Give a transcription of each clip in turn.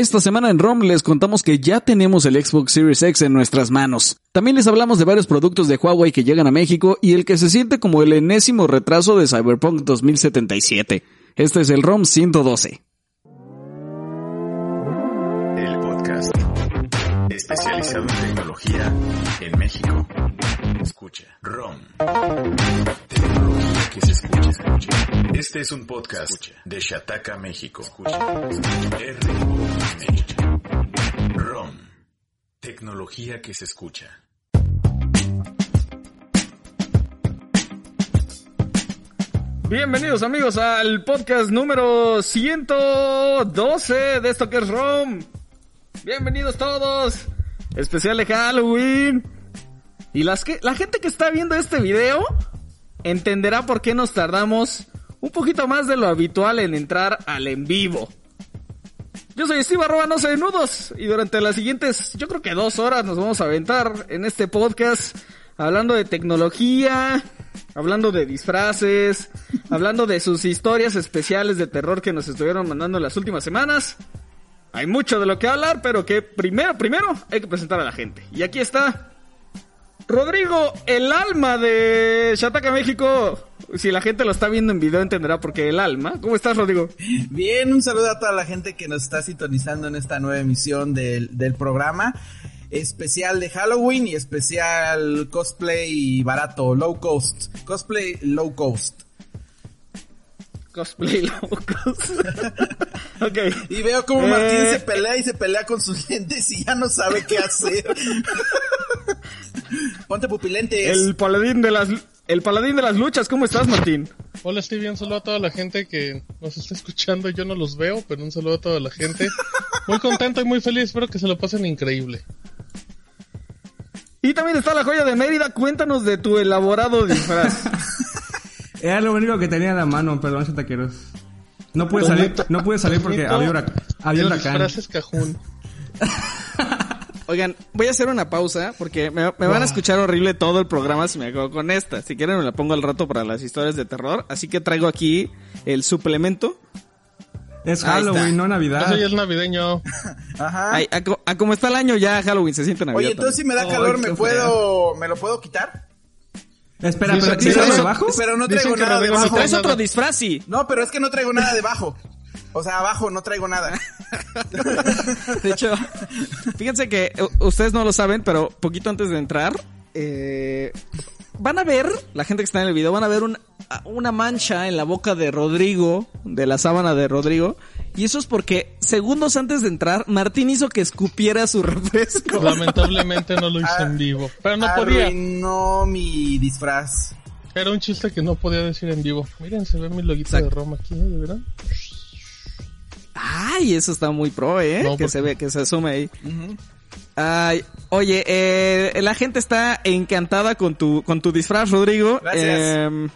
Esta semana en ROM les contamos que ya tenemos el Xbox Series X en nuestras manos. También les hablamos de varios productos de Huawei que llegan a México y el que se siente como el enésimo retraso de Cyberpunk 2077. Este es el ROM 112. El podcast especializado en tecnología en México. Escucha. ROM. Tecnología que se escucha. escucha. Este es un podcast de Shataka, México. R ROM. Tecnología que se escucha. Bienvenidos amigos al podcast número 112 de esto que es ROM. Bienvenidos todos. Especial de Halloween. Y las que, la gente que está viendo este video entenderá por qué nos tardamos un poquito más de lo habitual en entrar al en vivo. Yo soy Steve arroba no sé nudos y durante las siguientes, yo creo que dos horas nos vamos a aventar en este podcast hablando de tecnología, hablando de disfraces, hablando de sus historias especiales de terror que nos estuvieron mandando en las últimas semanas. Hay mucho de lo que hablar, pero que primero, primero hay que presentar a la gente. Y aquí está Rodrigo, el alma de Shataka México. Si la gente lo está viendo en video entenderá por qué el alma. ¿Cómo estás, Rodrigo? Bien, un saludo a toda la gente que nos está sintonizando en esta nueva emisión del, del programa. Especial de Halloween y especial cosplay barato, low cost. Cosplay low cost. Cosplay low cost. ok. Y veo como Martín se pelea y se pelea con sus lentes y ya no sabe qué hacer. Ponte pupilentes. El paladín de las el paladín de las luchas, ¿cómo estás, Martín? Hola, estoy bien. Saludo a toda la gente que nos está escuchando. Yo no los veo, pero un saludo a toda la gente. Muy contento y muy feliz. Espero que se lo pasen increíble. Y también está la joya de Mérida. Cuéntanos de tu elaborado disfraz. Era lo único que tenía en la mano, perdón. No pude salir, no pude salir porque había, hurac había huracán. El disfraz es cajón. Oigan, voy a hacer una pausa porque me, me van a escuchar horrible todo el programa si me hago con esta. Si quieren me la pongo al rato para las historias de terror. Así que traigo aquí el suplemento. Es Halloween, no Navidad. Eso ya es navideño. Ajá. Ay, a, a, como está el año ya Halloween se siente Navidad. Oye, entonces si me da calor, ¿me puedo, me lo puedo quitar? Espera, pero ¿tienes debajo? Pero no traigo nada debajo. Si traes otro disfraz, sí. No, pero es que no traigo nada debajo. O sea, abajo no traigo nada. de hecho, fíjense que ustedes no lo saben, pero poquito antes de entrar, eh, van a ver, la gente que está en el video, van a ver un, una mancha en la boca de Rodrigo, de la sábana de Rodrigo. Y eso es porque segundos antes de entrar, Martín hizo que escupiera su refresco. Lamentablemente no lo hice en vivo. Pero no podía. No mi disfraz. Era un chiste que no podía decir en vivo. Miren, se ve mi loguito de Roma aquí, ¿verdad? Ay, eso está muy pro, ¿eh? No, que se ve, que se asume ahí. Uh -huh. Ay, oye, eh, la gente está encantada con tu, con tu disfraz, Rodrigo. Gracias. Eh,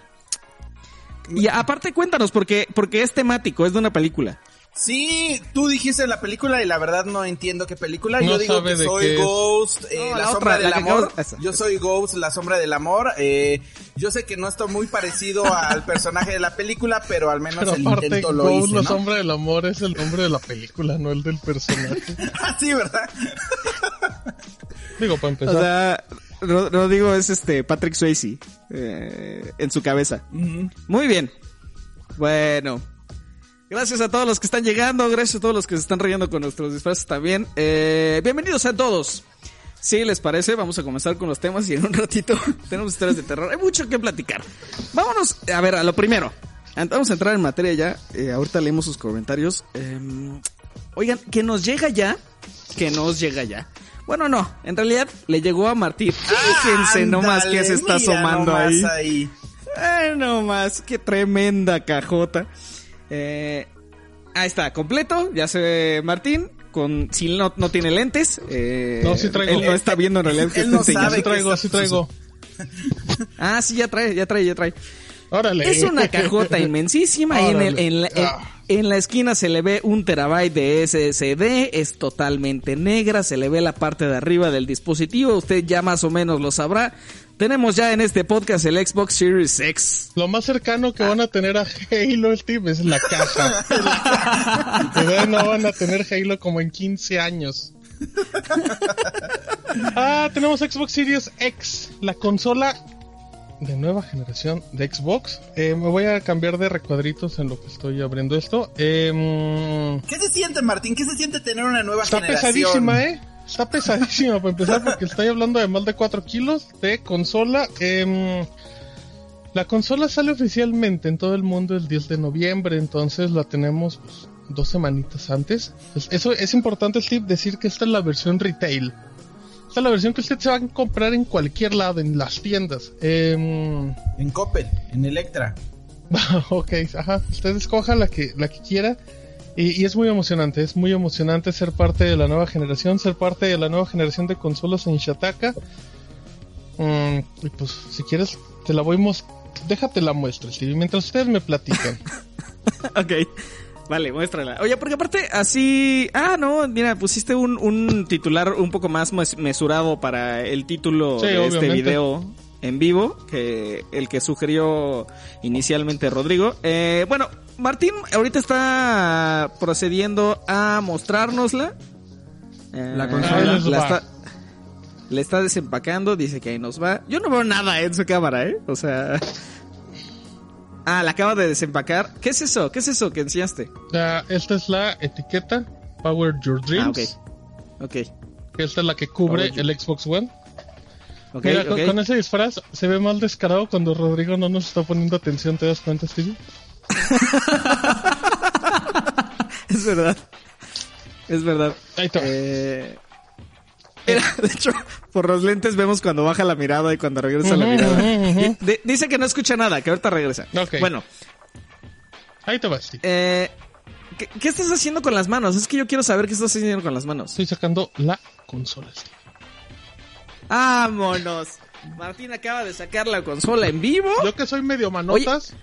y aparte cuéntanos, porque, porque es temático, es de una película. Sí, tú dijiste la película y la verdad no entiendo qué película. No Yo digo que soy Ghost, eh, No, la, la sombra otra, del la amor. esa. Yo soy Ghost, la sombra del amor. Eh, yo sé que no está muy parecido al personaje de la película, pero al menos Pero el aparte, intento lo Ghost, hice, la ¿no? sombra del amor es el nombre de la película, no el del personaje. Ah, sí, ¿verdad? Digo, para empezar. O sea, Ro- Rodrigo es este Patrick Swayze eh, en su cabeza. Muy bien. Bueno. Gracias a todos los que están llegando, gracias a todos los que se están riendo con nuestros disfraces también. Eh, bienvenidos a todos. Si les parece, vamos a comenzar con los temas y en un ratito tenemos historias de terror. Hay mucho que platicar. Vámonos, a ver, a lo primero. Vamos a entrar en materia ya. Eh, ahorita leemos sus comentarios. Eh, oigan, que nos llega ya. Que nos llega ya. Bueno, no, en realidad le llegó a Martín. Fíjense nomás que se está asomando nomás ahí. ahí. Ay, no más, qué tremenda cajota. Eh, ahí está, completo. Ya se ve Martín. Con, si no, no tiene lentes. Eh, No, sí traigo. Él no está viendo en realidad que Él no sabe sí que traigo, está- sí traigo. Ah, sí, ya trae, ya trae, ya trae. Órale. Es una cajota inmensísima. y en, el- en la, en- en la esquina se le ve un terabyte de SSD. Es totalmente negra. Se le ve la parte de arriba del dispositivo. Usted ya más o menos lo sabrá. Tenemos ya en este podcast el Xbox Series X. Lo más cercano que van a tener a Halo, Steve, es la caja. Todavía no van a tener Halo como en 15 años. ah, tenemos Xbox Series X, la consola de nueva generación de Xbox. Eh, me voy a cambiar de recuadritos en lo que estoy abriendo esto. Eh, ¿Qué se siente, Martín? ¿Qué se siente tener una nueva está generación? pesadísima, ¿eh? Está pesadísima para empezar porque estoy hablando de más de 4 kilos de consola. Em, la consola sale oficialmente en todo el mundo el 10 de noviembre, entonces la tenemos pues, dos semanitas antes. Pues, eso es importante, Steve, decir que esta es la versión retail. Esta es la versión que usted se va a comprar en cualquier lado, en las tiendas. Em, En Coppel, en Electra. ok, ajá. Usted escoja la que, la que quiera. Y, y es muy emocionante, es muy emocionante ser parte de la nueva generación, ser parte de la nueva generación de consolas en Shataka. Mm, y pues, si quieres, te la voy Déjate la muestra, Stevie, mientras ustedes me platican. ok. Vale, muéstrala. Oye, porque aparte así... Ah, no, mira, pusiste un, un titular un poco más mes- mesurado para el título Sí, de este video en vivo, que el que sugirió inicialmente Rodrigo. Eh, bueno, Martín ahorita está procediendo a mostrárnosla. Eh, La consola. La está, le está desempacando, dice que ahí nos va. Yo no veo nada en su cámara, ¿eh? O sea... Ah, la acaba de desempacar. ¿Qué es eso? ¿Qué es eso que enseñaste? Ya, esta es la etiqueta Power Your Ah, ok. Dreams. Ok. que esta es la que cubre Power el Xbox One. Ok, Mira, con, ok. con ese disfraz se ve más descarado cuando Rodrigo no nos está poniendo atención, ¿te das cuenta, Stevie? Es verdad. Es verdad. Ahí está. Eh, mira, de hecho, por los lentes vemos cuando baja la mirada y cuando regresa la mirada. dice que no escucha nada, que ahorita regresa. Ok. Bueno, Ahí te va, Steve. eh, ¿qué, qué estás haciendo con las manos? Es que yo quiero saber qué estás haciendo con las manos. Estoy sacando la consola, Steve. ¡Vámonos! Martín acaba de sacar la consola en vivo. Yo que soy medio manotas. Oye,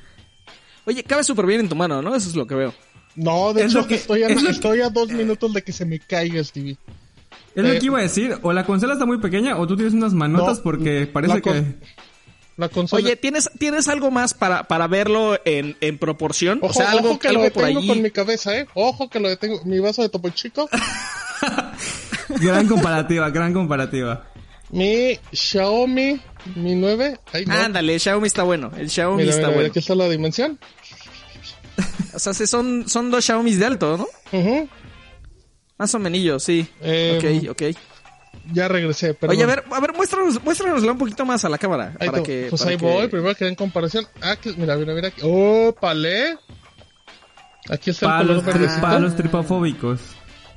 cabe súper bien en tu mano, ¿no? Eso es lo que veo. No, de Es hecho lo que- estoy, a, es lo que- estoy a dos minutos de que se me caiga, Stevie. Es lo Eh, que iba a decir, o la consola está muy pequeña o tú tienes unas manotas No, porque parece la que... La consola. Oye, ¿tienes, ¿tienes algo más para, para verlo en, en proporción? ojo, o sea, algo, ojo que algo lo por detengo con mi cabeza, ¿eh? Ojo que lo detengo. Mi vaso de topo chico. Gran comparativa, gran comparativa. mi Xiaomi Mi 9. Ahí no. Ándale, el Xiaomi está bueno. El Xiaomi Mira, está mira, bueno. aquí está la dimensión. O sea, se- son, son dos Xiaomis de alto, ¿no? Ujú. Más o menos, sí. Eh, ok, ok. Ya regresé, pero. Oye, a ver, a ver, muéstranos, muéstranosla un poquito más a la cámara. Ahí para que, pues para ahí que- voy, primero que en comparación. Ah, que, mira, mira, mira. Aquí. ¡Oh, palé! Aquí está el los, color tri- verdecito. para los tripofóbicos.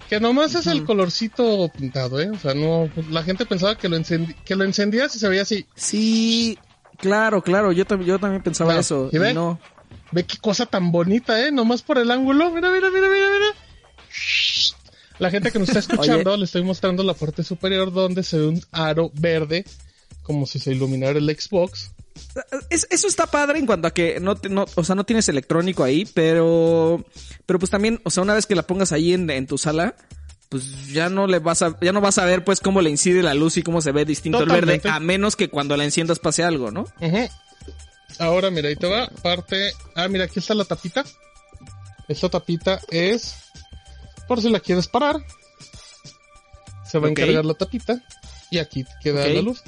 Que nomás es el colorcito pintado, ¿eh? O sea, no. La gente pensaba que lo, que lo encendías y se veía así. Sí, claro, claro. Yo, tam- yo también pensaba Claro. eso. ¿Y y ve? no. Ve qué cosa tan bonita, ¿eh? Nomás por el ángulo. Mira, mira, mira, mira, mira. La gente que nos está escuchando, le estoy mostrando la parte superior donde se ve un aro verde, como si se iluminara el Xbox. Es- eso está padre en cuanto a que no, no, o sea, no tienes electrónico ahí, pero, pero pues también, o sea, una vez que la pongas ahí en, en tu sala, pues ya no le vas a, ya no vas a ver pues cómo le incide la luz y cómo se ve distinto el verde, a menos que cuando la enciendas pase algo, ¿no? Ahora, mira, ahí te va. Parte. Ah, mira, aquí está la tapita. Esta tapita es. Por si la quieres parar. Se va a encargar la tapita. Y aquí queda la luz.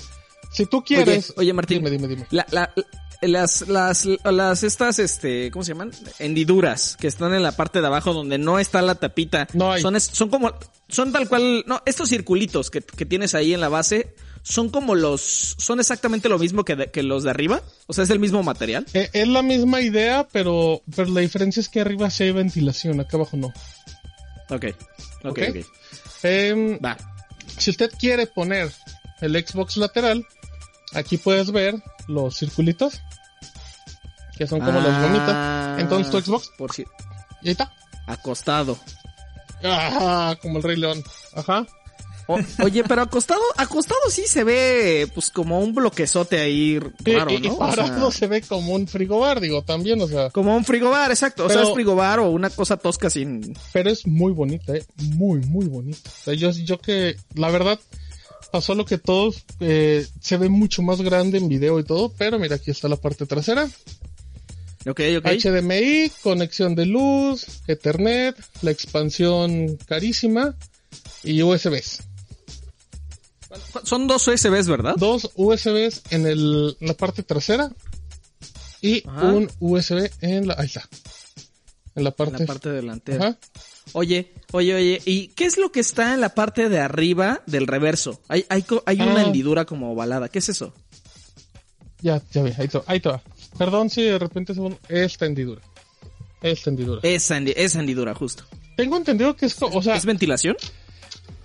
Si tú quieres. Oye, oye, Martín. Dime, dime, dime. La, la, las, las, las, estas, este, ¿cómo se llaman? Hendiduras que están en la parte de abajo donde no está la tapita. No hay. Son, como, son tal cual, no, estos circulitos que, que tienes ahí en la base son como los, son exactamente lo mismo que, de- que los de arriba. O sea, es el mismo material. Eh, es la misma idea, pero, pero la diferencia es que arriba sí hay ventilación, acá abajo no. Ok. Ok, Ok. ok. Em, Va. si usted quiere poner el Xbox lateral, aquí puedes ver los circulitos. Que son como las Ah, gomitas. Entonces tu Xbox, Por si, y ahí está. acostado. Ajá, como el Rey León. Ajá. O- oye, pero acostado, acostado sí se ve, pues como un bloquezote ahí Y- raro, y, y ¿no? O sea, parado se ve como un frigobar, digo, también, o sea. como un frigobar, exacto. O sea, es frigobar o una cosa tosca sin, Pero es muy bonita, eh. Muy, muy bonita. O sea, yo, yo que, la verdad, Pasó lo que todos eh, se ve mucho más grande en video y todo, pero mira, aquí está la parte trasera. Ok, ok. HDMI, conexión de luz, Ethernet, la expansión carísima y USBs. Son dos USBs, ¿verdad? Dos USBs en, el, en la parte trasera y Ajá. un USB en la... Ahí está. En la En parte... la parte delantera. Ajá. Oye, oye, oye, ¿y qué es lo que está en la parte de arriba del reverso? Hay, hay, hay una Ah. hendidura como ovalada. ¿Qué es eso? Ya, ya ve, ahí te, va, ahí va. Perdón si de repente se pone esta hendidura. Esta hendidura. Esa, esa hendidura, justo. Tengo entendido que es, o sea, ¿Es ventilación?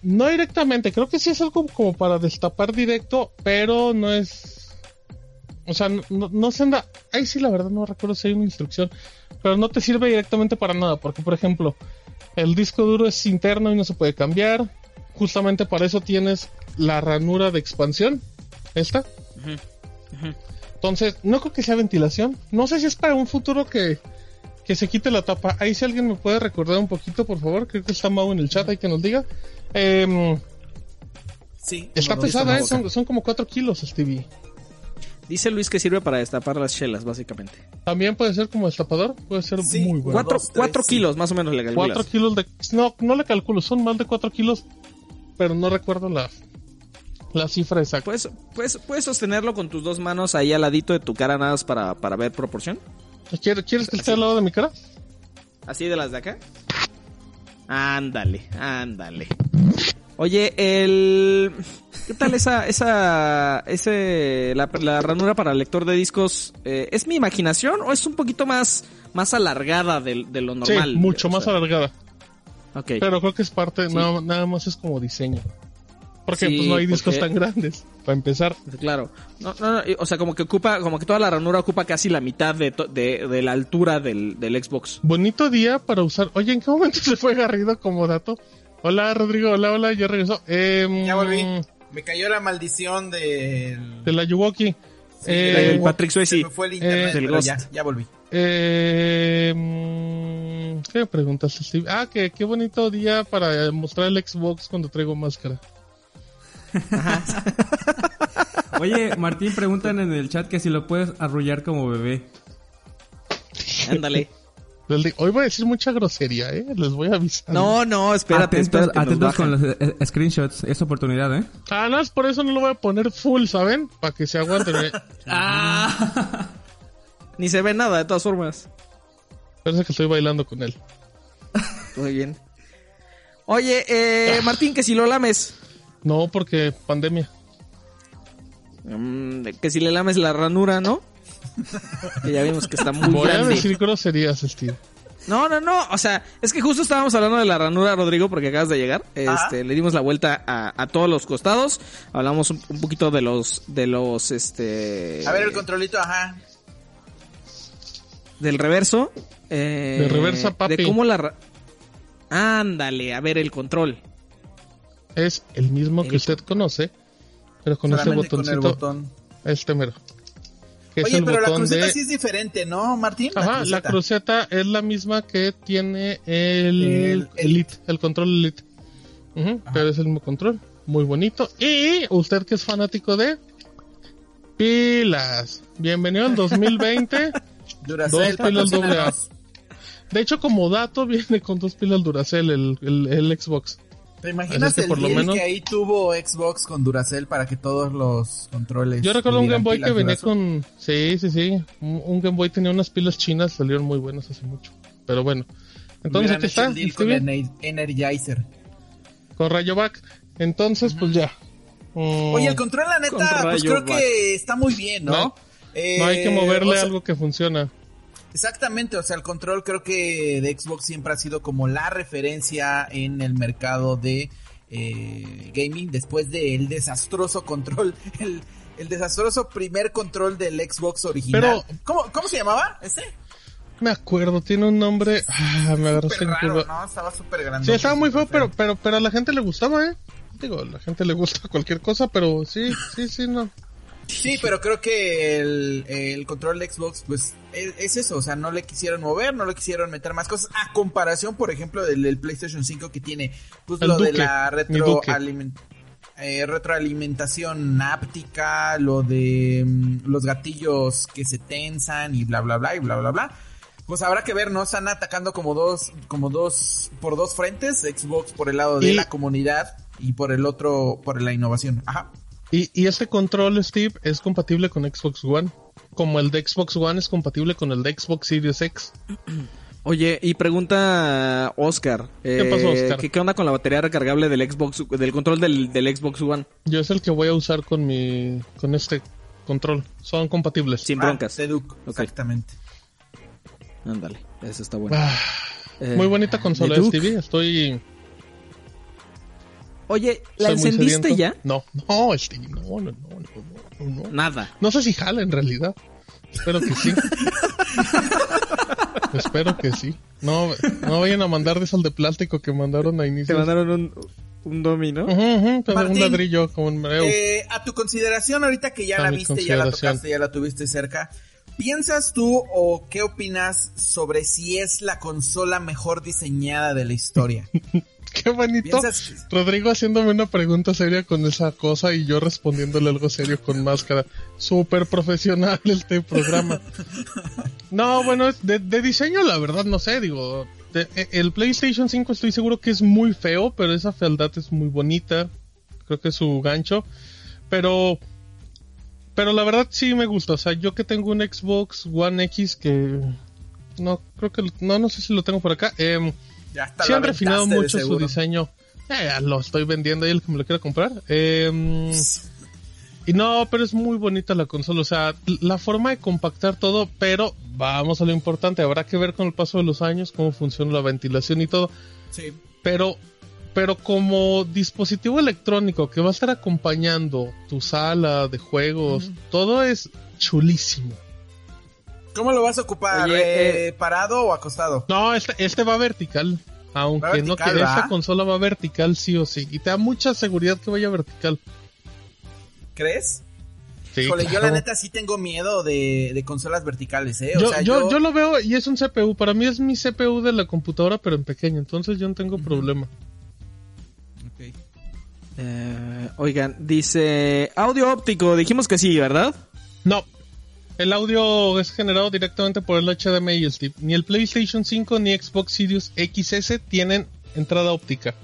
no directamente, creo que sí es algo como para destapar directo, pero no es, o sea, no, no, no se anda, ahí sí la verdad no recuerdo si hay una instrucción, pero no te sirve directamente para nada, porque por ejemplo, el disco duro es interno y no se puede cambiar, justamente para eso tienes la ranura de expansión, esta. Entonces, no creo que sea ventilación, no sé si es para un futuro que, que se quite la tapa. Ahí si alguien me puede recordar un poquito, por favor, creo que está Mau en el chat, ahí que nos diga. Em, Sí. Está pesada, ¿eh? Son, son como 4 kilos, Stevie. Dice Luis que sirve para destapar las chelas, básicamente. También puede ser como destapador, puede ser Sí, muy bueno. Cuatro, dos, tres, cuatro sí. kilos, más o menos, le calculas. 4 kilos de... No, no le calculo, son más de 4 kilos, pero no recuerdo la, la cifra exacta. ¿Puedes, puedes, ¿Puedes sostenerlo con tus dos manos ahí al ladito de tu cara nada más para, para ver proporción? ¿Quieres, ¿Quieres que esté al lado de mi cara? ¿Así de las de acá? Ándale, ándale. Oye, el... ¿Qué tal esa, esa, ese, la, la ranura para el lector de discos? eh, ¿Es mi imaginación o es un poquito más, más alargada de, de lo normal? sí, mucho O más alargada. Ok. Pero creo que es parte, Sí. nada, nada más es como diseño. Porque Sí, pues no hay discos porque- tan grandes, para empezar. Claro. No, no, no, o sea, como que ocupa, como que toda la ranura ocupa casi la mitad de, to- de, de la altura del, del Xbox. Bonito día para usar. Oye, ¿en qué momento se fue Garrido como dato? Hola, Rodrigo. Hola, hola, ya regresó. Em, Ya volví. Me cayó la maldición del... De la Yuwoki. Sí, Eh, el Patrick Swayze. Se me fue el internet, Eh, del pero Ghost. ya, ya volví. Eh, ¿Qué me preguntaste, Steve? Ah, que qué bonito día para mostrar el Xbox cuando traigo máscara. Oye, Martín, preguntan en el chat que si lo puedes arrullar como bebé. Ándale. Hoy voy a decir mucha grosería, ¿eh? Les voy a avisar. No, no, espérate, atentos espérate. nos atentos con los eh, screenshots. Es oportunidad, ¿eh? Ah, no, es por eso no lo voy a poner full, ¿saben? Para que se aguanten. ¿eh? Ni se ve nada, de todas formas. Parece que estoy bailando con él. Muy bien. Oye, eh, Martín, que si lo lames. No, porque pandemia. Mm, que si le lames la ranura, ¿no? Que ya vimos que está muy Voy a grande. decir groserías, Steve. No, no, no. O sea, es que justo estábamos hablando de la ranura, Rodrigo, porque acabas de llegar. Este, le dimos la vuelta a, a todos los costados. Hablamos un, un poquito de los, de los, este. A ver el controlito, ajá. Del reverso. Eh, De reversa, papi. De cómo la. Ándale, a ver el control. Es el mismo que El- usted conoce, pero con ese Solamente con el botoncito, botón. este mero. Que es Oye, el pero la cruceta de... sí es diferente, ¿no, Martín? Ajá, la cruceta es la misma que tiene el, El Elite, el control Elite. Pero es el mismo control, muy bonito. Y usted que es fanático de pilas, bienvenido al 2020. Duracell, dos pilas doble A. De hecho, como dato, viene con dos pilas Duracell el, el, el Xbox. ¿Te imaginas Así que el por lo menos- que ahí tuvo Xbox con Duracell para que todos los controles... Yo recuerdo un Game Boy que venía con... Sí, sí, sí. Un, un Game Boy tenía unas pilas chinas, salieron muy buenas hace mucho. Pero bueno. Entonces aquí está, el deal con Ener- Energizer. con Rayovac. Entonces, pues ya. Mm, Oye, el control, la neta, pues creo que está muy bien, ¿no? No, Eh, no hay que moverle o sea, algo que funciona. Exactamente, o sea, el control creo que de Xbox siempre ha sido como la referencia en el mercado de eh, gaming después del desastroso control, el, el desastroso primer control del Xbox original. Pero- ¿Cómo, ¿Cómo se llamaba ese? Me acuerdo, tiene un nombre... Ah, me Súper en raro. ¿no? Estaba súper grande. Sí, estaba muy feo, pero, pero, pero a la gente le gustaba, ¿eh? Digo, a la gente le gusta cualquier cosa, pero sí, sí, sí, no. Sí, pero creo que el, el control de Xbox, pues, es, es eso, o sea, no le quisieron mover, no le quisieron meter más cosas, a comparación, por ejemplo, del, del PlayStation 5 que tiene, pues, El lo de la retroalimentación. eh, retroalimentación áptica, lo de mm, los gatillos que se tensan y bla bla bla y bla bla bla. Pues habrá que ver, ¿no? Están atacando como dos, como dos, por dos frentes, Xbox por el lado de Y- la comunidad y por el otro, por la innovación. Ajá. Y, y este control, Steve, es compatible con Xbox One. Como el de Xbox One es compatible con el de Xbox Series X. Oye, y pregunta Oscar. ¿Qué pasó, eh, Oscar? ¿qué, qué onda con la batería recargable del Xbox, del control del, del Xbox One? Yo es el que voy a usar con mi, con este control. Son compatibles. Sin Ah, broncas. Ok. exactamente. Ándale, eso está bueno. Ah, Eh, muy bonita consola, de. Stevie. Estoy. Oye, ¿la encendiste ya? No, no, Stevie, no, no, no, no, no, no. Nada. No sé si jala en realidad. Espero que sí. Espero que sí. No, no vayan a mandar de esas de plástico que mandaron a Te inicio. mandaron un, un domino. Ujú, pero un Martín, ladrillo como un mareo. Eh, a tu consideración, ahorita que ya A la viste, ya la tocaste, ya la tuviste cerca, ¿piensas tú o qué opinas sobre si es la consola mejor diseñada de la historia? Qué bonito. ¿Piensas- Rodrigo haciéndome una pregunta seria con esa cosa y yo respondiéndole algo serio con máscara. Súper profesional este programa. No, bueno, de, de diseño la verdad no sé, digo. de- e- el PlayStation 5 estoy seguro que es muy feo, pero esa fealdad es muy bonita. Creo que es su gancho. Pero... Pero la verdad sí me gusta. O sea, yo que tengo un Xbox One X que... No, creo que... No, no sé si lo tengo por acá. Em, Ya sí lo han refinado mucho su diseño. Ya lo estoy vendiendo ahí el que me lo quiera comprar. Eh, y no, pero es muy bonita la consola. O sea, la forma de compactar todo, pero vamos a lo importante. Habrá que ver con el paso de los años cómo funciona la ventilación y todo. Sí. Pero, pero como dispositivo electrónico que va a estar acompañando tu sala de juegos, todo es chulísimo. ¿Cómo lo vas a ocupar? Oye, eh, eh, ¿Parado o acostado? No, este, este va vertical. Aunque Va no que vertical, ¿va? esta consola va vertical sí o sí. Y te da mucha seguridad que vaya vertical. ¿Crees? Sí, Híjole, yo la neta sí tengo miedo de, de consolas verticales, ¿eh? O Yo, sea, yo, yo, yo lo veo y es un CPU. Para mí es mi CPU de la computadora, pero en pequeño. Entonces yo no tengo problema. Ok. Eh, oigan, dice audio óptico, dijimos que sí, ¿verdad? No. El audio es generado directamente por el HDMI, Steve. Ni el PlayStation 5 ni Xbox Series XS tienen entrada óptica.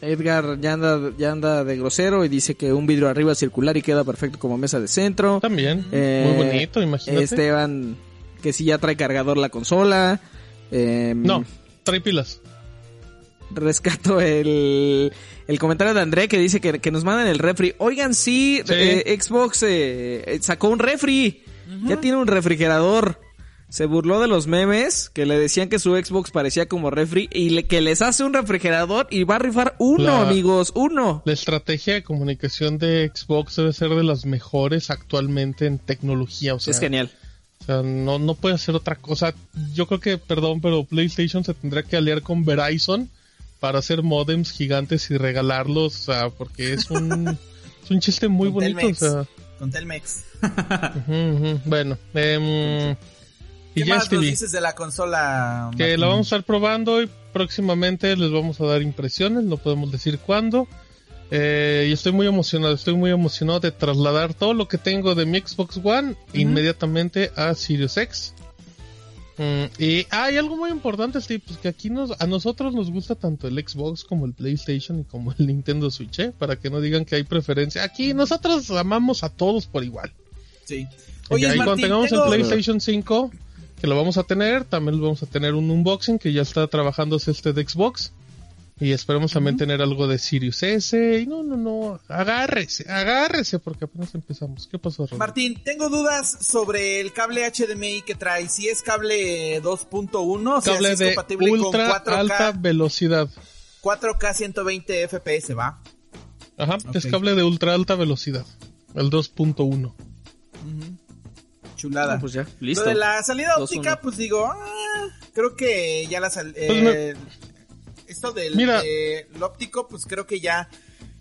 Edgar ya anda, ya anda de grosero y dice que un vidrio arriba circular y queda perfecto como mesa de centro. También. Eh, Muy bonito, imagínate. Esteban, que si ya trae cargador la consola. Eh, No, trae pilas. Rescato el, el comentario de André que dice que, que nos mandan el refri. Oigan, sí, Sí. eh, Xbox eh, eh, sacó un refri. Ya tiene un refrigerador. Se burló de los memes que le decían que su Xbox parecía como refri y le- que les hace un refrigerador y va a rifar uno, La- amigos, uno. La estrategia de comunicación de Xbox debe ser de las mejores actualmente en tecnología. O sea, es genial. O sea, no, no puede hacer otra cosa. Yo creo que, perdón, pero PlayStation se tendrá que aliar con Verizon para hacer modems gigantes y regalarlos, o sea, porque es un, es un chiste muy bonito, o sea. Con Telmex. Bueno, y ¿Qué ya más nos dices de la consola? que Martín? la vamos a estar probando y próximamente les vamos a dar impresiones, no podemos decir cuándo. Eh, y estoy muy emocionado, estoy muy emocionado de trasladar todo lo que tengo de mi Xbox One inmediatamente a Sirius X. Mm, y hay algo muy importante, Steve, pues que aquí nos, a nosotros nos gusta tanto el Xbox como el PlayStation y como el Nintendo Switch, ¿eh? para que no digan que hay preferencia. Aquí nosotros amamos a todos por igual. Sí. y Oye, cuando Martín, tengamos tengo- el PlayStation 5, que lo vamos a tener, también vamos a tener un unboxing que ya está trabajándose este de Xbox. Y esperemos también tener algo de Sirius S. Y no, no, no. Agárrese, agárrese porque apenas empezamos. ¿Qué pasó? Martín, tengo dudas sobre el cable HDMI que trae. Si es cable 2.1, o sea, Cable si es de compatible ultra con 4K, alta velocidad. 4K 120 FPS, ¿va? Ajá, es cable de ultra alta velocidad. El 2.1. Chulada. No, pues ya, Lo listo. de la salida óptica, pues digo, ah, creo que ya la sal Pues esto del Mira. eh, lo óptico, pues creo que ya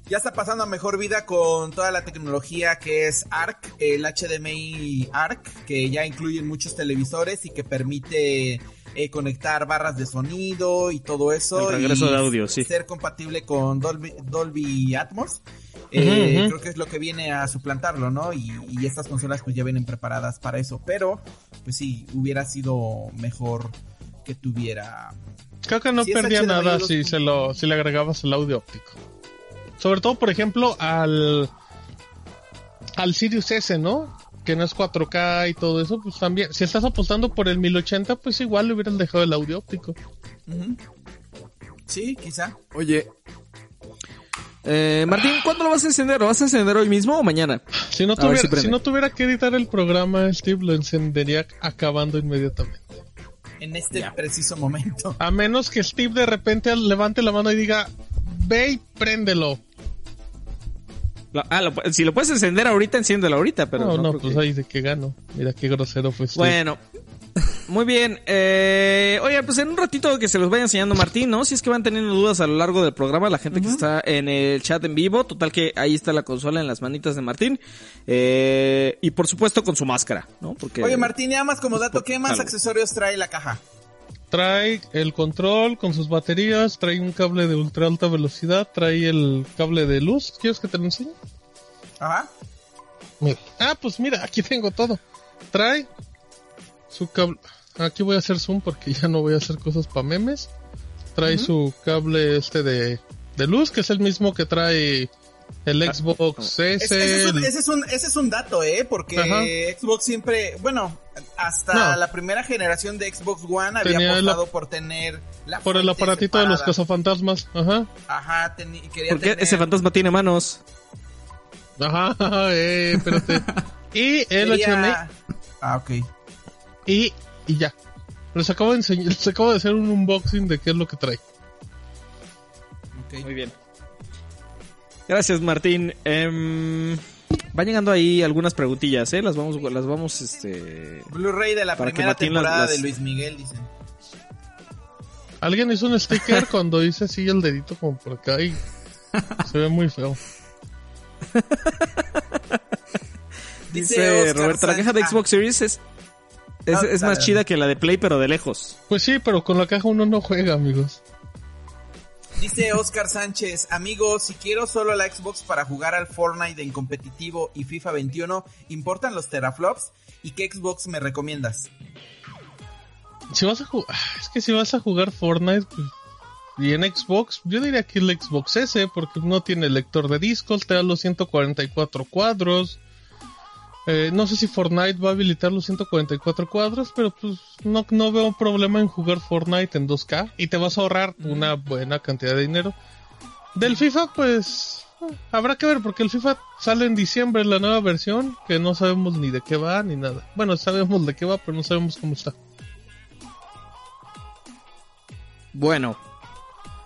ya está pasando a mejor vida con toda la tecnología que es ARC, el HDMI ARC, que ya incluyen muchos televisores y que permite eh, conectar barras de sonido y todo eso. El regreso y de audio, sí. Ser compatible con Dolby, Dolby Atmos. Eh. Creo que es lo que viene a suplantarlo, ¿no? Y, y estas consolas pues ya vienen preparadas para eso. Pero, pues sí, hubiera sido mejor que tuviera... Creo que no perdía HDMI nada si se lo, si le agregabas el audio óptico. Sobre todo, por ejemplo, al al Sirius S, ¿no? Que no es 4K y todo eso, pues también, si estás apostando por el 1080, pues igual le hubieran dejado el audio óptico. Sí, quizá. Oye. Eh, Martín, ¿cuándo lo vas a encender? ¿Lo vas a encender hoy mismo o mañana? Si no, tuviera, si no tuviera que editar el programa, Steve lo encendería acabando inmediatamente. En este preciso momento. A menos que Steve de repente levante la mano y diga, ve y préndelo. Lo- ah, lo si lo puedes encender ahorita, enciéndelo ahorita, pero no, no, no, pues que- ahí de qué gano. Mira qué grosero fue Steve. Bueno, muy bien. Eh, oye, pues en un ratito que se los vaya enseñando Martín, ¿no? Si es que van teniendo dudas a lo largo del programa, la gente que está en el chat en vivo, total que ahí está la consola en las manitas de Martín. Eh, y por supuesto con su máscara, ¿no? Porque Oye, Martín, ya más como dato, ¿qué más Algo. accesorios trae la caja? Trae el control con sus baterías, trae un cable de ultra alta velocidad, trae el cable de luz. ¿Quieres que te lo enseñe? Ajá. Mira. Ah, pues mira, aquí tengo todo. Trae su cable. Aquí voy a hacer zoom porque ya no voy a hacer cosas para memes. Trae su cable este de, de luz, que es el mismo que trae el Xbox S. Es- ese, es un, ese es un- ese es un dato, ¿eh? Porque Ajá. Xbox siempre, bueno, hasta No. la primera generación de Xbox One había Tenía apostado ap- por tener la por el aparatito de los cazafantasmas. Ajá. Ajá, quería ¿Por qué tener- ese fantasma tiene manos? Ajá, eh, espérate. y el quería- HDMI Ah, ok. Y, y ya. Les acabo de enseñar, les acabo de hacer un unboxing de qué es lo que trae. Muy bien. Gracias, Martín. Em, van llegando ahí algunas preguntillas, ¿eh? Las vamos, las vamos, este... Blu-ray de la primera las- temporada las- de Luis Miguel, dicen. Alguien hizo un sticker cuando hice así el dedito como por acá y se ve muy feo. Dice Roberto, la caja de Xbox Series es, es, Ah, es más chida que la de Play, pero de lejos. Pues sí, pero con la caja uno no juega, amigos. Dice Oscar Sánchez, amigos, si quiero solo la Xbox para jugar al Fortnite en competitivo y FIFA 21, ¿importan los teraflops? ¿Y qué Xbox me recomiendas? Si vas a jugar, es que si vas a jugar Fortnite pues, y en Xbox, yo diría que el Xbox S porque no tiene lector de discos, te da los 144 cuadros. Eh, no sé si Fortnite va a habilitar los 144 cuadros, pero pues no, no veo un problema en jugar Fortnite en 2K y te vas a ahorrar una buena cantidad de dinero. Del FIFA, pues eh, habrá que ver porque el FIFA sale en diciembre la nueva versión que no sabemos ni de qué va ni nada. Bueno, sabemos de qué va, pero no sabemos cómo está. Bueno,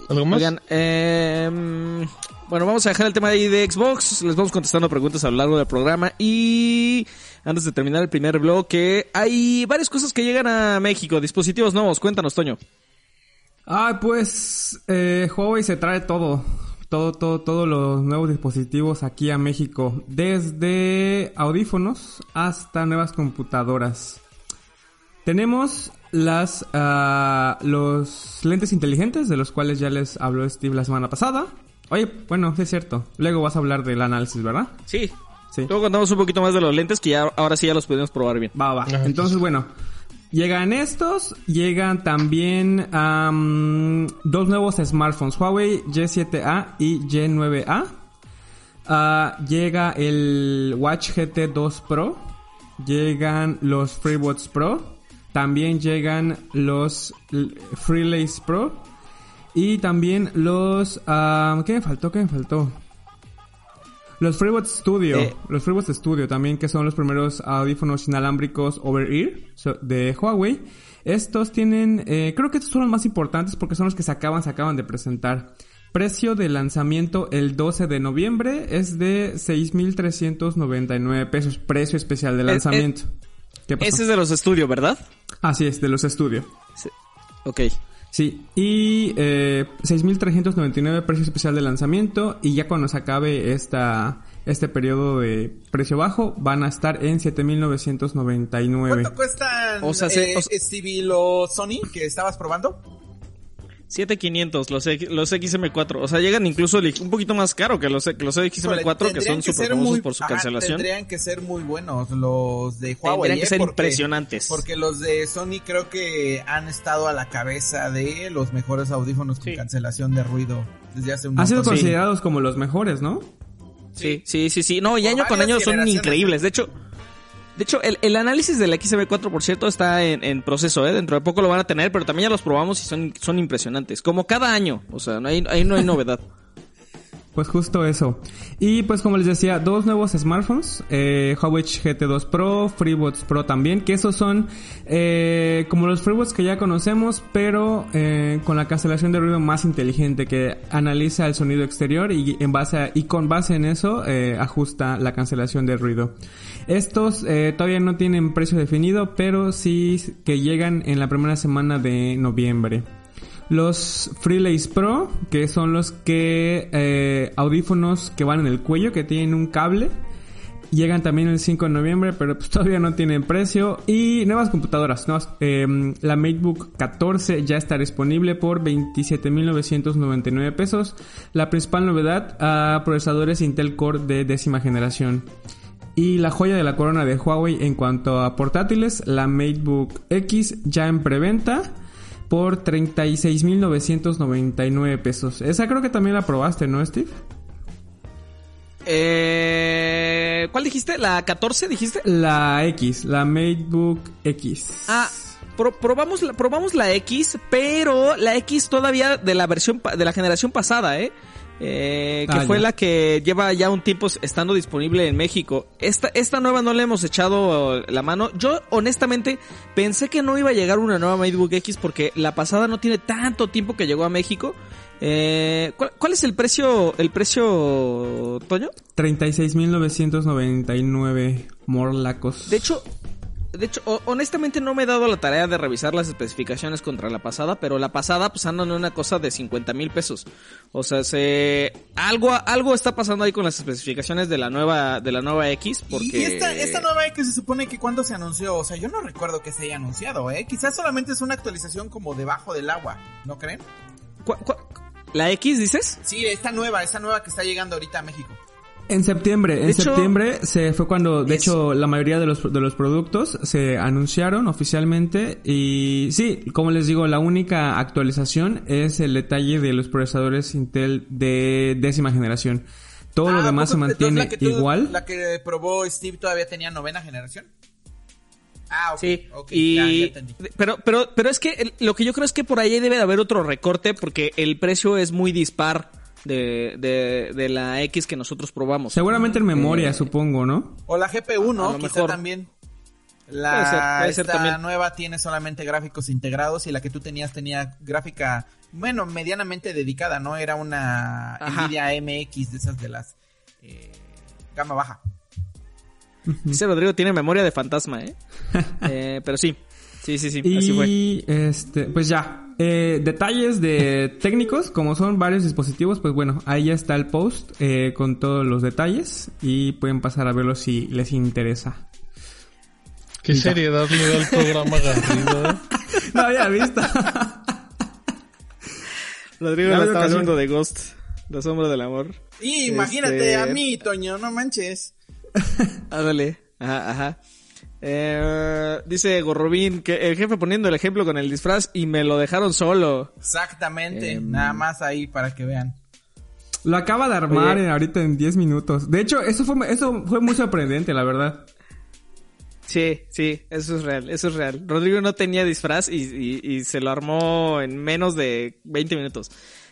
¿Algo más? oigan, em, bueno, vamos a dejar el tema ahí de Xbox. Les vamos contestando preguntas a lo largo del programa. Y antes de terminar el primer bloque, hay varias cosas que llegan a México. Dispositivos nuevos. Cuéntanos, Toño. Ah, pues eh, Huawei se trae todo, todo, todo, todos los nuevos dispositivos aquí a México, desde audífonos hasta nuevas computadoras. Tenemos las ah, los lentes inteligentes de los cuales ya les habló Steve la semana pasada. Oye, bueno, sí es cierto. Luego vas a hablar del análisis, ¿verdad? Sí. Sí. Luego contamos un poquito más de los lentes que ya ahora sí ya los podemos probar bien. Va, va. Ajá, Entonces, bueno, llegan estos, llegan también am, dos nuevos smartphones, Huawei Y7A y Y9A. Ah, llega el Watch GT 2 Pro, llegan los FreeBuds Pro, también llegan los Freelace Pro y también los... ah, ¿Qué me faltó? ¿Qué me faltó? Los FreeBuds Studio, Eh. los FreeBuds Studio también, que son los primeros audífonos inalámbricos over-ear de Huawei. Estos tienen, eh, creo que estos son los más importantes porque son los que se acaban, se acaban de presentar. Precio de lanzamiento el 12 de noviembre es de 6.399 pesos, precio especial de Eh, lanzamiento. ¿Qué pasó? Ese es de los estudios, ¿verdad? Así es, de los Studio. Sí. Ok. Sí, y eh, 6.399 precio especial de lanzamiento y ya cuando se acabe esta, este periodo de precio bajo, van a estar en 7.999. ¿Cuánto cuestan O sea, se- eh, o sea- Stevie, los Sony que estabas probando? 7500 los, X- los XM4. O sea, llegan incluso un poquito más caro que los, que los XM4 que son súper famosos muy- por su ajá, cancelación. Tendrían que ser muy buenos los de Huawei. Tendrían que ¿eh? ser Porque- impresionantes. Porque los de Sony creo que han estado a la cabeza de los mejores audífonos con Sí. cancelación de ruido desde hace un Han sido considerados como los mejores, ¿no? Sí, sí, sí, sí. No, y Por año con año son increíbles. De hecho, de hecho, el, el análisis del XM4, por cierto, está en, en proceso, ¿eh? Dentro de poco lo van a tener, pero también ya los probamos y son, son impresionantes. Como cada año. O sea, no hay, ahí no hay novedad. Pues justo eso. Y pues como les decía, dos nuevos smartphones, eh, Huawei GT2 Pro, FreeBuds Pro también, que esos son eh, como los FreeBuds que ya conocemos, pero eh, con la cancelación de ruido más inteligente que analiza el sonido exterior y en base a- y con base en eso eh, ajusta la cancelación de ruido. Estos eh, todavía no tienen precio definido, pero sí que llegan en la primera semana de noviembre. Los Freelace Pro, que son los que eh, audífonos que van en el cuello, que tienen un cable. Llegan también el 5 de noviembre, pero pues todavía no tienen precio. Y nuevas computadoras. Eh, la MateBook 14 ya está disponible por 27.999 pesos. La principal novedad, a procesadores Intel Core de décima generación. Y la joya de la corona de Huawei en cuanto a portátiles, la MateBook X ya en preventa por 36.999 pesos. Esa creo que también la probaste, ¿no, Steve? Eh, ¿Cuál dijiste? ¿La 14 dijiste? La X, la MateBook X. Ah, pro- probamos, la, probamos la X, pero la X todavía de la versión, de la generación pasada, ¿eh? Eh, que Ah, fue ya. la que lleva ya un tiempo estando disponible en México. Esta, esta nueva no le hemos echado la mano. Yo honestamente pensé que no iba a llegar una nueva MateBook X porque la pasada no tiene tanto tiempo que llegó a México. Eh, ¿cuál, cuál es el precio, el precio, Toño? 36.999 morlacos. De hecho, de hecho, ho- honestamente no me he dado la tarea de revisar las especificaciones contra la pasada, pero la pasada pues andan en una cosa de 50 mil pesos. O sea, se algo algo está pasando ahí con las especificaciones de la nueva de la nueva X porque Y esta, esta nueva X se supone que cuando se anunció, o sea, yo no recuerdo que se haya anunciado, ¿eh? Quizás solamente es una actualización como debajo del agua, ¿no creen? ¿Cu- cu- la X dices? Sí, esta nueva, esta nueva que está llegando ahorita a México. En septiembre, en hecho- septiembre se fue cuando, de hecho, la mayoría de los, de los productos se anunciaron oficialmente y sí, como les digo, la única actualización es el detalle de los procesadores Intel de décima generación. Todo lo Ah, demás se ¿poco- entonces mantiene la que tú- igual. ¿La que probó Steve todavía tenía novena generación? Ah, ok. Sí, ok, y ya, ya entendí. pero pero pero es que el- lo que yo creo es que por ahí debe de haber otro recorte porque el precio es muy dispar de, de, de la X que nosotros probamos. Seguramente en memoria, Eh, supongo, ¿no? O la GPU, ¿no? Quizá mejor. también. La Puede ser, puede ser esta también. nueva tiene solamente gráficos integrados y la que tú tenías tenía gráfica, bueno, medianamente dedicada, ¿no? Era una Ajá. Nvidia MX de esas de las eh, gama baja. Dice Rodrigo tiene memoria de fantasma, ¿eh? Eh, pero sí, sí, sí, sí, así fue. Y este, pues ya. Eh, detalles de técnicos, como son varios dispositivos, pues bueno, ahí ya está el post eh, con todos los detalles y pueden pasar a verlo si les interesa. Qué seriedad le da el programa Garrido, ¿eh? No había visto. Rodrigo lo estaba haciendo de Ghost, la sombra del amor. Y imagínate Este- a mí, Toño, no manches. Ándale, ajá, ajá. Eh, dice Gorrobín que el jefe poniendo el ejemplo con el disfraz y me lo dejaron solo. Exactamente, Em. nada más ahí para que vean. Lo acaba de armar en- ahorita en 10 minutos. De hecho, eso fue, eso fue muy sorprendente, la verdad. Sí, sí, eso es real, eso es real. Rodrigo no tenía disfraz y, y- y se lo armó en menos de 20 minutos.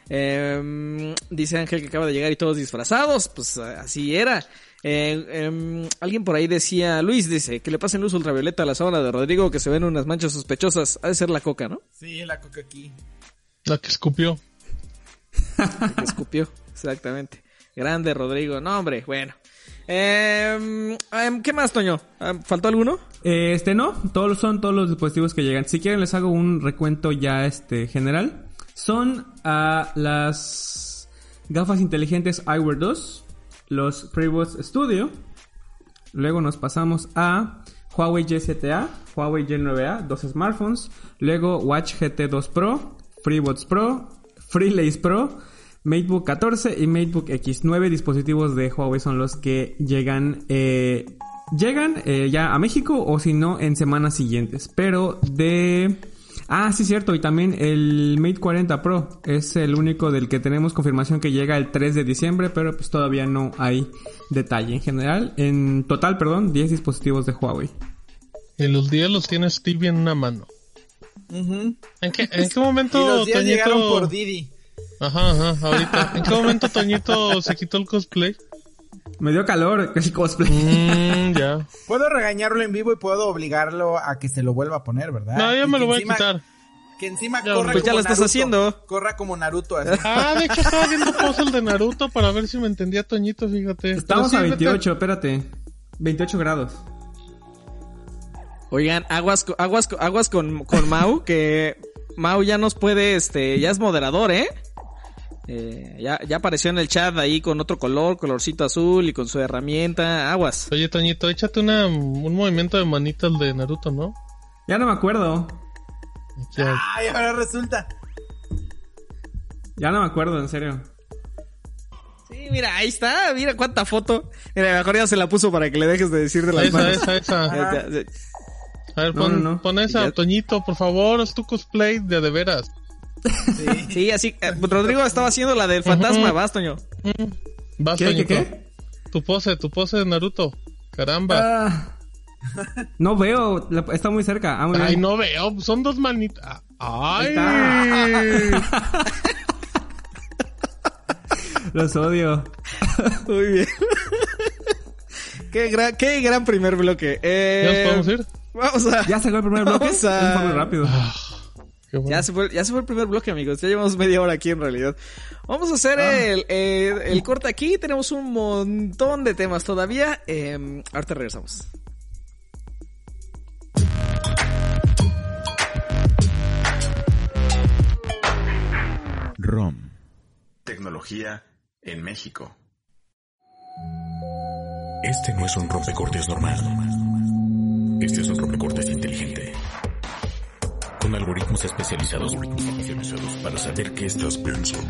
Em, dice Ángel que acaba de llegar y todos disfrazados, pues así era. Eh, em, alguien por ahí decía, Luis dice, que le pasen luz ultravioleta a la sábana de Rodrigo que se ven unas manchas sospechosas. Ha de ser la coca, ¿no? Sí, la coca aquí. La que escupió. que escupió, exactamente. Grande Rodrigo, no hombre, bueno. Em, em, ¿Qué más, Toño? Em, ¿Faltó alguno? Eh, Este no, todos son todos los dispositivos que llegan. Si quieren les hago un recuento ya este general. Son ah, las gafas inteligentes Eyewear 2, los FreeBuds Studio. Luego nos pasamos a Huawei G7A, Huawei G9A, dos smartphones. Luego Watch GT2 Pro, FreeBuds Pro, FreeLace Pro, MateBook 14 y MateBook X. Nueve dispositivos de Huawei son los que llegan, eh, llegan eh, ya a México o si no en semanas siguientes. Pero de... Ah, sí, cierto. Y también el Mate 40 Pro es el único del que tenemos confirmación que llega el 3 de diciembre, pero pues todavía no hay detalle. En general, en total, perdón, 10 dispositivos de Huawei. Y los días los tiene Stevie en una mano. Ujú. ¿En qué, en qué momento, Y los días Toñito? llegaron por Didi. Ajá, ajá, ahorita. ¿En qué momento Toñito se quitó el cosplay? Me dio calor el cosplay. Ya. Puedo regañarlo en vivo y puedo obligarlo a que se lo vuelva a poner, ¿verdad? No, ya Y me que lo voy a encima- quitar. Que encima Ya, corra pues ya como lo estás Naruto. haciendo. Corra como Naruto. así. Ah, de hecho estaba viendo puzzle de Naruto para ver si me entendía Toñito, fíjate. Estamos a sí, vete- 28, espérate. 28 grados. Oigan, aguas, aguas, aguas con, con Mau, que Mau ya nos puede, este, ya es moderador, ¿eh? Eh, ya, ya apareció en el chat ahí con otro color, colorcito azul y con su herramienta. Aguas. Oye, Toñito, échate una, un movimiento de manitas de Naruto, ¿no? Ya no me acuerdo. Ya. Ay, ahora resulta. Ya no me acuerdo, en serio. Sí, mira, ahí está, mira cuánta foto. Mira, mejor ya se la puso para que le dejes de decir de las Esa, manos. esa, esa. Ya. A ver, No, pon, no, no. pon esa, Ya. Toñito, por favor, es tu cosplay de de veras. Sí. Sí, así. eh, Rodrigo estaba haciendo la del fantasma, vas, Toño. Vas, ¿Qué, Toñito. qué, qué? Tu pose, tu pose de Naruto. Caramba. Ah, no veo, la- está muy cerca. Ah, muy Ay, bien. no veo, son dos manitas. Ay. Los odio. Muy bien. qué, gran, qué gran primer bloque. Eh, ¿Ya nos podemos ir? Vamos a. Ya salió el primer bloque. Vamos a- muy rápido. Bueno. Ya se, fue, ya se fue el primer bloque, amigos. Ya llevamos media hora aquí en realidad. Vamos a hacer el, el, el corte aquí. Tenemos un montón de temas todavía. Eh, ahorita regresamos. ROM. Tecnología en México. Este no es un rompecortes normal. Este es un rompecortes inteligente. Algoritmos especializados para saber qué estás pensando.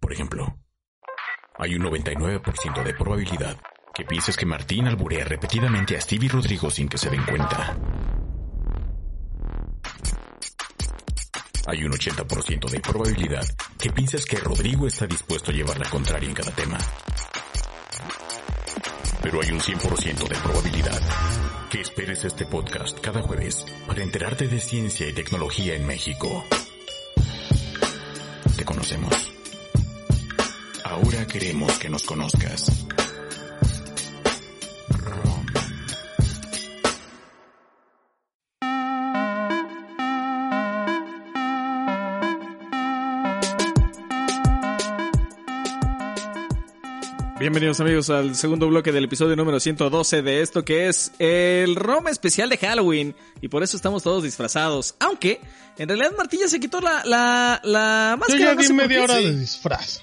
Por ejemplo, hay un 99% de probabilidad que pienses que Martín alburea repetidamente a Stevie Rodrigo sin que se den cuenta. Hay un 80% de probabilidad que pienses que Rodrigo está dispuesto a llevar la contraria en cada tema. Pero hay un 100% de probabilidad que esperes este podcast cada jueves para enterarte de ciencia y tecnología en México. Te conocemos. Ahora queremos que nos conozcas. Bienvenidos amigos al segundo bloque del episodio número 112 de esto que es el ROM especial de Halloween y por eso estamos todos disfrazados. Aunque en realidad Martín ya se quitó la, la, la Yo máscara. ya no di media hora Sí. de disfraz.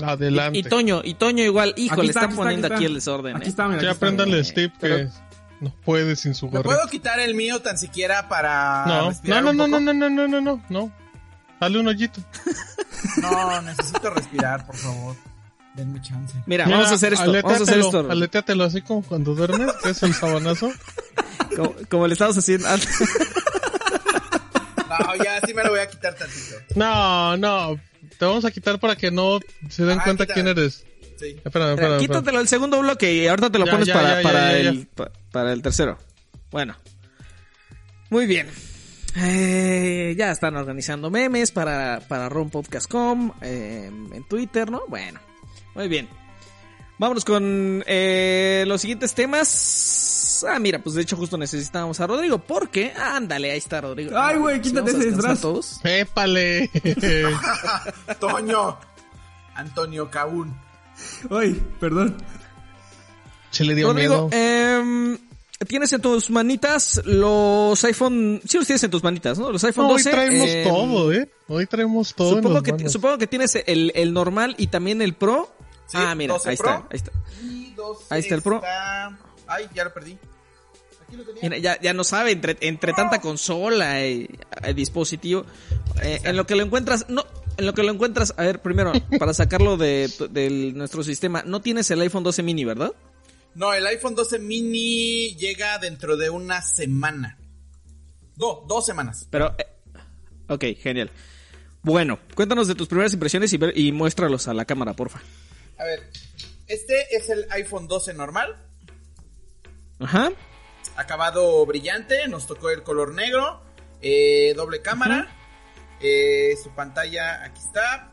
Adelante. Y, y Toño, y Toño igual, hijo, Aquí le está, están está, poniendo aquí el desorden. Aquí ¿eh? está, mira. Ya aquí Steve que Pero- no puede sin su ¿Me gorrito. puedo quitar el mío tan siquiera para No, no, no, no, no, no, no, no, no, no. Dale un hoyito. No, necesito respirar, por favor. Denme chance. Mira, Mira, vamos a hacer esto. Vamos a hacer esto. aletéatelo así como cuando duermes, que es el sabanazo. Como, como le estamos haciendo antes. No, ya sí me lo voy a quitar tantito. No, no. Te vamos a quitar para que no se den Ah, cuenta quítame. quién eres. Sí. Espérame, espérame. espérame. Quítatelo el segundo bloque y ahorita te lo Ya, pones ya, para, ya, ya, para, ya, ya. el, pa- para el tercero. Bueno. Muy bien. Eh, ya están organizando memes para, para RomPodcast.com eh, en Twitter, ¿no? Bueno. Muy bien. Vámonos con eh, los siguientes temas. Ah, mira, pues de hecho justo necesitábamos a Rodrigo. Porque, ándale, ahí está Rodrigo. Ay, güey, Sí, quítate ese disfraz. todos. ¡Épale! Toño. Antonio Caún. Ay, perdón. Se le dio Rodrigo, miedo. em, tienes en tus manitas los iPhone, sí los tienes en tus manitas, ¿no? Los iPhone No, hoy 12. traemos eh, todo, ¿eh? Hoy traemos todo. Supongo que, manos. supongo que tienes el, el normal y también el Pro. Sí, ah, mira, 12 ahí Pro. está, ahí está. Y 12 Ahí está el Pro. está- Ay, ya lo perdí. Aquí lo tenía. Mira, ya, ya no sabe, entre, entre tanta consola y dispositivo. eh, en lo que lo encuentras, no, en lo que lo encuentras, a ver, primero, para sacarlo de, de nuestro sistema, no tienes el iPhone 12 mini, ¿verdad? No, el iPhone 12 mini llega dentro de una semana. No, dos semanas. Pero, eh, ok, genial. Bueno, cuéntanos de tus primeras impresiones y, ver- y muéstralos a la cámara, porfa. A ver, este es el iPhone 12 normal. Ajá. Acabado brillante, nos tocó el color negro. eh, doble cámara. eh, su pantalla aquí está.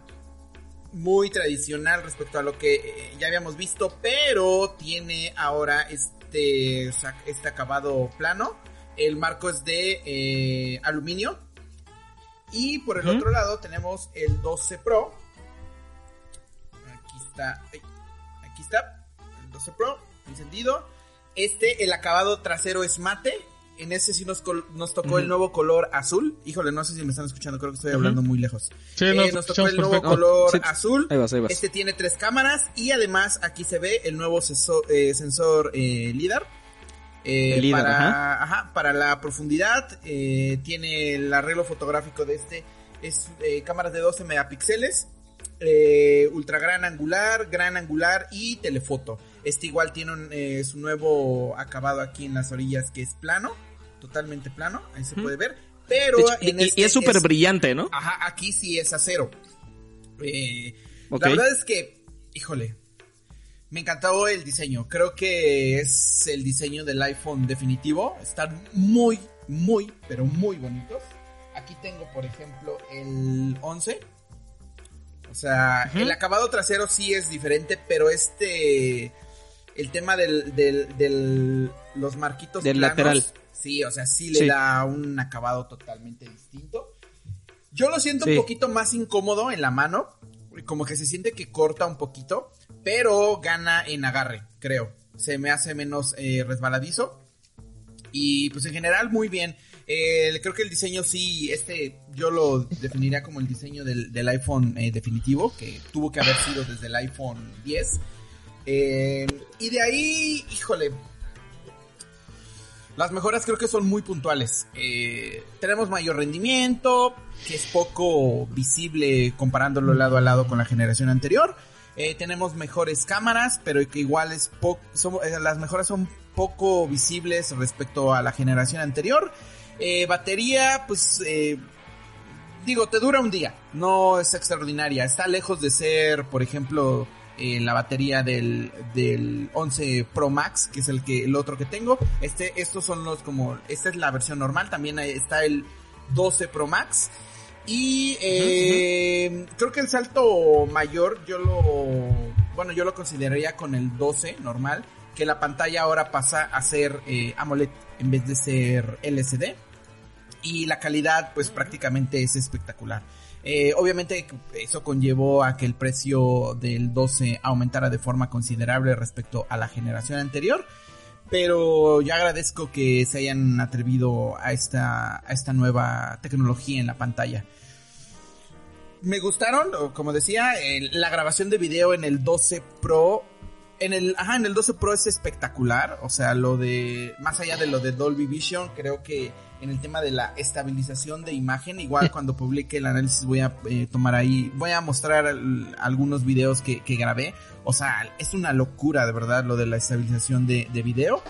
Muy tradicional respecto a lo que eh, ya habíamos visto, pero tiene ahora este, este acabado plano. El marco es de eh, aluminio. Y por el otro lado tenemos el 12 Pro. Aquí está. ay, Aquí está. El 12 Pro. Encendido. Este, el acabado trasero es mate. En ese sí nos, nos tocó el nuevo color azul. Híjole, no sé si me están escuchando, creo que estoy hablando muy lejos. Sí, Eh, nos nos tocó el nuevo perfecto. color Sí. azul. Ahí vas, ahí vas. Este tiene tres cámaras y además aquí se ve el nuevo eh, sensor eh, LIDAR. Eh, para, ajá, para la profundidad eh, tiene el arreglo fotográfico de este es eh, cámaras de 12 megapíxeles eh, ultra gran angular gran angular y telefoto este igual tiene un, eh, su nuevo acabado aquí en las orillas que es plano totalmente plano ahí se puede ver pero hecho, en y, y este es súper brillante, ¿no? Ajá, aquí sí es acero. Eh. La verdad es que, híjole, me encantó el diseño. Creo que es el diseño del iPhone definitivo. Están muy, muy, pero muy bonitos. Aquí tengo, por ejemplo, el 11. O sea, el acabado trasero sí es diferente, pero este... El tema del, del, del- los marquitos Del planos, lateral. Sí, o sea, sí le Sí. da un acabado totalmente distinto. Yo lo siento Sí. un poquito más incómodo en la mano. Como que se siente que corta un poquito. Pero gana en agarre, creo. Se me hace menos eh, resbaladizo. Y pues en general muy bien. Creo que el diseño sí, este yo lo definiría como el diseño del, iPhone eh, definitivo, que tuvo que haber sido desde el iPhone 10. Eh, y de ahí, híjole, las mejoras creo que son muy puntuales. Eh, tenemos mayor rendimiento, que es poco visible comparándolo lado a lado con la generación anterior. Tenemos mejores cámaras, pero que igual es las mejoras son poco visibles respecto a la generación anterior. Eh, batería, pues eh, digo, te dura un día, no es extraordinaria. Está lejos de ser, por ejemplo, eh, la batería del, del 11 Pro Max, que es el que el otro que tengo. Este, estos son los como, esta es la versión normal. También está el 12 Pro Max. Y eh, creo que el salto mayor yo lo, bueno, yo lo consideraría con el 12 normal, que la pantalla ahora pasa a ser eh, AMOLED en vez de ser LCD y la calidad pues prácticamente es espectacular. Eh, obviamente eso conllevó a que el precio del 12 aumentara de forma considerable respecto a la generación anterior, pero yo agradezco que se hayan atrevido a esta, a esta nueva tecnología en la pantalla. Me gustaron, como decía, la grabación de video en el 12 Pro. En el, ajá, en el 12 Pro es espectacular. O sea, lo de. Más allá de lo de Dolby Vision, creo que en el tema de la estabilización de imagen, igual cuando publique el análisis voy a eh, tomar ahí. Voy a mostrar al- algunos videos que, que grabé. O sea, es una locura, de verdad, lo de la estabilización de, de video.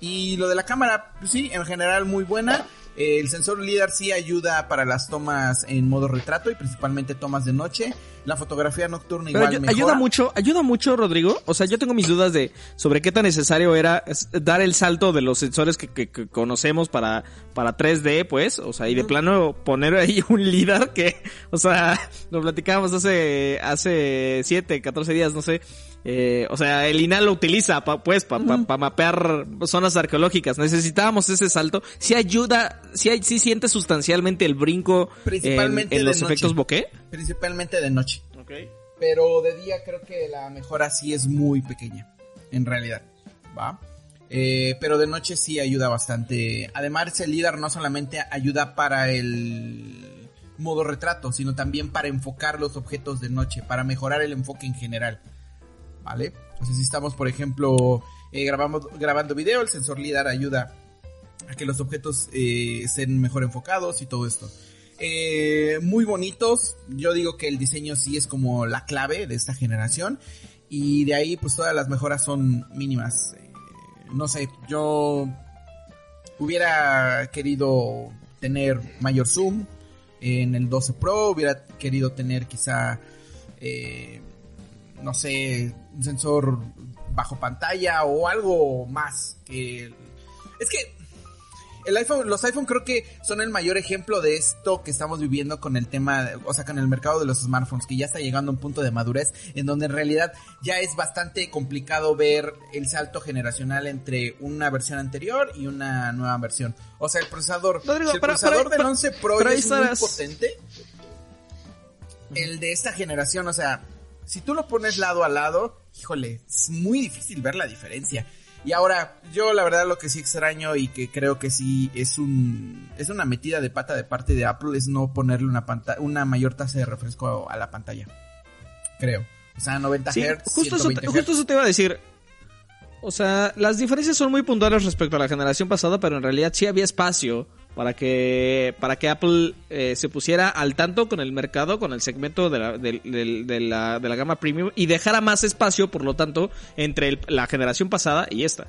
Y lo de la cámara, pues sí, en general muy buena. El sensor LIDAR sí ayuda para las tomas en modo retrato y principalmente tomas de noche. La fotografía nocturna Pero igual ayu- mejora. ayuda mucho, ayuda mucho, Rodrigo. O sea, yo tengo mis dudas de sobre qué tan necesario era dar el salto de los sensores que, que- que conocemos para, para 3D, pues. O sea, y de plano poner ahí un LIDAR que, o sea, lo platicábamos hace, hace 7, 14 días, no sé. Eh, o sea, el INAL lo utiliza, pa- pues, para mapear zonas arqueológicas. Necesitábamos ese salto. Sí ayuda, sí, hay, sí siente sustancialmente el brinco en, Principalmente en de los noche. efectos bokeh. Principalmente de noche. Pero de día creo que la mejora sí es muy pequeña. En realidad. ¿Va? Eh, pero de noche sí ayuda bastante. Además, el LIDAR no solamente ayuda para el modo retrato, sino también para enfocar los objetos de noche, para mejorar el enfoque en general. ¿Vale? Entonces, si estamos, por ejemplo, eh, grabamos, grabando video, el sensor LIDAR ayuda a que los objetos eh, estén mejor enfocados y todo esto. Eh, muy bonitos, yo digo que el diseño sí es como la clave de esta generación y de ahí pues todas las mejoras son mínimas. Eh, no sé, yo hubiera querido tener mayor zoom en el 12 Pro, hubiera querido tener quizá, eh, no sé, un sensor bajo pantalla o algo más. Que... Es que el iPhone, los iPhone creo que son el mayor ejemplo de esto que estamos viviendo con el tema, o sea, con el mercado de los smartphones, que ya está llegando a un punto de madurez en donde en realidad ya es bastante complicado ver el salto generacional entre una versión anterior y una nueva versión. O sea, el procesador, Rodrigo, si el procesador pero- del 11 Pro es muy potente, el de esta generación, o sea, si tú lo pones lado a lado, híjole, es muy difícil ver la diferencia. Y ahora, yo la verdad lo que sí extraño y que creo que sí es un es una metida de pata de parte de Apple es no ponerle una pantalla una mayor tasa de refresco a la pantalla. Creo. O sea, 90 Sí, Hz, justo eso, 120 Hz. justo eso te iba a decir. O sea, las diferencias son muy puntuales respecto a la generación pasada, pero en realidad sí había espacio para que para que Apple eh, se pusiera al tanto con el mercado, con el segmento de la, del- del- de la, de la gama premium y dejara más espacio, por lo tanto, entre el- la generación pasada y esta.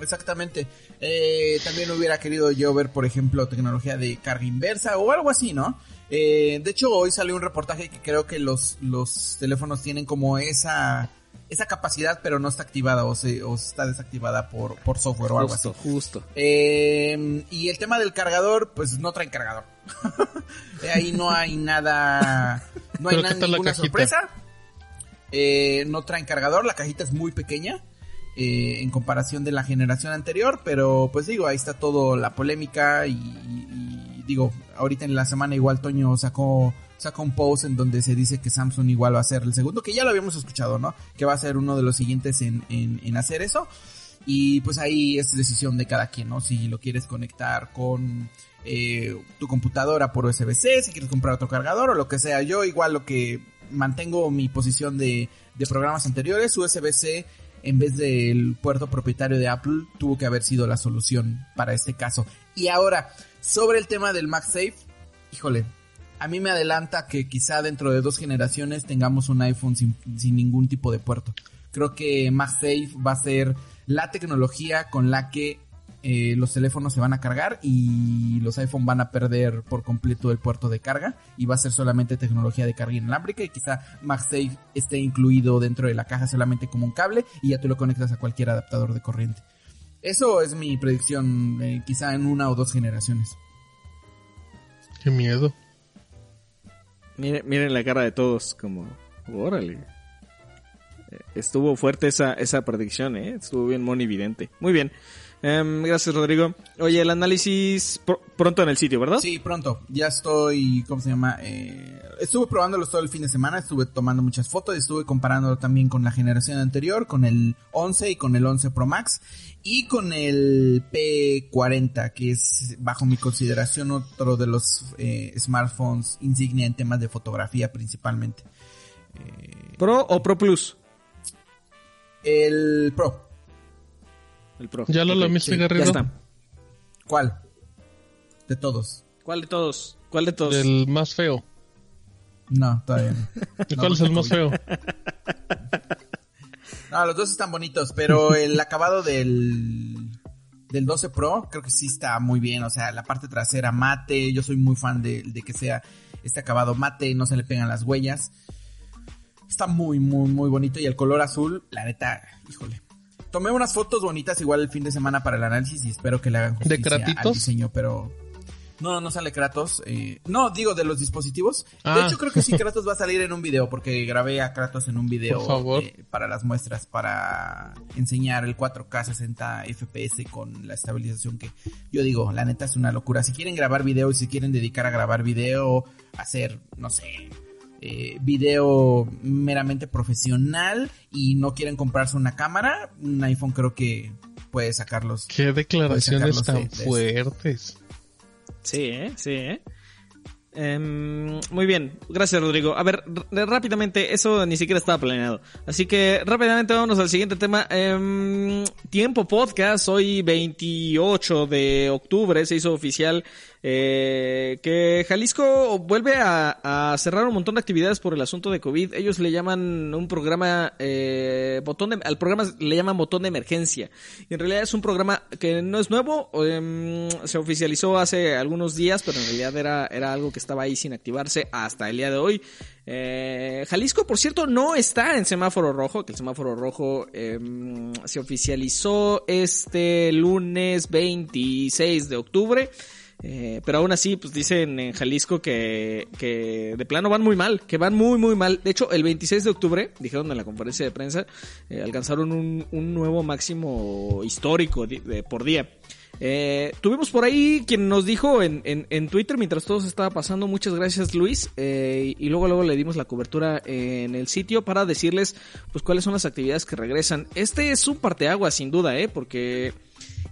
Exactamente. Eh, también hubiera querido yo ver, por ejemplo, tecnología de carga inversa o algo así, ¿no? Eh, de hecho, hoy salió un reportaje que creo que los, los teléfonos tienen como esa, esa capacidad, pero no está activada o, se, o está desactivada por, por software o algo así. Justo, justo. Eh, y el tema del cargador, pues no traen cargador. Eh, Ahí no hay nada, no hay nada, ¿qué tal la ninguna sorpresa. Eh, no traen cargador, la cajita es muy pequeña eh, en comparación de la generación anterior, pero pues digo, ahí está todo la polémica y, y- y digo, ahorita en la semana igual Toño sacó sacó un post en donde se dice que Samsung igual va a ser el segundo, que ya lo habíamos escuchado, ¿no? Que va a ser uno de los siguientes en, en, en hacer eso. Y pues ahí es decisión de cada quien, ¿no? Si lo quieres conectar con eh, tu computadora por USB-C, si quieres comprar otro cargador o lo que sea. Yo igual lo que mantengo mi posición de, de programas anteriores, USB-C en vez del puerto propietario de Apple tuvo que haber sido la solución para este caso. Y ahora, sobre el tema del MagSafe, híjole, a mí me adelanta que quizá dentro de dos generaciones tengamos un iPhone sin, sin ningún tipo de puerto. Creo que MagSafe va a ser la tecnología con la que eh, los teléfonos se van a cargar y los iPhone van a perder por completo el puerto de carga y va a ser solamente tecnología de carga inalámbrica y quizá MagSafe esté incluido dentro de la caja solamente como un cable y ya tú lo conectas a cualquier adaptador de corriente. Eso es mi predicción, eh, quizá en una o dos generaciones. Qué miedo. Miren, miren la cara de todos, como, órale. Eh, Estuvo fuerte esa, esa predicción, ¿eh? Estuvo bien monividente. Muy bien. Em, gracias, Rodrigo. Oye, el análisis pr- pronto en el sitio, ¿verdad? Sí, pronto. Ya estoy, ¿cómo se llama? Eh, estuve probándolos todo el fin de semana, estuve tomando muchas fotos estuve comparándolo también con la generación anterior, con el 11 y con el 11 Pro Max y con el P40, que es bajo mi consideración otro de los eh, smartphones insignia en temas de fotografía principalmente. ¿Pro o Pro Plus? El Pro, El Pro. ¿Ya lo Ok, lamiste, sí, Garrido? Ya está. ¿cuál? De todos. ¿Cuál de todos? ¿Cuál de todos? Del más feo. No, todavía no. ¿Y No, cuál es el más feo? No, los dos están bonitos, pero el acabado del, del 12 Pro creo que sí está muy bien. O sea, la parte trasera mate, yo soy muy fan de, de que sea este acabado mate, no se le pegan las huellas. Está muy, muy, muy bonito. Y el color azul, la neta, híjole. Tomé unas fotos bonitas igual el fin de semana para el análisis y espero que le hagan justicia al cratitos? diseño, pero... No, no sale Kratos. eh, no, digo de los dispositivos. De Ah. hecho, creo que sí Kratos va a salir en un video porque grabé a Kratos en un video eh, para las muestras, para enseñar el 4K 60 FPS con la estabilización que yo digo, la neta es una locura. Si quieren grabar video y si quieren dedicar a grabar video, hacer, no sé, eh, video meramente profesional y no quieren comprarse una cámara, un iPhone creo que puedes sacarlos. Qué declaraciones sacarlos tan de- de- fuertes. Sí, ¿eh? Sí, ¿eh? Em, muy bien, gracias Rodrigo. A ver, r- rápidamente, eso ni siquiera estaba planeado. Así que rápidamente vámonos al siguiente tema. Em, tiempo podcast, hoy 28 de octubre se hizo oficial eh, que Jalisco vuelve a, a cerrar un montón de actividades por el asunto de COVID. Ellos le llaman un programa, eh, botón de, al programa le llaman botón de emergencia. Y en realidad es un programa que no es nuevo, em, se oficializó hace algunos días, pero en realidad era, era algo que estaba ahí sin activarse hasta el día de hoy. Eh, Jalisco, por cierto, no está en semáforo rojo, que el semáforo rojo em, se oficializó este lunes 26 de octubre. Eh, pero aún así, pues dicen en Jalisco que, que de plano van muy mal, que van muy, muy mal. De hecho, el 26 de octubre, dijeron en la conferencia de prensa, eh, alcanzaron un, un nuevo máximo histórico por día. Eh, tuvimos por ahí quien nos dijo en, en, en Twitter mientras todo se estaba pasando, muchas gracias Luis, eh, y luego luego le dimos la cobertura en el sitio para decirles pues cuáles son las actividades que regresan. Este es un parteaguas sin duda, eh, porque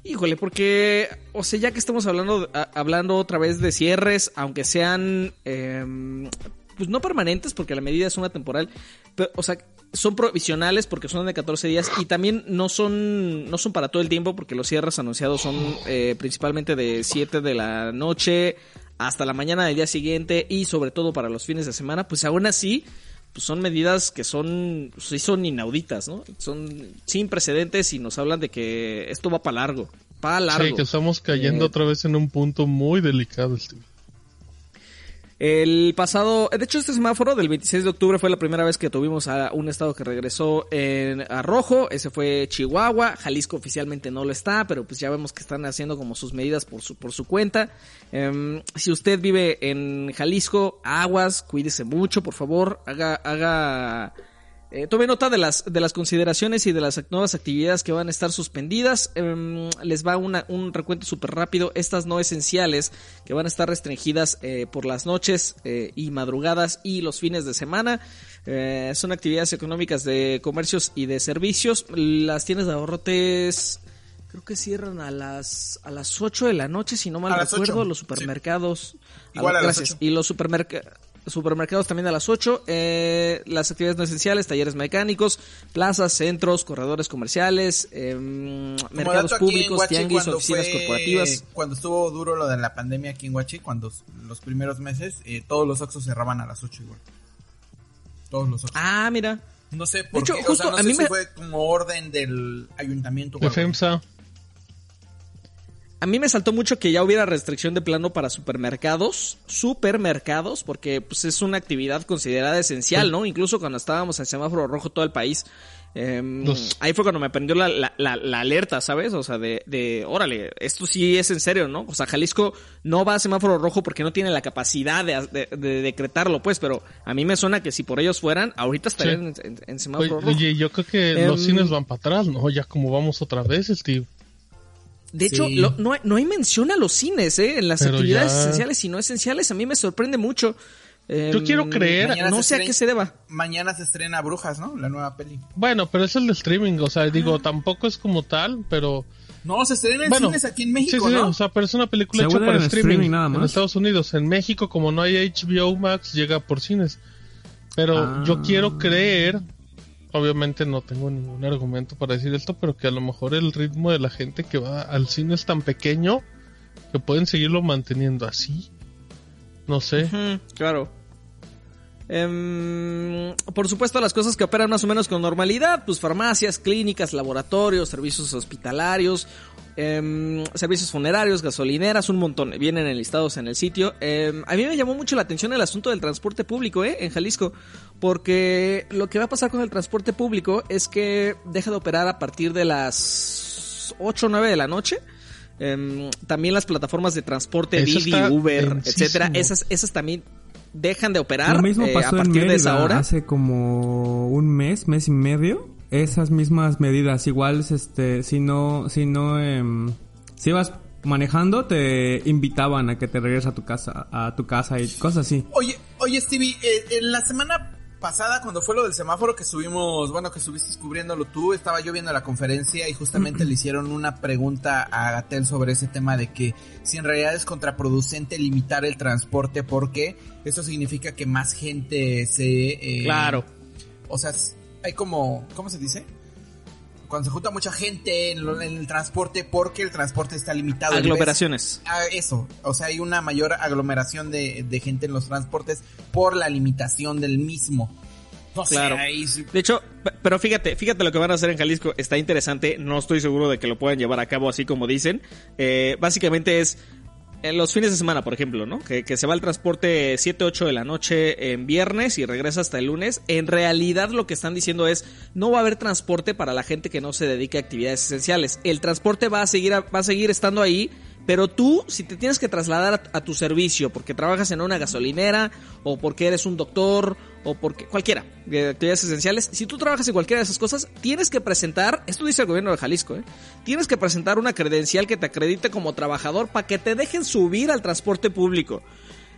Híjole, porque, o sea, ya que estamos hablando, hablando otra vez de cierres, aunque sean, em, pues no permanentes, porque la medida es una temporal, pero, o sea, son provisionales porque son de 14 días y también no son, no son para todo el tiempo porque los cierres anunciados son eh, principalmente de 7 de la noche hasta la mañana del día siguiente y sobre todo para los fines de semana, pues aún así, pues son medidas que son, sí son inauditas, ¿no? Son sin precedentes y nos hablan de que esto va para largo, para largo. Sí, que estamos cayendo Eh, otra vez en un punto muy delicado, Steve. El pasado, de hecho este semáforo del 26 de octubre fue la primera vez que tuvimos a un estado que regresó en a rojo, ese fue Chihuahua, Jalisco oficialmente no lo está, pero pues ya vemos que están haciendo como sus medidas por su por su cuenta. Em, si usted vive en Jalisco, aguas, cuídese mucho, por favor, haga haga eh, tome nota de las, de las consideraciones y de las nuevas actividades que van a estar suspendidas. Em, les va una, un recuento súper rápido. Estas no esenciales que van a estar restringidas eh, por las noches eh, y madrugadas y los fines de semana. Eh, son actividades económicas de comercios y de servicios. Las tiendas de abarrotes creo que cierran a las, a las 8 de la noche, si no mal recuerdo. Los supermercados. Igual a las gracias. Y los supermercados supermercados también a las 8, eh, las actividades no esenciales, talleres mecánicos, plazas, centros, corredores comerciales, Como mercados públicos, tianguis, cuando oficinas fue- corporativas. Cuando estuvo duro lo de la pandemia aquí en Huachi, cuando los primeros meses, eh, todos los Oxxos cerraban a las 8 igual. Todos los Oxxos. Ah, mira. no sé por hecho, qué, o justo sea, no a sé mí si me- fue como orden del ayuntamiento. o De algo. A mí me saltó mucho que ya hubiera restricción de plano para supermercados, supermercados, porque pues es una actividad considerada esencial, ¿no? Incluso cuando estábamos en semáforo rojo todo el país. em, Ahí fue cuando me prendió la, la, la- la alerta, ¿sabes? O sea, de, de, órale, esto sí es en serio, ¿no? O sea, Jalisco no va a semáforo rojo porque no tiene la capacidad de, de- de decretarlo, pues, pero a mí me suena que si por ellos fueran, ahorita estarían en, en- en semáforo Oye, rojo. oye, yo creo que Em, los cines van para atrás, ¿no? Ya como vamos otra vez, Steve. De hecho, Sí. lo- no, hay- no hay mención a los cines, ¿eh? En las Pero actividades ya- esenciales y no esenciales. A mí me sorprende mucho. Em, Yo quiero creer- Mañana No sé a qué se deba. Mañana se estrena Brujas, ¿no? La nueva peli. Bueno, pero es el de streaming, o sea, Ah. digo, tampoco es como tal, pero... No, se estrena en Bueno, cines aquí en Sí, México, sí, ¿no? o sea, pero es una película Se hecha para streaming, streaming nada en. Estados Unidos. En México, como no hay HBO Max, llega por cines. Pero Ah. yo quiero creer, obviamente no tengo ningún argumento para decir esto, pero que a lo mejor el ritmo de la gente que va al cine es tan pequeño que pueden seguirlo manteniendo así. No sé. Claro. Em, por supuesto, las cosas que operan más o menos con normalidad, pues farmacias, clínicas, laboratorios, servicios hospitalarios, em, servicios funerarios, gasolineras, un montón. Vienen enlistados en el sitio. Em, a mí me llamó mucho la atención el asunto del transporte público, ¿eh? En Jalisco. Porque lo que va a pasar con el transporte público es que deja de operar a partir de las 8 o 9 de la noche. También las plataformas de transporte, Didi, Uber, etcétera, esas, esas también dejan de operar Lo mismo eh, a pasó en partir de esa Mérida hora. hace como un mes, mes y medio. Esas mismas medidas, igual, este, si no, si no, em, si ibas manejando, te invitaban a que te regreses a tu casa, a tu casa y cosas así. Oye, oye Stevie, eh, en la semana pasada, cuando fue lo del semáforo que subimos, bueno, que subiste cubriéndolo tú, estaba yo viendo la conferencia y justamente le hicieron una pregunta a Gatel sobre ese tema de que si en realidad es contraproducente limitar el transporte porque eso significa que más gente se... eh, Claro. O sea, hay como, ¿cómo se dice? Cuando se junta mucha gente en, lo- en el transporte porque el transporte está limitado. Aglomeraciones. Ah, eso, o sea, hay una mayor aglomeración de, de gente en los transportes por la limitación del mismo. No sé, Claro. ahí sí- De hecho, pero fíjate, fíjate lo que van a hacer en Jalisco, está interesante, no estoy seguro de que lo puedan llevar a cabo así como dicen. Eh, básicamente es en los fines de semana, por ejemplo, ¿no? Que, se va el transporte 7, 8 de la noche en viernes y regresa hasta el lunes. En realidad lo que están diciendo es, no va a haber transporte para la gente que no se dedique a actividades esenciales. El transporte va a seguir, va a seguir estando ahí, pero tú, si te tienes que trasladar a tu servicio porque trabajas en una gasolinera o porque eres un doctor o porque cualquiera de actividades esenciales, si tú trabajas en cualquiera de esas cosas, tienes que presentar, esto dice el gobierno de Jalisco, ¿eh? tienes que presentar una credencial que te acredite como trabajador para que te dejen subir al transporte público.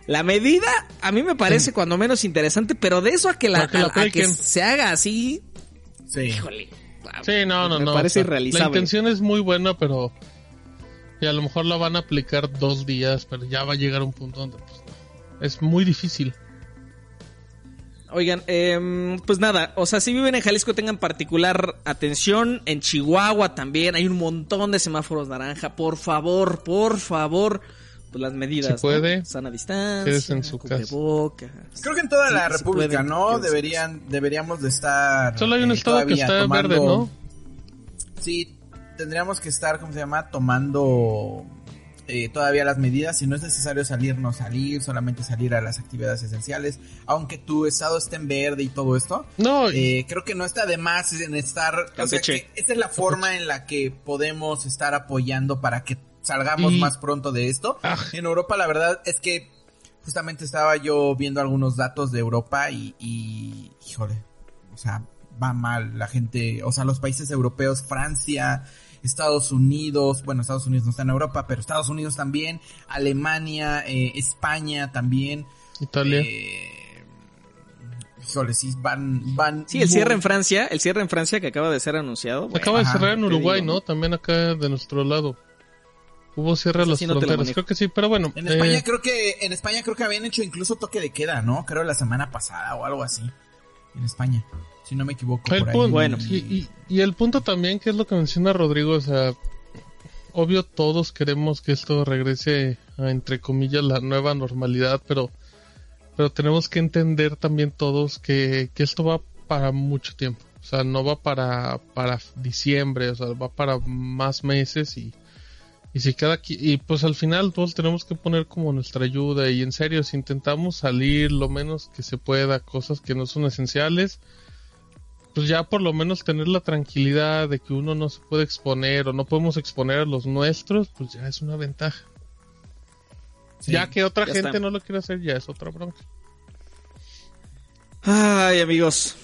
La medida a mí me parece cuando menos interesante, pero de eso a que la, que la a- a que apliquen. se haga así, sí. híjole. Sí, no, no, me no. parece o sea, La irrealizable. intención es muy buena, pero. Y a lo mejor la van a aplicar dos días, pero ya va a llegar un punto donde. Pues. Es muy difícil. Oigan, em, pues nada, o sea, si viven en Jalisco tengan particular atención, en Chihuahua también hay un montón de semáforos naranja, por favor, por favor, pues las medidas, Si puede, ¿no? sana distancia, quédese en su casa. Creo que en toda Sí, la República, pueden, ¿no? Deberían, deberíamos de estar. Solo hay un eh, estado que todavía está tomando- verde, ¿no? Sí, tendríamos que estar, ¿cómo se llama? Tomando eh, todavía las medidas. Si no es necesario salir, no salir, solamente salir a las actividades esenciales. Aunque tu estado esté en verde y todo esto. No, Eh, creo que no está de más en estar. O sea, que esta es la forma en la que podemos estar apoyando para que salgamos Y- más pronto de esto. Ah. En Europa, la verdad es que justamente estaba yo viendo algunos datos de Europa y, y híjole, o sea, va mal la gente, o sea, los países europeos, Francia, Estados Unidos, bueno, Estados Unidos no está en Europa, pero Estados Unidos también, Alemania, eh, España también. Italia. Eh, híjole, sí, van, van. Sí, el cierre en Francia, el cierre en Francia que acaba de ser anunciado. Acaba de ajá, cerrar en Uruguay, digo. ¿no? También acá de nuestro lado. Hubo cierre a las sí no fronteras. Creo que sí, pero bueno. En eh, España creo que, en España creo que habían hecho incluso toque de queda, ¿no? Creo la semana pasada o algo así. En España, si no me equivoco. El por ahí. punto, Bueno. y, y- y el punto también, que es lo que menciona Rodrigo, o sea, obvio todos queremos que esto regrese a, entre comillas, la nueva normalidad, pero, pero tenemos que entender también todos que, que esto va para mucho tiempo. O sea, no va para, para diciembre, o sea, va para más meses y, y si cada y pues al final todos tenemos que poner como nuestra ayuda y en serio, si intentamos salir lo menos que se pueda, cosas que no son esenciales, pues ya por lo menos tener la tranquilidad de que uno no se puede exponer o no podemos exponer a los nuestros, pues ya es una ventaja. Sí. ya que otra ya gente está. no lo quiere hacer, ya es otra bronca. Ay, amigos.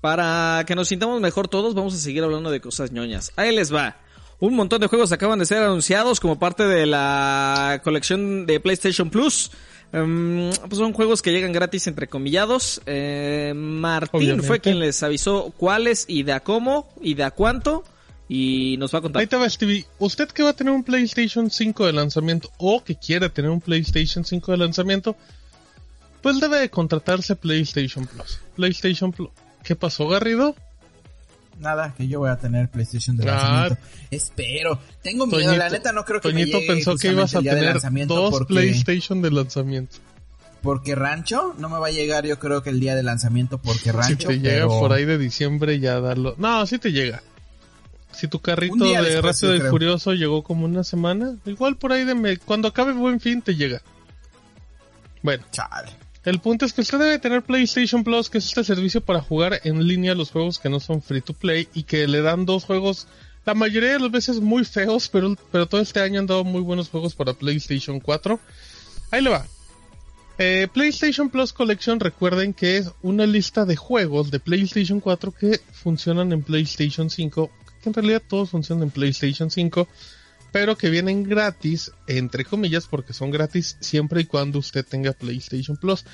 Para que nos sintamos mejor todos, vamos a seguir hablando de cosas ñoñas. Ahí les va. Un montón de juegos acaban de ser anunciados como parte de la colección de PlayStation Plus. Em, pues son juegos que llegan gratis entre comillados. Eh, Martín Obviamente. fue quien les avisó cuáles y de a cómo y de a cuánto. Y nos va a contar. Ahí te va Stevie, usted que va a tener un PlayStation 5 de lanzamiento o que quiere tener un PlayStation 5 de lanzamiento, pues debe de contratarse PlayStation Plus. PlayStation Plus. ¿Qué pasó, Garrido? Nada, que yo voy a tener PlayStation de Ah. lanzamiento. Espero. Tengo miedo, la Toñito- neta no creo que Toñito me llegue pensó que ibas a tener dos porque, PlayStation de lanzamiento. porque rancho no me va a llegar yo creo que el día de lanzamiento porque Si rancho te llega pero- por ahí de diciembre ya darlo. No, sí te llega. Si tu carrito de después, Rápido y. Furioso llegó como una semana, igual por ahí de me... cuando acabe Buen Fin te llega. Bueno, Chale. El punto es que usted debe tener PlayStation Plus, que es este servicio para jugar en línea los juegos que no son free to play y que le dan dos juegos, la mayoría de las veces muy feos, pero, pero todo este año han dado muy buenos juegos para PlayStation 4. Ahí le va. Eh, PlayStation Plus Collection, recuerden que es una lista de juegos de PlayStation 4 que funcionan en PlayStation 5, que en realidad todos funcionan en PlayStation 5, pero que vienen gratis, entre comillas, porque son gratis siempre y cuando usted tenga PlayStation Plus.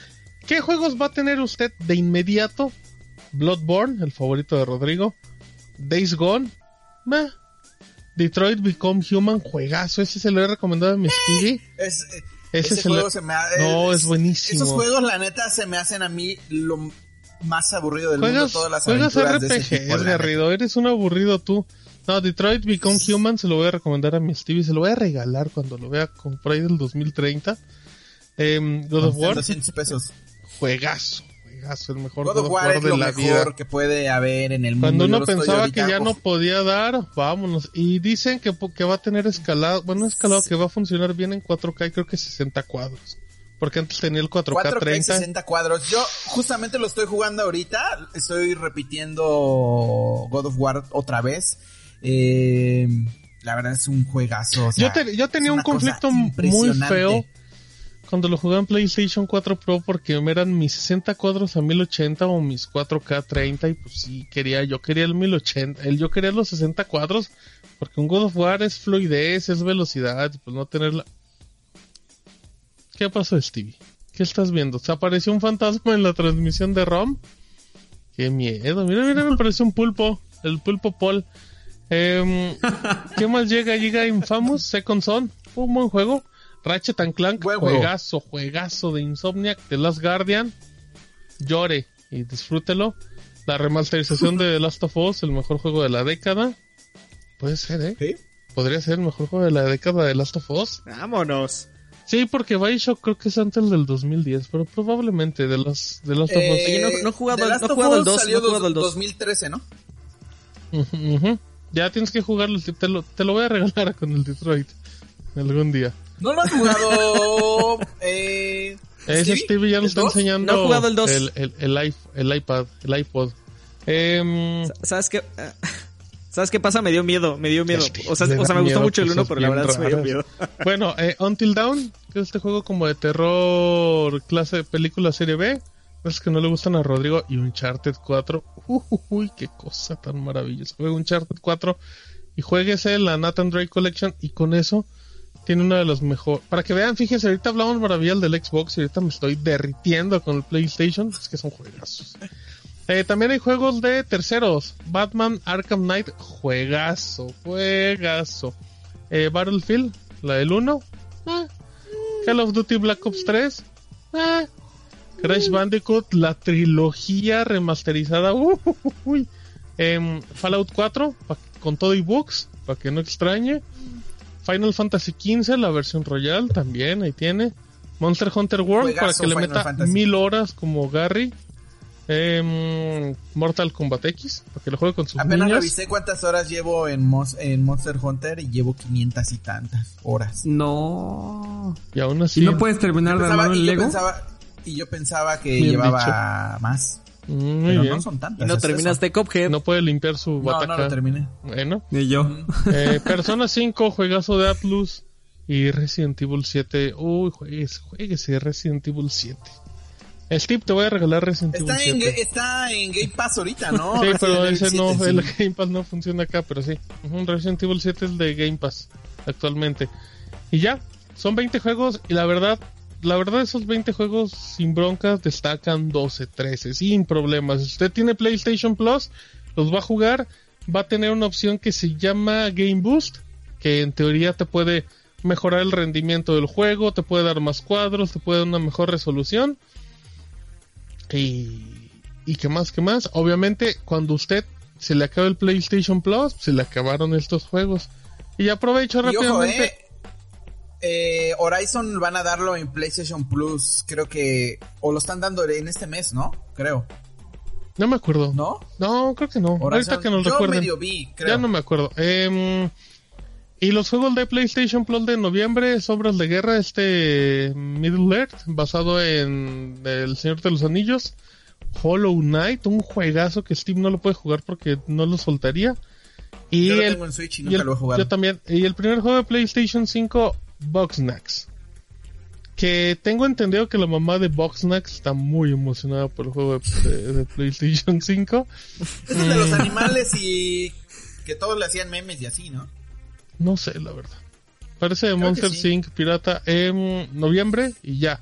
¿Qué juegos va a tener usted de inmediato? Bloodborne, el favorito de Rodrigo. Days Gone. Meh. Detroit Become Human, juegazo. Ese se lo he recomendado a mi Stevie. Es, eh, Ese ese, se lo- juego se me ha- No, es buenísimo. Esos juegos, la neta, se me hacen a mí lo más aburrido del mundo. Juegas, Todas las de ese RPG, tipo, la neta. Garrido. Eres un aburrido tú. No, Detroit Become Human se lo voy a recomendar a mi Stevie. Se lo voy a regalar cuando lo vea con por ahí del 2030. Em, God of War, 200 pesos. juegazo. Juegazo, el mejor God of War es de lo la mejor vida. que puede haber en el mundo. Cuando uno pensaba que ya no podía dar, vámonos. Y dicen que, que va a tener escalado, bueno, escalado que va a funcionar bien en 4K y creo que 60 cuadros. Porque antes tenía el 4K, 4K 30. 60 cuadros. Yo justamente lo estoy jugando ahorita. Estoy repitiendo God of War otra vez. Eh, la verdad es un juegazo. o sea, yo, te- yo tenía un conflicto muy feo cuando lo jugaba en PlayStation 4 Pro porque eran mis 60 cuadros a 1080 o mis 4K 30 y pues sí quería, yo quería el 1080, el, yo quería los 60 cuadros porque un God of War es fluidez, es velocidad, pues no tenerla. ¿Qué pasó Stevie? ¿Qué estás viendo? ¿Se apareció un fantasma en la transmisión de ROM? Qué miedo, mira, mira, me pareció un pulpo, el pulpo Paul. Em, ¿Qué más llega? Llega Infamous Second Son, un buen juego. Ratchet and Clank, Buen juego. juegazo, juegazo de Insomniac, The Last Guardian. Llore y disfrútelo. La remasterización de The Last of Us, el mejor juego de la década. Puede ser, ¿eh? ¿Sí? Podría ser el mejor juego de la década de Last of Us. Vámonos. Sí, porque Bioshock creo que es antes del 2010, pero probablemente de los de Last of Us. Oye, no- no The no el Us dos, salió no he jugado el dos. 2013, ¿no? Ujú, ujú. Ya tienes que jugarlo, te lo, te lo voy a regalar con el Detroit algún día. No lo has jugado. eh, Ese ¿Stevie? Stevie ya lo ¿El está dos? enseñando. No he jugado el dos. El, el, el, el iPad, el iPod. Em, ¿Sabes qué? ¿Sabes qué pasa? Me dio miedo, me dio miedo. O sea, o me gustó mucho el uno, pero la verdad me dio miedo. bueno, eh, Until Dawn, que es este juego como de terror, clase de película serie B. Es que no le gustan a Rodrigo. Y Uncharted 4. Uy, qué cosa tan maravillosa. Juega Uncharted 4 y jueguese la Nathan Drake Collection. Y con eso tiene una de las mejores. Para que vean, fíjense, ahorita hablamos maravillas del Xbox y ahorita me estoy derritiendo con el PlayStation. Es que son juegazos. Eh, también hay juegos de terceros. Batman Arkham Knight, juegazo, juegazo. Eh, Battlefield, la del 1. Ah. Call of Duty Black Ops 3. Crash Bandicoot, la trilogía remasterizada. Uh, uh, uh, uy. Em, Fallout 4, pa- con todo y bugs, para que no extrañe. Final Fantasy XV, la versión Royal, también, ahí tiene. Monster Hunter World, Juegazo para que le meta Fantasy. mil horas como Gary. Em, Mortal Kombat X, para que lo juegue con sus Apenas niños. revisé cuántas horas llevo en, Mos- en Monster Hunter y llevo 500 y tantas horas. No. Y aún así. ¿Y no puedes terminar de armar y el Lego? pensaba- y yo pensaba que Bien llevaba más. Mm, Muy Pero bien. no son Y tantas. no es terminaste Cuphead. No puede limpiar su eso. No, bataca. no lo terminé. Bueno. Ni yo. Eh, Persona 5, juegazo de Atlus. Y Resident Evil 7. Uy, juegues, jueguese Resident Evil 7. Steve, te voy a regalar Resident Está Evil en, 7. Ga- está en Game Pass ahorita, ¿no? Sí, Resident pero ese no, 7, el sí. Game Pass no funciona acá, pero sí. Resident Evil 7 es de Game Pass actualmente. Y ya, son 20 juegos y la verdad, la verdad esos 20 juegos sin broncas destacan 12, 13, sin problemas. Si usted tiene PlayStation Plus, los va a jugar, va a tener una opción que se llama Game Boost, que en teoría te puede mejorar el rendimiento del juego, te puede dar más cuadros, te puede dar una mejor resolución. Y, y qué más, qué más. Obviamente, cuando usted se le acabe el PlayStation Plus, se le acabaron estos juegos. Y aprovecho Y ojo, rápidamente. eh, eh, Horizon van a darlo en PlayStation Plus, creo que, o lo están dando en este mes, ¿no? Creo, No me acuerdo. ¿no? No, creo que no. Horizon, Ahorita que nos yo recuerden. medio vi, creo. Ya no me acuerdo. Em, y los juegos de PlayStation Plus de noviembre, Sobras de Guerra, este Middle Earth, basado en El Señor de los Anillos. Hollow Knight, un juegazo que Steve no lo puede jugar porque no lo soltaría. Y Yo lo tengo en Switch y y nunca el- lo he jugado. Yo también. Y el primer juego de PlayStation 5, Boxnax. Que tengo entendido que la mamá de Boxnax está muy emocionada por el juego de, de- de PlayStation 5. Ese es de los animales y que todos le hacían memes y así, ¿no? No sé, la verdad. Parece de Monster sí. Inc. Pirata en noviembre y ya.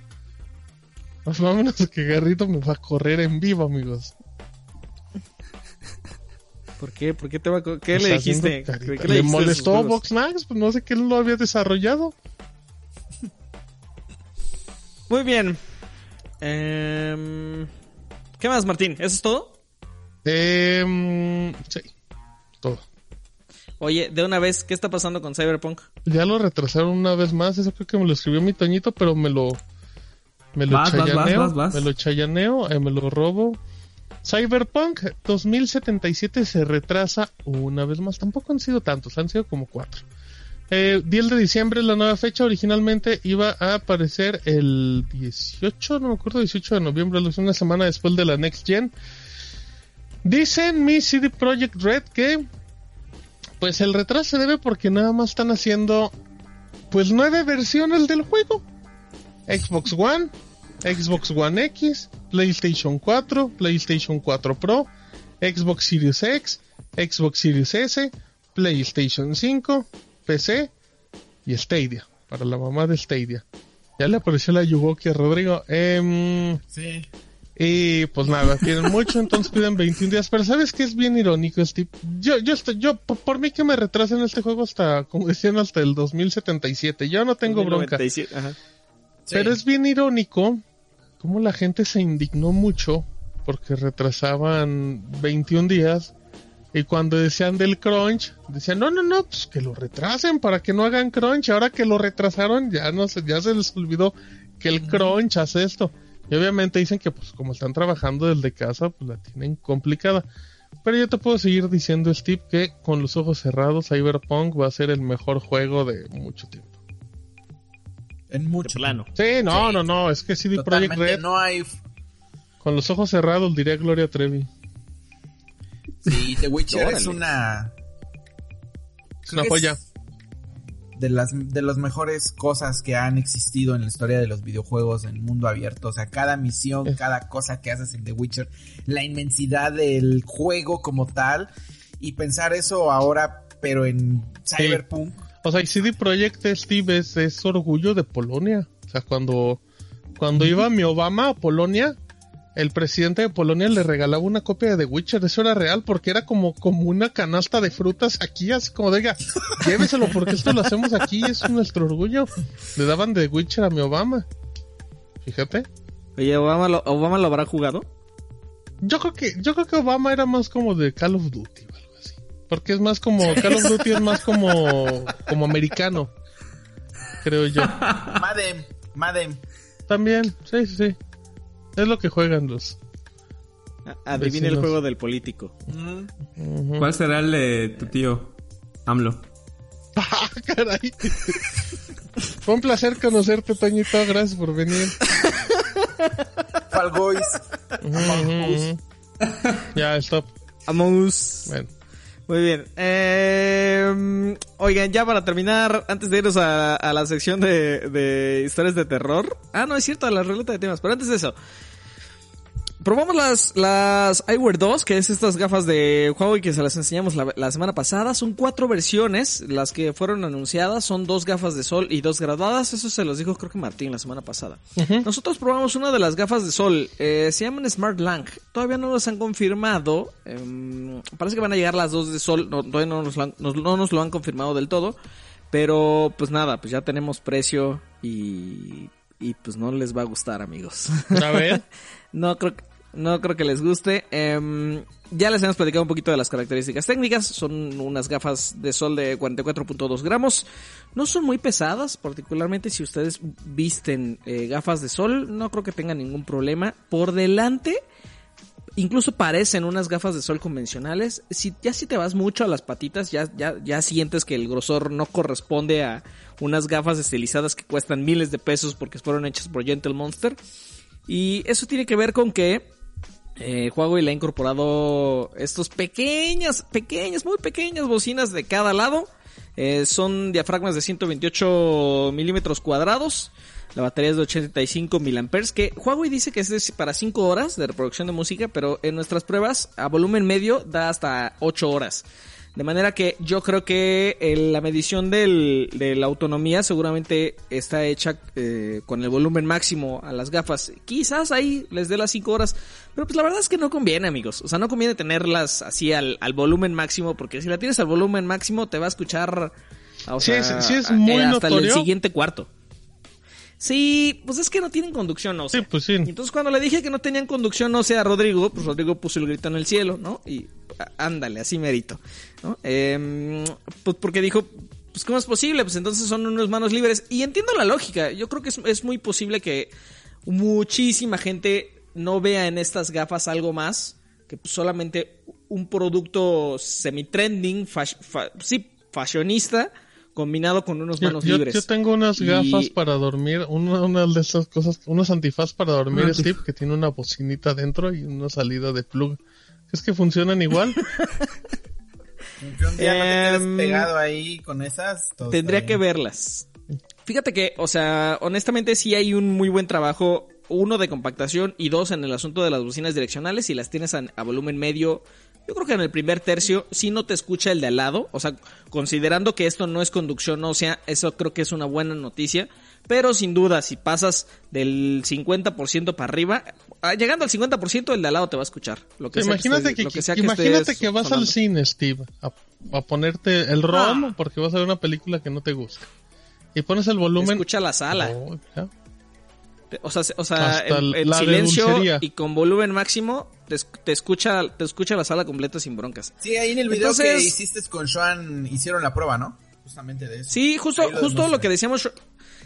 Pues vámonos que Garrito me va a correr en vivo, amigos. ¿Por qué? ¿Por qué te va a ¿Qué le dijiste? ¿Qué le, dijiste molestó juegos? Voxnax, pues no sé qué lo había desarrollado. Muy bien. Em, ¿Qué más, Martín? ¿Eso es todo? Eh, sí, todo. Oye, de una vez, ¿qué está pasando con Cyberpunk? Ya lo retrasaron una vez más, eso creo que me lo escribió mi Toñito, pero me lo... Me lo Vas, vas, chayaneo, vas, vas, vas. me lo chayaneo, eh, me lo robo. Cyberpunk 2077 se retrasa una vez más. Tampoco han sido tantos, han sido como cuatro. Eh, 10 de diciembre es la nueva fecha. Originalmente iba a aparecer el 18, no me acuerdo, 18 de noviembre, una semana después de la Next Gen. Dicen mi CD Projekt Red que pues el retraso se debe porque nada más están haciendo pues nueve versiones del juego. Xbox One, Xbox One X, PlayStation 4, PlayStation 4 Pro, Xbox Series X, Xbox Series S, PlayStation 5, PC y Stadia, para la mamá de Stadia. Ya le apareció la Yugoki a Rodrigo. Em, Sí. y pues nada, tienen mucho, entonces piden 21 días. Pero ¿sabes qué es bien irónico, Steve? Yo, yo, estoy, yo, por, por mí que me retrasen este juego hasta, como decían, hasta el 2077. Yo no tengo bronca. 97, ajá. Sí. Pero es bien irónico cómo la gente se indignó mucho porque retrasaban 21 días y cuando decían del crunch, decían, no, no, no, pues que lo retrasen para que no hagan crunch. Ahora que lo retrasaron, ya no se, ya se les olvidó que el crunch hace esto. Y obviamente dicen que pues como están trabajando desde casa, pues la tienen complicada. Pero yo te puedo seguir diciendo, Steve, que con los ojos cerrados, Cyberpunk va a ser el mejor juego de mucho tiempo. En De mucho. plano. Sí, no, Sí. no, no, es que CD Projekt. Red, No hay. con los ojos cerrados, diría Gloria Trevi. Sí, The Witcher es una. Es una joya. es De las, de las mejores cosas que han existido en la historia de los videojuegos en mundo abierto. O sea, cada misión, Es- cada cosa que haces en The Witcher, la inmensidad del juego como tal. Y pensar eso ahora, pero en Cyberpunk. O sea, y CD Projekt Steve es, es orgullo de Polonia. O sea, cuando, cuando iba mi Obama a Polonia, el presidente de Polonia le regalaba una copia de The Witcher. Eso era real porque era como, como una canasta de frutas aquí, así como diga, lléveselo porque esto lo hacemos aquí, es nuestro orgullo. Le daban The Witcher a mi Obama. Fíjate. Oye, ¿Obama lo, ¿Obama lo habrá jugado? Yo creo que, yo creo que Obama era más como de Call of Duty así. Porque es más como, Call of Duty es más como, como americano. Creo yo. Madem, Madem. También, sí, sí, sí. Es lo que juegan los. Adivina el juego del político. ¿Cuál será el de tu tío? AMLO. Ah, caray. Fue un placer conocerte, Toñito. Gracias por venir. Ujú, ujú. Ya, stop. Vamos. Bueno. Muy bien. Eh, oigan, ya para terminar, antes de irnos a, a la sección de, de historias de terror. Ah, no, es cierto, la ruleta de temas. Pero antes de eso. Probamos las, las iWear 2, que es estas gafas de Huawei que se las enseñamos la, la semana pasada. Son cuatro versiones, las que fueron anunciadas. Son dos gafas de sol y dos graduadas. Eso se los dijo creo que Martín la semana pasada. Nosotros probamos una de las gafas de sol. eh, se llaman Smart Lang. Todavía no nos han confirmado. em, parece que van a llegar las dos de sol. No, todavía no nos, lo han, nos- no nos lo han confirmado del todo. Pero pues nada, pues ya tenemos precio y, y pues no les va a gustar amigos. A ver. No creo que, no creo que les guste. Em, ya les hemos platicado un poquito de las características técnicas. Son unas gafas de sol de 44.2 gramos. No son muy pesadas, particularmente si ustedes visten eh, gafas de sol. No creo que tengan ningún problema. Por delante, incluso parecen unas gafas de sol convencionales. Si, ya si te vas mucho a las patitas, ya, ya, ya sientes que el grosor no corresponde a unas gafas estilizadas que cuestan miles de pesos porque fueron hechas por Gentle Monster. Y eso tiene que ver con que eh, Huawei le ha incorporado estos pequeñas, pequeñas, muy pequeñas bocinas de cada lado. Eh, son diafragmas de 128 milímetros cuadrados. La batería es de 85 miliamperes. Que Huawei dice que es para 5 horas de reproducción de música, pero en nuestras pruebas a volumen medio da hasta 8 horas. De manera que yo creo que eh, la medición del, de la autonomía seguramente está hecha eh, con el volumen máximo a las gafas. Quizás ahí les dé las 5 horas. Pero pues la verdad es que no conviene, amigos. O sea, no conviene tenerlas así al, al volumen máximo. Porque si la tienes al volumen máximo te va a escuchar... O Sí sea, es- sí es muy eh, hasta el siguiente cuarto. Sí, pues es que no tienen conducción ósea. Sí, pues sí. Entonces cuando le dije que no tenían conducción ósea a Rodrigo, pues Rodrigo puso el grito en el cielo, ¿no? Y ándale, así merito, ¿no? Em, pues porque dijo, pues ¿cómo es posible? Pues entonces son unos manos libres. Y entiendo la lógica, yo creo que es, es muy posible que muchísima gente no vea en estas gafas algo más que pues, solamente un producto semi-trending, fash- fa- sí, fashionista, combinado con unos manos yo- libres. yo tengo unas Y- gafas para dormir, una, una de esas cosas, unos antifaz para dormir, Steve, que tiene una bocinita dentro y una salida de plug. ¿Es que funcionan igual? Día no te Em, pegado ahí con esas. todo Tendría que verlas. Fíjate que, o sea, honestamente sí hay un muy buen trabajo, uno de compactación y dos en el asunto de las bocinas direccionales. Si las tienes a, a volumen medio, yo creo que en el primer tercio sí no te escucha el de al lado. O sea, considerando que esto no es conducción ósea, eso creo que es una buena noticia. Pero sin duda, si pasas del 50% para arriba, llegando al 50%, el de al lado te va a escuchar. Lo que sea imagínate que, lo sea imagínate estés que vas al cine, Steve, a, a ponerte el ROM Ah. porque vas a ver una película que no te gusta. Y pones el volumen. Escucha la sala. Oh. O sea, se- o sea de silencio dulcería. y con volumen máximo te, te escucha te escucha la sala completa sin broncas. Sí, ahí en el video que hiciste con Sean hicieron la prueba, ¿no? Justamente de eso. Sí, justo justo lo que decíamos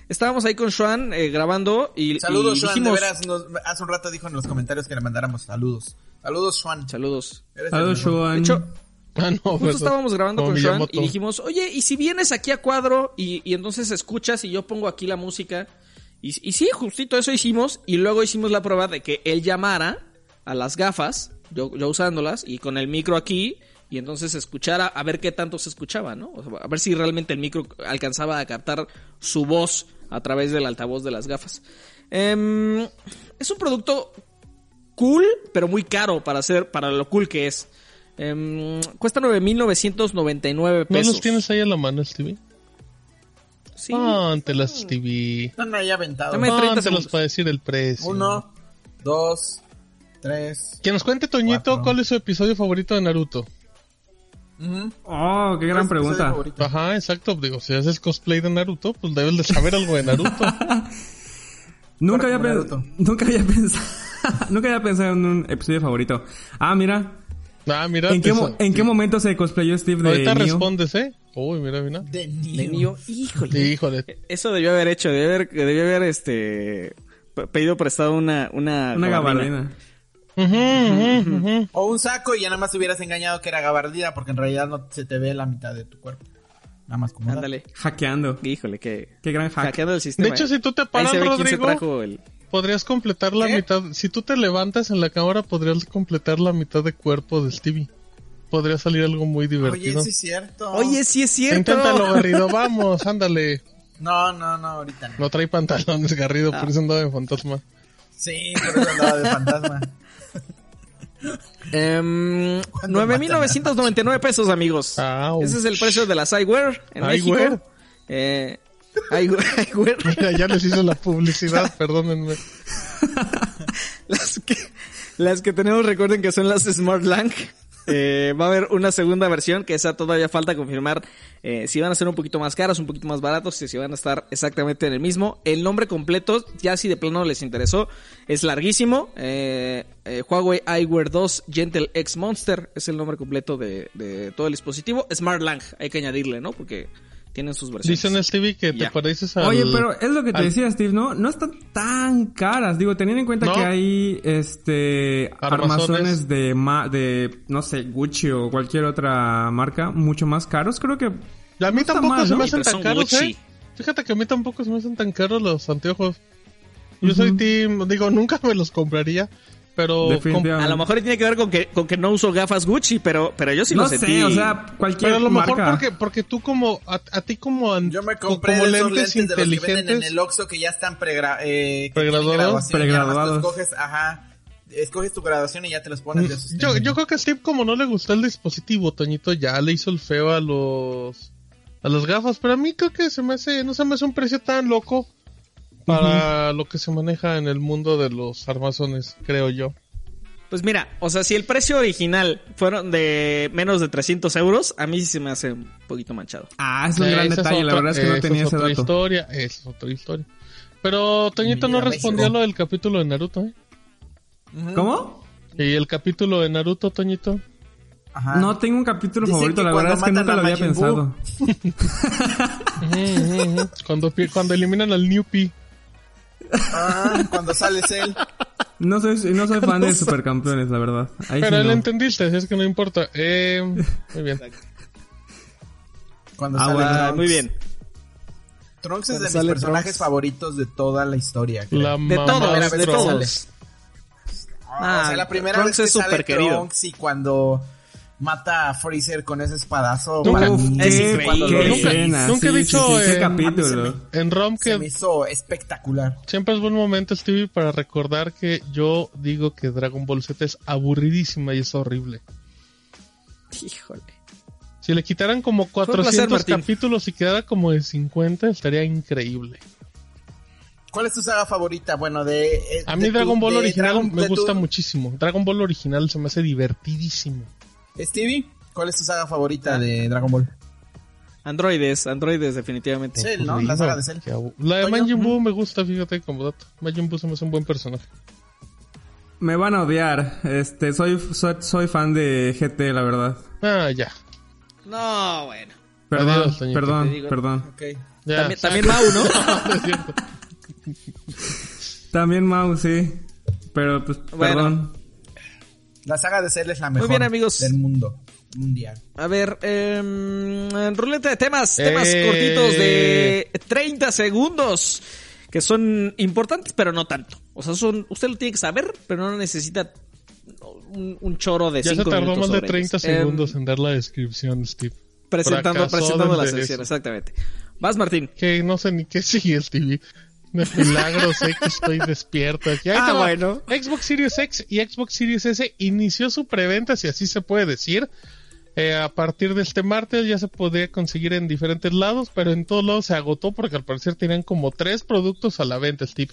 estábamos ahí con Sean eh, grabando y Saludos, y Sean. dijimos De veras, nos- hace un rato dijo en los comentarios que le mandáramos saludos. Saludos, Sean. saludos. Saludos, mejor. De Sean. hecho, Ah, no, justo estábamos grabando con Sean y dijimos, "Oye, ¿y si vienes aquí a cuadro y, y entonces escuchas y yo pongo aquí la música?" Y, y sí, justito eso hicimos y luego hicimos la prueba de que él llamara a las gafas, yo, yo usándolas y con el micro aquí y entonces escuchara a ver qué tanto se escuchaba, ¿no? O sea, a ver si realmente el micro alcanzaba a captar su voz a través del altavoz de las gafas. Em, es un producto cool, pero muy caro para hacer, para lo cool que es. Em, cuesta 9.999 ¿No pesos. los tienes ahí a la mano, Stevie? Sí. Póntelas, Stevie. Están ahí aventados. Dame 30 Póntelos para decir el precio. Uno, dos, tres. Que nos cuente Toñito Cuatro. cuál es su episodio favorito de Naruto. Oh, qué ¿Cuál es gran pregunta. Ajá, exacto. Digo, si haces cosplay de Naruto, pues debes de saber algo de Naruto. Nunca había, Naruto. nunca había pensado, nunca había pensado en un episodio favorito. Ah, mira, ah, mira. ¿en qué, mo- en qué momento se cosplayó Steve de Ahorita Neo? respondes, ¿eh? Uy, mira, mira. De De niño. Neo. Híjole. Sí, híjole. Eso debió haber hecho, debió haber, debió haber este pe- pedido prestado una una, Una gabardina. gabardina. O un saco y ya nada más hubieras engañado que era gabardina porque en realidad no se te ve la mitad de tu cuerpo. Nada más como. Ándale. Hackeando. Híjole, qué Qué gran hack. hackeando el sistema. De hecho, ¿eh? si tú te paras, Rodrigo, el podrías completar la ¿Qué? mitad. Si tú te levantas en la cámara, podrías completar la mitad de cuerpo de Stevie. Podría salir algo muy Oye, divertido. sí es cierto. Oye, sí es cierto. Inténtalo, Garrido. Vamos, ándale. No, no, no, ahorita no. No trae pantalones, Garrido, Ah. por eso andaba en fantasma. Sí, por eso andaba de fantasma. Em, ¿Cuándo 9.999 pesos, amigos. Ese es el precio de las iWear en iWear. México. Eh. Mira, ya les hice la publicidad, perdónenme. Las que, las que tenemos, recuerden que son las Smart Lang. Eh, va a haber una segunda versión que esa todavía falta confirmar eh, si van a ser un poquito más caros, un poquito más baratos, si si van a estar exactamente en el mismo. El nombre completo, ya si de plano les interesó, es larguísimo. Eh, eh, Huawei iWear 2 Gentle X Monster es el nombre completo de, de todo el dispositivo. Smart Lang, hay que añadirle, ¿no? Porque tienen sus versiones. Dicen Stevie que te Ya. pareces al... Oye, pero es lo que te al- decía Steve, ¿no? No están tan caras. Digo, teniendo en cuenta No. que hay este Armazones. armazones de ma de no sé, Gucci o cualquier otra marca mucho más caros, creo que A mí no tampoco mal, se ¿no? me hacen tan caros, Gucci. ¿eh? Fíjate que a mí tampoco se me hacen tan caros los anteojos. Yo soy team, digo, nunca me los compraría, pero... A lo mejor tiene que ver con que, con que no uso gafas Gucci, pero, pero yo sí no lo sé, sentí. o sea, cualquier Pero a lo mejor marca. porque, porque tú como, a, a ti como, Yo me co- compré como lentes lentes, de los que venden en inteligentes, el Oxxo que ya están pregra eh, ¿Pregraduados? Pregraduados. los coges, ajá. escoges tu graduación y ya te los pones de Yo, yo creo que a Steve, como no le gustó el dispositivo, Toñito ya le hizo el feo a los a las gafas, pero a mí creo que se me hace, no se me hace un precio tan loco para lo que se maneja en el mundo de los armazones, creo yo. Pues mira, o sea, si el precio original fueron de menos de 300 euros, a mí sí se me hace un poquito manchado. Ah, es un gran Esa detalle, la otra- verdad es que no esa tenía es ese otra dato. historia, es otra historia. Pero Toñito no respondió a lo del capítulo de Naruto, ¿eh? ¿Cómo? Y el capítulo de Naruto, Toñito. Ajá. No tengo un capítulo Dicen favorito, la verdad es que nunca lo había pensado. Cuando, cuando eliminan al New P. Ah, cuando sales él. No soy, no soy fan de supercampeones, la verdad. Ahí Pero sí entendiste, es que no importa. Eh, muy bien. Cuando Ah, sale Trunks. muy bien. Trunks es Cuando de mis sale personajes Trunks. favoritos de toda la historia. creo. La De todos, de todos. Ah, o sea, la primera Trunks vez que es sale súper querido. Trunks y cuando mata a Freezer con ese espadazo. Nunca- para mí, es increíble. Nunca- escena. nunca he dicho, sí, sí, qué capítulo. En ROM Se me que hizo espectacular. siempre es buen momento, Stevie, para recordar que yo digo que Dragon Ball Z es aburridísima y es horrible. Híjole. Si le quitaran como un placer, 400 Martín. capítulos y quedara como de 50, estaría increíble. ¿Cuál es tu saga favorita? Bueno, de. eh, A de mí tu- Dragon Ball original Dragon- me tu- gusta muchísimo. Dragon Ball original se me hace divertidísimo. Stevie, ¿cuál es tu saga favorita de Dragon Ball? Androides, androides, definitivamente. Cell, ¿no? Aburrido, La saga de Cell. La de Majin Buu me gusta, fíjate, como dato. Majin Buu se me hace un buen personaje. Me van a odiar. Este, soy, soy, soy fan de GT, la verdad. Ah, ya. No, bueno. Perdón, Adiós, perdón, digo- perdón. Ok. ya También, también Mau, ¿no? No es cierto. También Mau, sí. Pero pues, Bueno. perdón. La saga de Cell es la mejor bien, amigos. del mundo mundial. A ver, eh, ruleta de temas, temas Eh. cortitos de 30 segundos, que son importantes, pero no tanto. O sea, son, usted lo tiene que saber, pero no necesita un, un choro de Ya 5 se tardó minutos más de sobre 30 ellos. segundos Eh, en dar la descripción, Steve. presentando Fracasó presentando la sección, eso. exactamente. Vas, Martín. Que no sé ni qué sigue, Stevie. De milagro sé que estoy despierto. Aquí. Ahí Ah, bueno. Xbox Series X y Xbox Series S inició su preventa, si así se puede decir. Eh, a partir de este martes ya se podía conseguir en diferentes lados, pero en todos lados se agotó porque al parecer tenían como tres productos a la venta, Steve.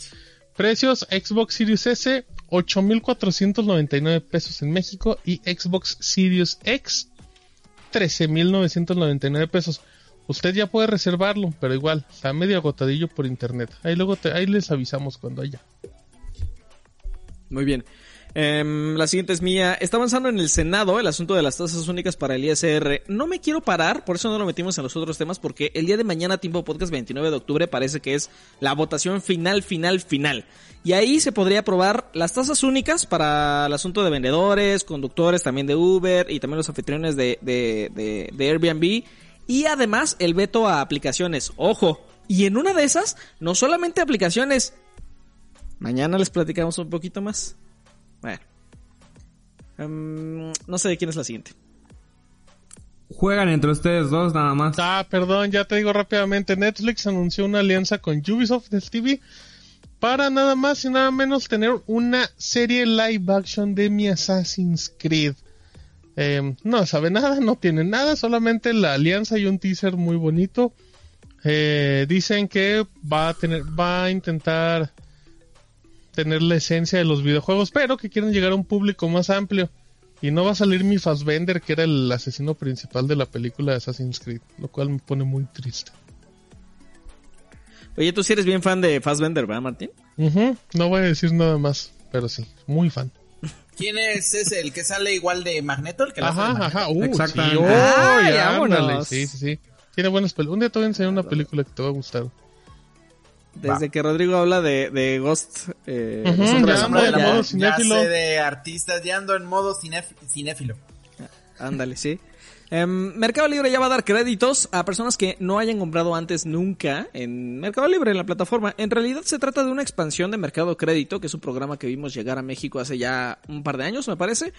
Precios Xbox Series S 8.499 pesos en México y Xbox Series X 13.999 pesos. Usted ya puede reservarlo, pero igual, está medio agotadillo por internet. Ahí luego te- ahí les avisamos cuando haya. Muy bien. Em, la siguiente es mía. Está avanzando en el Senado el asunto de las tasas únicas para el ISR. No me quiero parar, por eso no lo metimos en los otros temas, porque el día de mañana, tiempo podcast 29 de octubre, parece que es la votación final, final, final. Y ahí se podría aprobar las tasas únicas para el asunto de vendedores, conductores también de Uber y también los anfitriones de, de, de, de Airbnb. Y además el veto a aplicaciones. Ojo. Y en una de esas, no solamente aplicaciones. Mañana les platicamos un poquito más. Bueno. Em, no sé de quién es la siguiente. Juegan entre ustedes dos nada más. Ah, perdón, ya te digo rápidamente. Netflix anunció una alianza con Ubisoft del TV para nada más y nada menos tener una serie live action de mi Assassin's Creed. Eh, no sabe nada, no tiene nada, solamente la alianza y un teaser muy bonito. Eh, dicen que va a tener, va a intentar tener la esencia de los videojuegos, pero que quieren llegar a un público más amplio. Y no va a salir mi Fassbender, que era el asesino principal de la película de Assassin's Creed, lo cual me pone muy triste. Oye, tú sí eres bien fan de Fassbender, ¿verdad, Martín? No voy a decir nada más, pero sí, muy fan. ¿Quién es ese? ¿El que sale igual de Magneto? ¿El que la hace de Ajá, Magneto? ajá, uh, Exactamente. sí, oh, Ay, ándale, sí, sí, sí. Tiene buenas películas. Un día te voy a enseñar una película que te va a gustar. Desde que Rodrigo habla de, de Ghost. Eh, La ya ando amor, en ya- modo ya cinéfilo. sé de artistas, ya ando en modo cinéf- cinéfilo. Ándale, sí. Em, Mercado Libre ya va a dar créditos a personas que no hayan comprado antes nunca en Mercado Libre, en la plataforma. En realidad se trata de una expansión de Mercado Crédito, que es un programa que vimos llegar a México hace ya un par de años, me parece.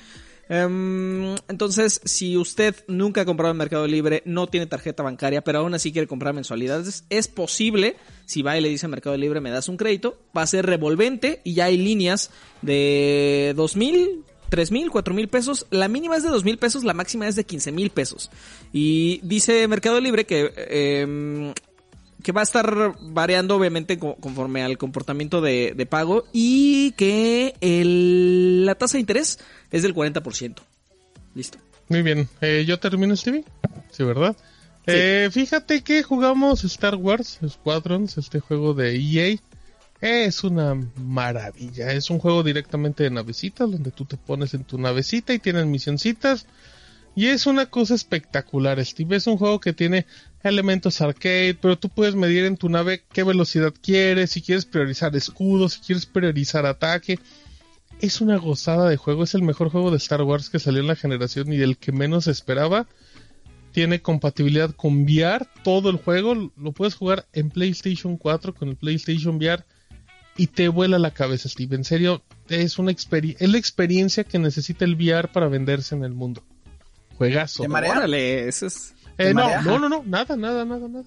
Em, entonces, si usted nunca ha comprado en Mercado Libre, no tiene tarjeta bancaria, pero aún así quiere comprar mensualidades, es posible, si va y le dice Mercado Libre, me das un crédito, va a ser revolvente y ya hay líneas de 2000, tres mil, cuatro mil pesos. La mínima es de dos mil pesos, la máxima es de quince mil pesos. Y dice Mercado Libre que, eh, que va a estar variando obviamente co- conforme al comportamiento de, de pago y que el, la tasa de interés es del 40%. Listo. Muy bien. Eh, ¿Yo termino, Stevie? Sí, ¿verdad? Eh, fíjate que jugamos Star Wars Squadrons, este juego de EA. Es una maravilla. Es un juego directamente de navecitas, donde tú te pones en tu navecita y tienes misioncitas. Y es una cosa espectacular, Steve. Es un juego que tiene elementos arcade, pero tú puedes medir en tu nave qué velocidad quieres, si quieres priorizar escudos, si quieres priorizar ataque. Es una gozada de juego, es el mejor juego de Star Wars que salió en la generación y del que menos esperaba. Tiene compatibilidad con VR, todo el juego lo puedes jugar en PlayStation 4 con el PlayStation VR y te vuela la cabeza, Steve. En serio, es una experi- es la experiencia que necesita el VR para venderse en el mundo. Juegazo. ¿Te marea? Órale, eso es... Eh, ¿Te no, marea? no, no, no, nada, nada, nada, nada.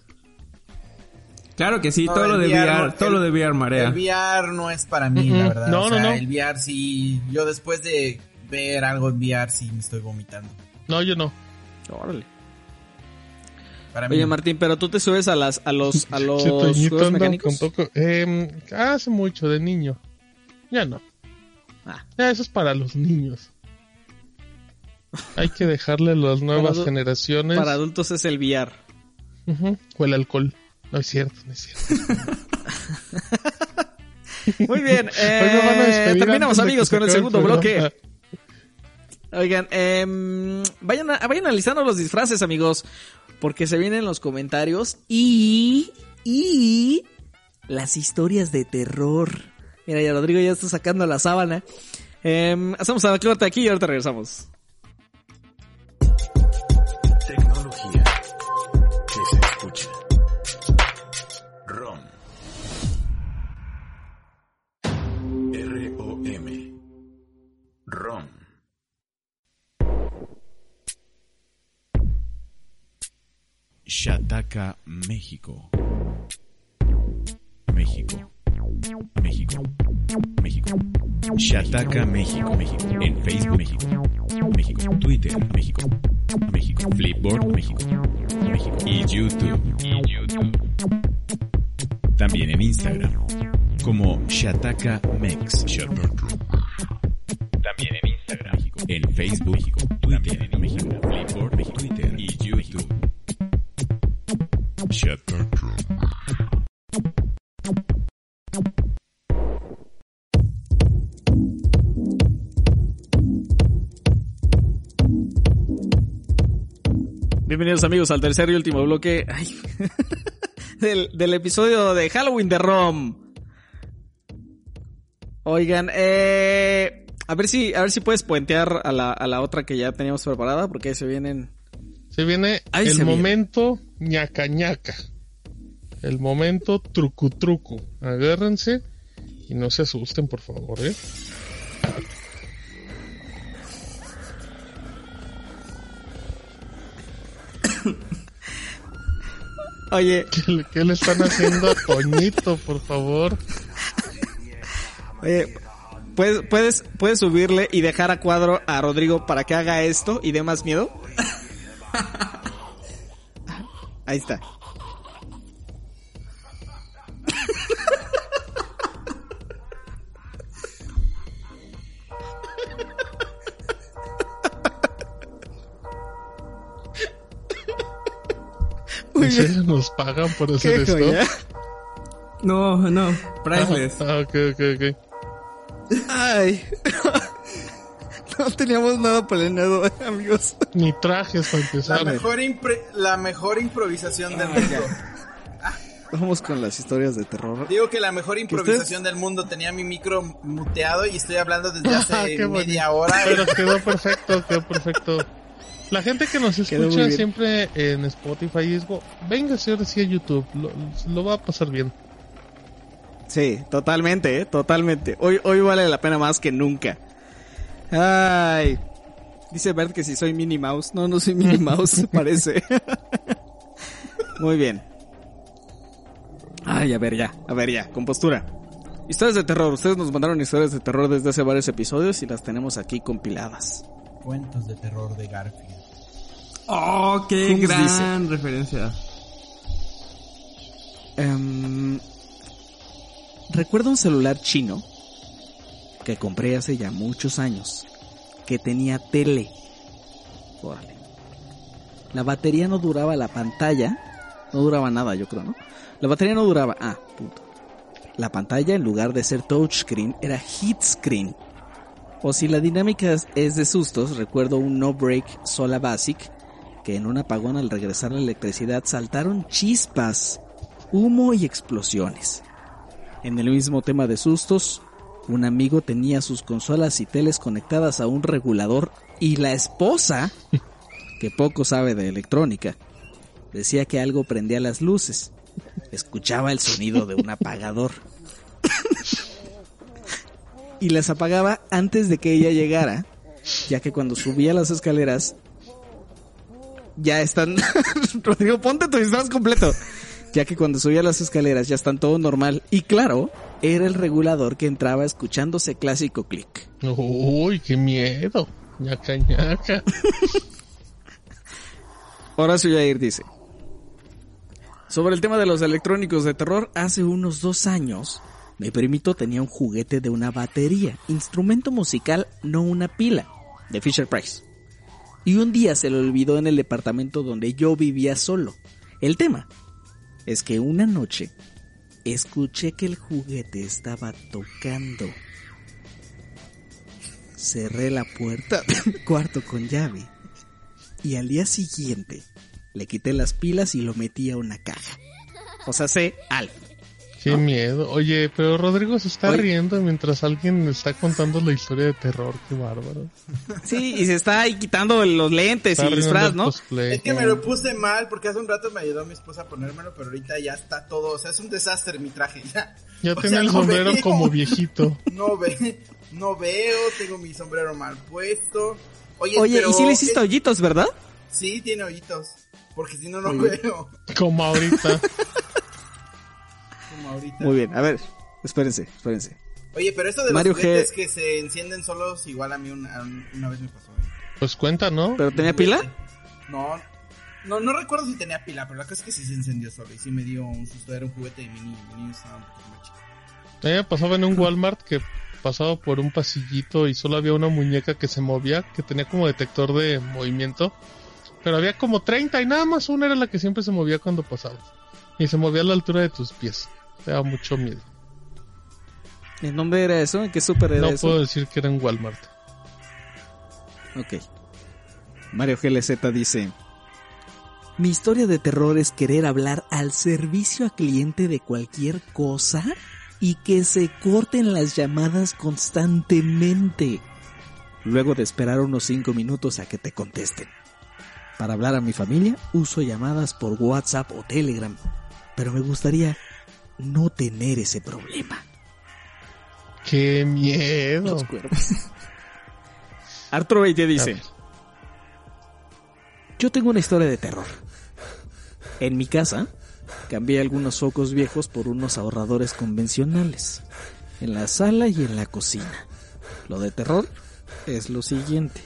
Claro que sí, No, todo lo de VR VR, no- todo el- lo de VR marea. El VR no es para mí, la verdad. No, o no, sea, no. El VR sí, yo después de ver algo en VR sí me estoy vomitando. No, yo no. Órale. Para mí. Oye. Martín, pero tú te subes a las a los a los juegos mecánicos. con poco- em, hace mucho de niño. Ya no. Ah. Ya, eso es para los niños. Hay que dejarle a las nuevas generaciones. Para adultos es el VR. O el alcohol. No es cierto, no es cierto. Muy bien, eh, terminamos amigos con el segundo programa. bloque. Oigan, em, vayan, a- vayan analizando los disfraces, amigos, porque se vienen los comentarios y y las historias de terror. Mira, ya Rodrigo ya está sacando la sábana. Hacemos a la corte aquí y ahorita regresamos. México. México. México. México. Shataka, México. México. En Facebook, México. Twitter, México. México. Flipboard, México. México. Y YouTube. Y YouTube. También en Instagram. Como Shataka Mex. También en Instagram. En Facebook, México. Twitter, en México. Flipboard, México. Twitter y YouTube. Bienvenidos amigos al tercer y último bloque ay, del, del episodio de Halloween de ROM. Oigan, eh, a ver si, a ver si puedes puentear a la, a la otra que ya teníamos preparada, porque se vienen. Se viene Ahí el se viene. Ñaca ñaca. El momento trucu trucu. Agárrense y no se asusten, por favor, ¿eh? Oye, ¿Qué, le- qué le están haciendo a Toñito, por favor? oye, ¿puedes, puedes, puedes subirle y dejar a cuadro a Rodrigo para que haga esto y dé más miedo. Ahí está. Muy ¿En bien. serio nos pagan por hacer esto? joya. No, no, priceless. Ah, ok, ok, ok. Ay. No teníamos nada planeado, amigos. Ni trajes para La empezar. ¿eh? mejor, impre- la mejor improvisación del mundo. Vamos con las historias de terror. Digo que la mejor improvisación del mundo tenía mi micro muteado y estoy hablando desde Ah, hace bonito. media hora. Pero quedó perfecto, quedó perfecto. La gente que nos escucha siempre en Spotify y digo, venga, señor, sí a YouTube, lo, lo va a pasar bien. Sí, totalmente, ¿eh? totalmente. Hoy, hoy vale la pena más que nunca. Ay. Dice Bert que si soy Minnie Mouse. No, no soy Minnie Mouse, parece. Muy bien. Ay, a ver ya, a ver ya, con postura. Historias de terror. Ustedes nos mandaron historias de terror desde hace varios episodios y las tenemos aquí compiladas. Cuentos de terror de Garfield. Oh, qué gran referencia. Em, recuerdo un celular chino que compré hace ya muchos años, que tenía tele. Órale. La batería no duraba la pantalla, no duraba nada, yo creo, ¿no? La batería no duraba, ah, punto. La pantalla en lugar de ser touchscreen era hit screen. O si la dinámica es- de sustos, recuerdo un no break sola basic que en un apagón al regresar la electricidad saltaron chispas, humo y explosiones. En el mismo tema de sustos, un amigo tenía sus consolas y teles conectadas a un regulador y la esposa, que poco sabe de electrónica, decía que algo prendía las luces. Escuchaba el sonido de un apagador. y las apagaba antes de que ella llegara, ya que cuando subía las escaleras ya están. Rodrigo, ponte tu disfraz completo. Ya que cuando subía las escaleras ya están todo normal. Y claro, era el regulador que entraba escuchándose clásico clic. Uy, qué miedo. ñaca, ñaca. Horacio Yair dice. Sobre el tema de los electrónicos de terror, hace unos dos años, mi primito tenía un juguete de una batería, instrumento musical, no una pila, de Fisher Price. Y un día se lo olvidó en el departamento donde yo vivía solo. El tema es que una noche escuché que el juguete estaba tocando. Cerré la puerta del cuarto con llave y al día siguiente le quité las pilas y lo metí a una caja. O sea, sé al. Qué miedo. Oye, pero Rodrigo se está Oye. riendo mientras alguien está contando la historia de terror. Qué bárbaro. Sí, y se está ahí quitando los lentes Está y disfraz, ¿no? cosplay. Es que me lo puse mal porque hace un rato me ayudó mi esposa a ponérmelo, pero ahorita ya está todo, o sea, es un desastre mi traje ya. Ya O tiene sea, el no sombrero veo. como viejito. No ve, no veo, tengo mi sombrero mal puesto. Oye, Oye, pero y sí le hiciste hoyitos, ¿verdad? Sí, tiene hoyitos, porque si no no veo. Como ahorita. Como ahorita. Muy bien, a ver, espérense, espérense. Oye, pero eso de Mario los juguetes G. que se encienden solos, igual a mí una, una vez me pasó. ¿eh? Pues cuenta, ¿no? ¿Pero tenía pila? No, no, no recuerdo si tenía pila, pero la cosa es que sí se encendió solo y sí me dio un susto. Era un juguete de mini, mini estaba un poquito más chico. A mí me pasaba en un Walmart que pasaba por un pasillito y solo había una muñeca que se movía, que tenía como detector de movimiento. Pero había como 30 y nada más una era la que siempre se movía cuando pasabas. Y se movía a la altura de tus pies. Te daba mucho miedo. ¿En dónde era eso? ¿En qué súper era No eso? puedo decir que era en Walmart. Ok. Mario GLZ dice... Mi historia de terror es querer hablar al servicio a cliente de cualquier cosa y que se corten las llamadas constantemente. Luego de esperar unos 5 minutos a que te contesten. Para hablar a mi familia uso llamadas por WhatsApp o Telegram, pero me gustaría no tener ese problema. ¡Qué miedo! Los cuervos. Arturo te dice... Yo tengo una historia de terror. En mi casa, cambié algunos focos viejos por unos ahorradores convencionales. En la sala y en la cocina. Lo de terror es lo siguiente.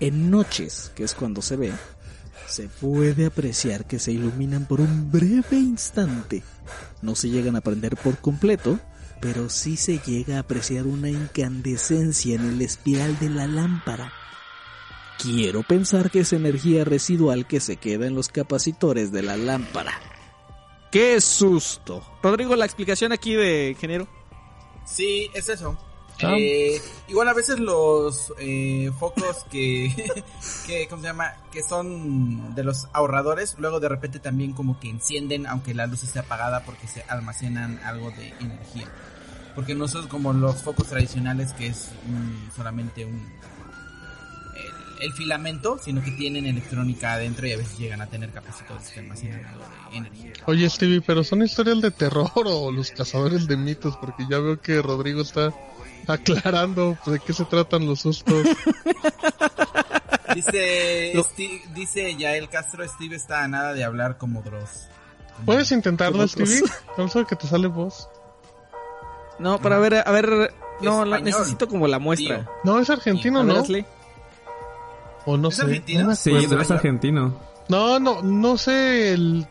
En noches, que es cuando se ve, se puede apreciar que se iluminan por un breve instante. No se llegan a prender por completo, pero sí se llega a apreciar una incandescencia en el espiral de la lámpara. Quiero pensar que es energía residual que se queda en los capacitores de la lámpara. ¡Qué susto! Rodrigo, la explicación aquí de ingeniero. Sí, es eso. Ah. Eh, igual a veces los eh, focos que, que, ¿cómo se llama? Que son de los ahorradores, luego de repente también como que encienden aunque la luz esté apagada porque se almacenan algo de energía. Porque no son como los focos tradicionales que es mm, solamente un... el filamento, sino que tienen electrónica adentro y a veces llegan a tener capacitores que almacenan algo de energía. Oye, Stevie, pero son historias de terror o los cazadores de mitos, porque ya veo que Rodrigo está aclarando de qué se tratan los sustos. Dice, Steve- dice Yael Castro, Steve está a nada de hablar como Dross. ¿Puedes intentarlo. Stevie? No sé que te sale voz. No, para ver, a ver, no, la- necesito como la muestra. tío. No, es argentino, A ver, ¿no? O no ¿Es sé. argentino? No, Sí, pero es argentino. no, no, no sé el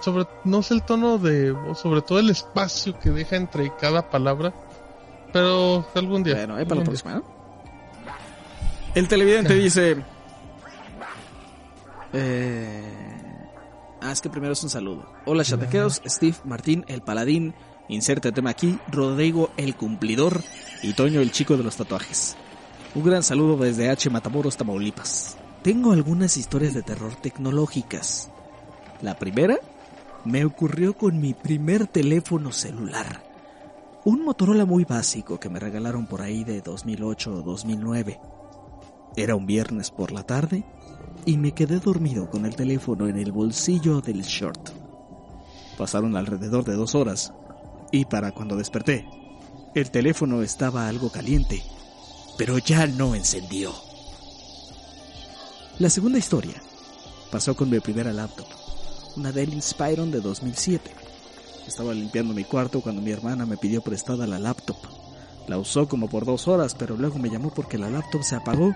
sobre no sé el tono de voz, sobre todo el espacio que deja entre cada palabra. Pero algún día. Bueno, ahí para la próxima, ¿no? El televidente dice... Eh... Ah, es que primero es un saludo. Hola, chataqueros. Steve, Martín, el paladín. Inserte tema aquí. Rodrigo, el cumplidor. Y Toño, el chico de los tatuajes. Un gran saludo desde H. Matamoros, Tamaulipas. Tengo algunas historias de terror tecnológicas. La primera me ocurrió con mi primer teléfono celular. Un Motorola muy básico que me regalaron por ahí de 2008 o 2009. Era un viernes por la tarde y me quedé dormido con el teléfono en el bolsillo del short. Pasaron alrededor de dos horas y para cuando desperté, el teléfono estaba algo caliente, pero ya no encendió. La segunda historia pasó con mi primera laptop, una Dell Inspiron de 2007. Estaba limpiando mi cuarto cuando mi hermana me pidió prestada la laptop. La usó como por dos horas, pero luego me llamó porque la laptop se apagó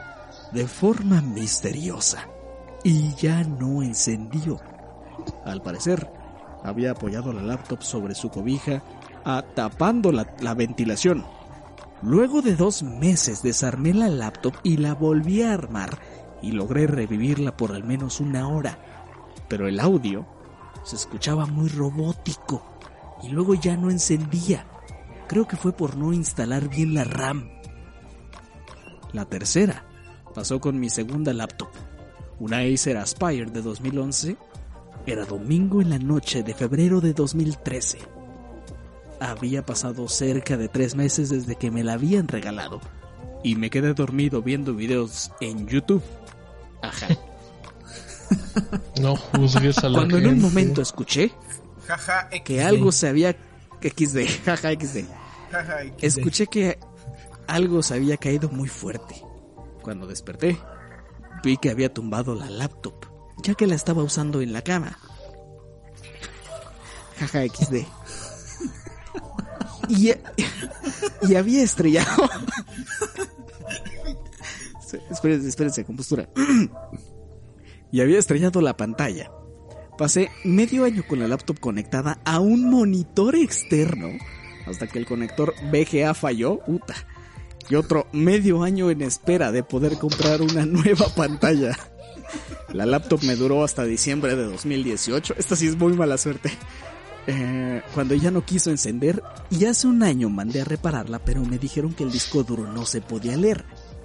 de forma misteriosa y ya no encendió. Al parecer, había apoyado la laptop sobre su cobija, tapando la, la ventilación. Luego de dos meses desarmé la laptop y la volví a armar y logré revivirla por al menos una hora. Pero el audio se escuchaba muy robótico y luego ya no encendía. Creo que fue por no instalar bien la RAM. La tercera pasó con mi segunda laptop, una Acer Aspire de 2011. Era domingo en la noche de febrero de 2013. Había pasado cerca de tres meses desde que me la habían regalado y me quedé dormido viendo videos en YouTube. Ajá. No juzgues a la Cuando en un momento escuché Jaja, que algo se había XD, jaja XD. Jaja, XD. Escuché que algo se había caído muy fuerte. Cuando desperté, vi que había tumbado la laptop, ya que la estaba usando en la cama. Jaja XD. Y, y había estrellado. espérense, espérense, compostura. y había estrellado la pantalla. Pasé medio año con la laptop conectada a un monitor externo hasta que el conector VGA falló, puta. Y otro medio año en espera de poder comprar una nueva pantalla. La laptop me duró hasta diciembre de 2018. Esta sí es muy mala suerte. Eh, cuando ya no quiso encender y hace un año mandé a repararla, pero me dijeron que el disco duro no se podía leer.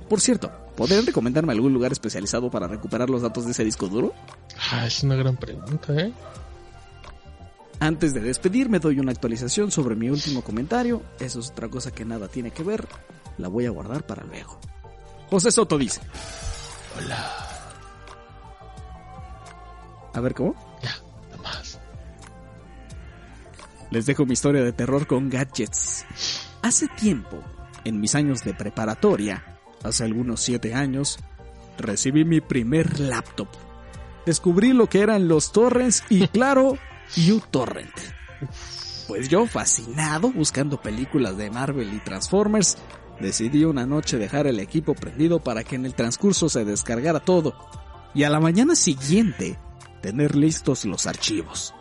Por cierto, ¿podrían recomendarme algún lugar especializado para recuperar los datos de ese disco duro? Ah, es una gran pregunta, ¿eh? Antes de despedirme doy una actualización sobre mi último comentario. Eso es otra cosa que nada tiene que ver. La voy a guardar para luego. José Soto dice. Hola. A ver, ¿cómo? Ya, nada más. Les dejo mi historia de terror con gadgets. Hace tiempo, en mis años de preparatoria, hace algunos 7 años, recibí mi primer laptop. Descubrí lo que eran los torrents y claro, uTorrent. Pues yo, fascinado, buscando películas de Marvel y Transformers, decidí una noche dejar el equipo prendido para que en el transcurso se descargara todo y a la mañana siguiente tener listos los archivos.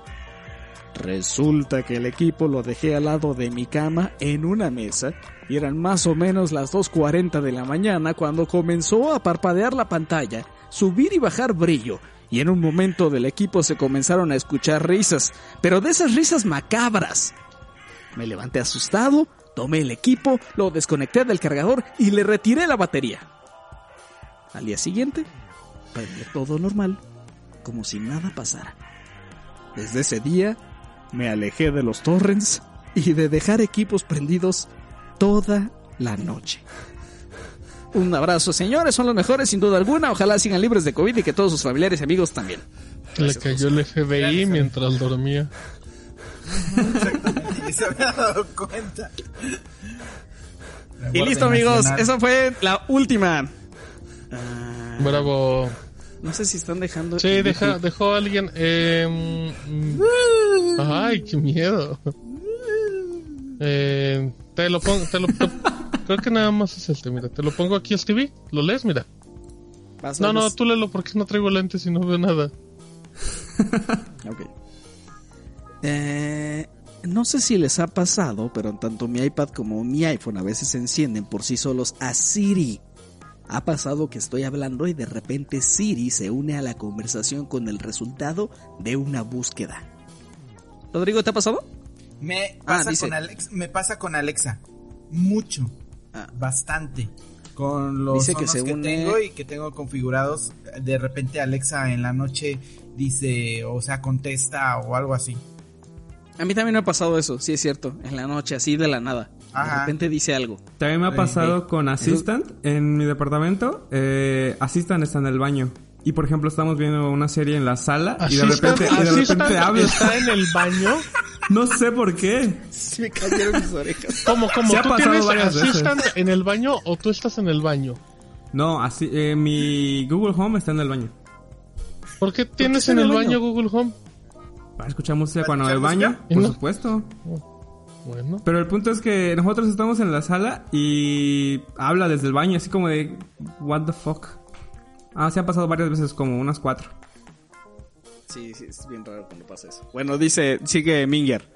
Resulta que el equipo lo dejé al lado de mi cama en una mesa y eran más o menos las 2.40 de la mañana cuando comenzó a parpadear la pantalla, subir y bajar brillo y en un momento del equipo se comenzaron a escuchar risas, pero de esas risas macabras. Me levanté asustado, tomé el equipo, lo desconecté del cargador y le retiré la batería. Al día siguiente, prendí todo normal, como si nada pasara. Desde ese día, me alejé de los torrents y de dejar equipos prendidos toda la noche. Un abrazo, señores, son los mejores sin duda alguna. Ojalá sigan libres de COVID y que todos sus familiares y amigos también. Le cayó el FBI mientras dormía. Y se había dado cuenta. Y listo, amigos, esa fue la última. Bravo. No sé si están dejando. Sí, deja, dejó a alguien. Eh, mm, ay, qué miedo. Eh, te lo pongo, te lo te- creo que nada más es este, mira, te lo pongo aquí Stevie, lo lees, mira. No, no, tú léelo porque no traigo lentes y no veo nada. Ok. Eh, no sé si les ha pasado, pero tanto mi iPad como mi iPhone a veces se encienden por sí solos a Siri. Ha pasado que estoy hablando y de repente Siri se une a la conversación con el resultado de una búsqueda. Rodrigo, ¿te ha pasado? Me Ah, pasa, dice. con Alex, me pasa con Alexa. Mucho. Ah. Bastante. Con los Dice que se que, tengo y que tengo configurados, de repente Alexa en la noche dice, o sea, contesta o algo así. A mí también me ha pasado eso, sí es cierto, en la noche, así de la nada. De Ajá. repente dice algo. También me ha pasado con Assistant en mi departamento. Eh, Assistant está en el baño. Y por ejemplo, estamos viendo una serie en la sala y de Assistant- repente, y de Assistant repente habla. está en el baño. No sé por qué. Se me cayeron mis orejas. ¿Cómo, cómo? Se ha ¿Tú pasado tienes varias veces. Assistant en el baño o tú estás en el baño? No, así, eh, mi Google Home está en el baño. ¿Por qué tienes en en el baño baño? Google Home? Para escuchar música ¿Para cuando el baño, por No. supuesto. Bueno. Pero el punto es que nosotros estamos en la sala y habla desde el baño, así como de, what the fuck. Ah, se han pasado varias veces, como unas cuatro. Sí, sí, es bien raro cuando pasa eso. Bueno, dice, sigue Minger.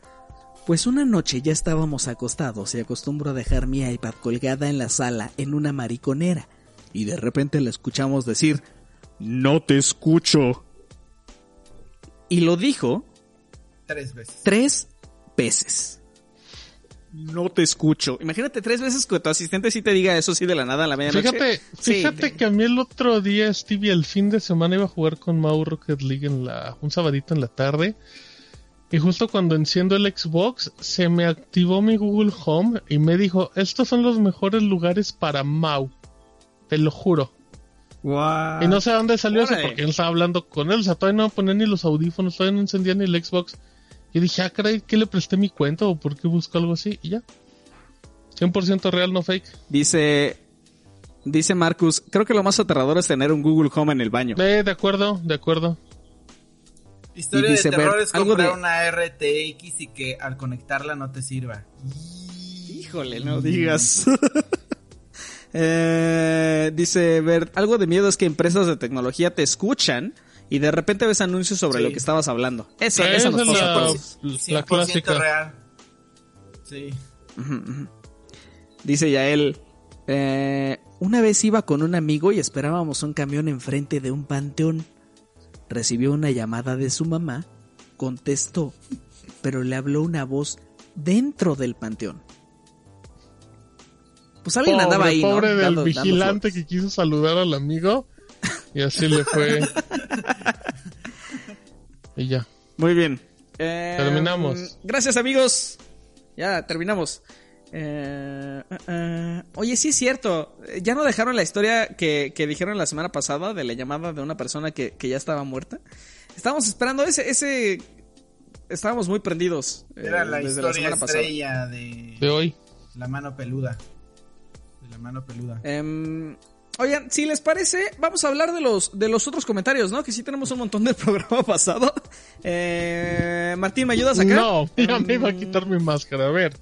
Pues una noche ya estábamos acostados y acostumbro a dejar mi iPad colgada en la sala en una mariconera. Y de repente la escuchamos decir, no te escucho. Y lo dijo Tres veces. tres veces. No te escucho. Imagínate tres veces que tu asistente sí te diga eso sí de la nada a la medianoche. Fíjate, Sí, fíjate que a mí el otro día, Stevie, el fin de semana iba a jugar con Mau Rocket League en la, un sabadito en la tarde. Y justo cuando enciendo el Xbox, se me activó mi Google Home y me dijo, estos son los mejores lugares para Mau. Te lo juro. Wow. Y no sé a dónde salió eso porque él estaba hablando con él. O sea, todavía no ponía ni los audífonos, todavía no encendía ni el Xbox. Y dije, ah, caray, ¿qué le presté mi cuenta o por qué busco algo así? Y ya. 100% real, no fake. Dice, dice Marcus, creo que lo más aterrador es tener un Google Home en el baño. Eh, de acuerdo, de acuerdo. Historia dice, de terror Bert, es algo comprar de- una RTX y que al conectarla no te sirva. Híjole, no digas. Eh, dice Bert, algo de miedo es que empresas de tecnología te escuchan y de repente ves anuncios sobre Sí. lo que estabas hablando. Eso, Esa eso nos es pasa la- 100% clásica. real. Sí. Dice Yael, eh, una vez iba con un amigo y esperábamos un camión enfrente de un panteón. Recibió una llamada de su mamá, contestó, pero le habló una voz dentro del panteón. Pues alguien Pobre, andaba ahí, ¿no? pobre del Dando- vigilante que quiso saludar al amigo. Y así le fue. y ya. Muy bien. Eh, Terminamos. Gracias, amigos. Ya, terminamos. Eh, eh, eh, oye, sí es cierto. Ya no dejaron la historia que, que dijeron la semana pasada de la llamada de una persona que, que ya estaba muerta. Estábamos esperando ese, ese. Estábamos muy prendidos. eh, Era la desde la historia semana pasada. estrella de De hoy. la mano peluda. De la mano peluda. Oigan, si les parece, vamos a hablar de los, de los otros comentarios, ¿no? Que sí tenemos un montón del programa pasado. Eh, Martín, ¿me ayudas acá? No, ya me iba a quitar mi máscara. A ver.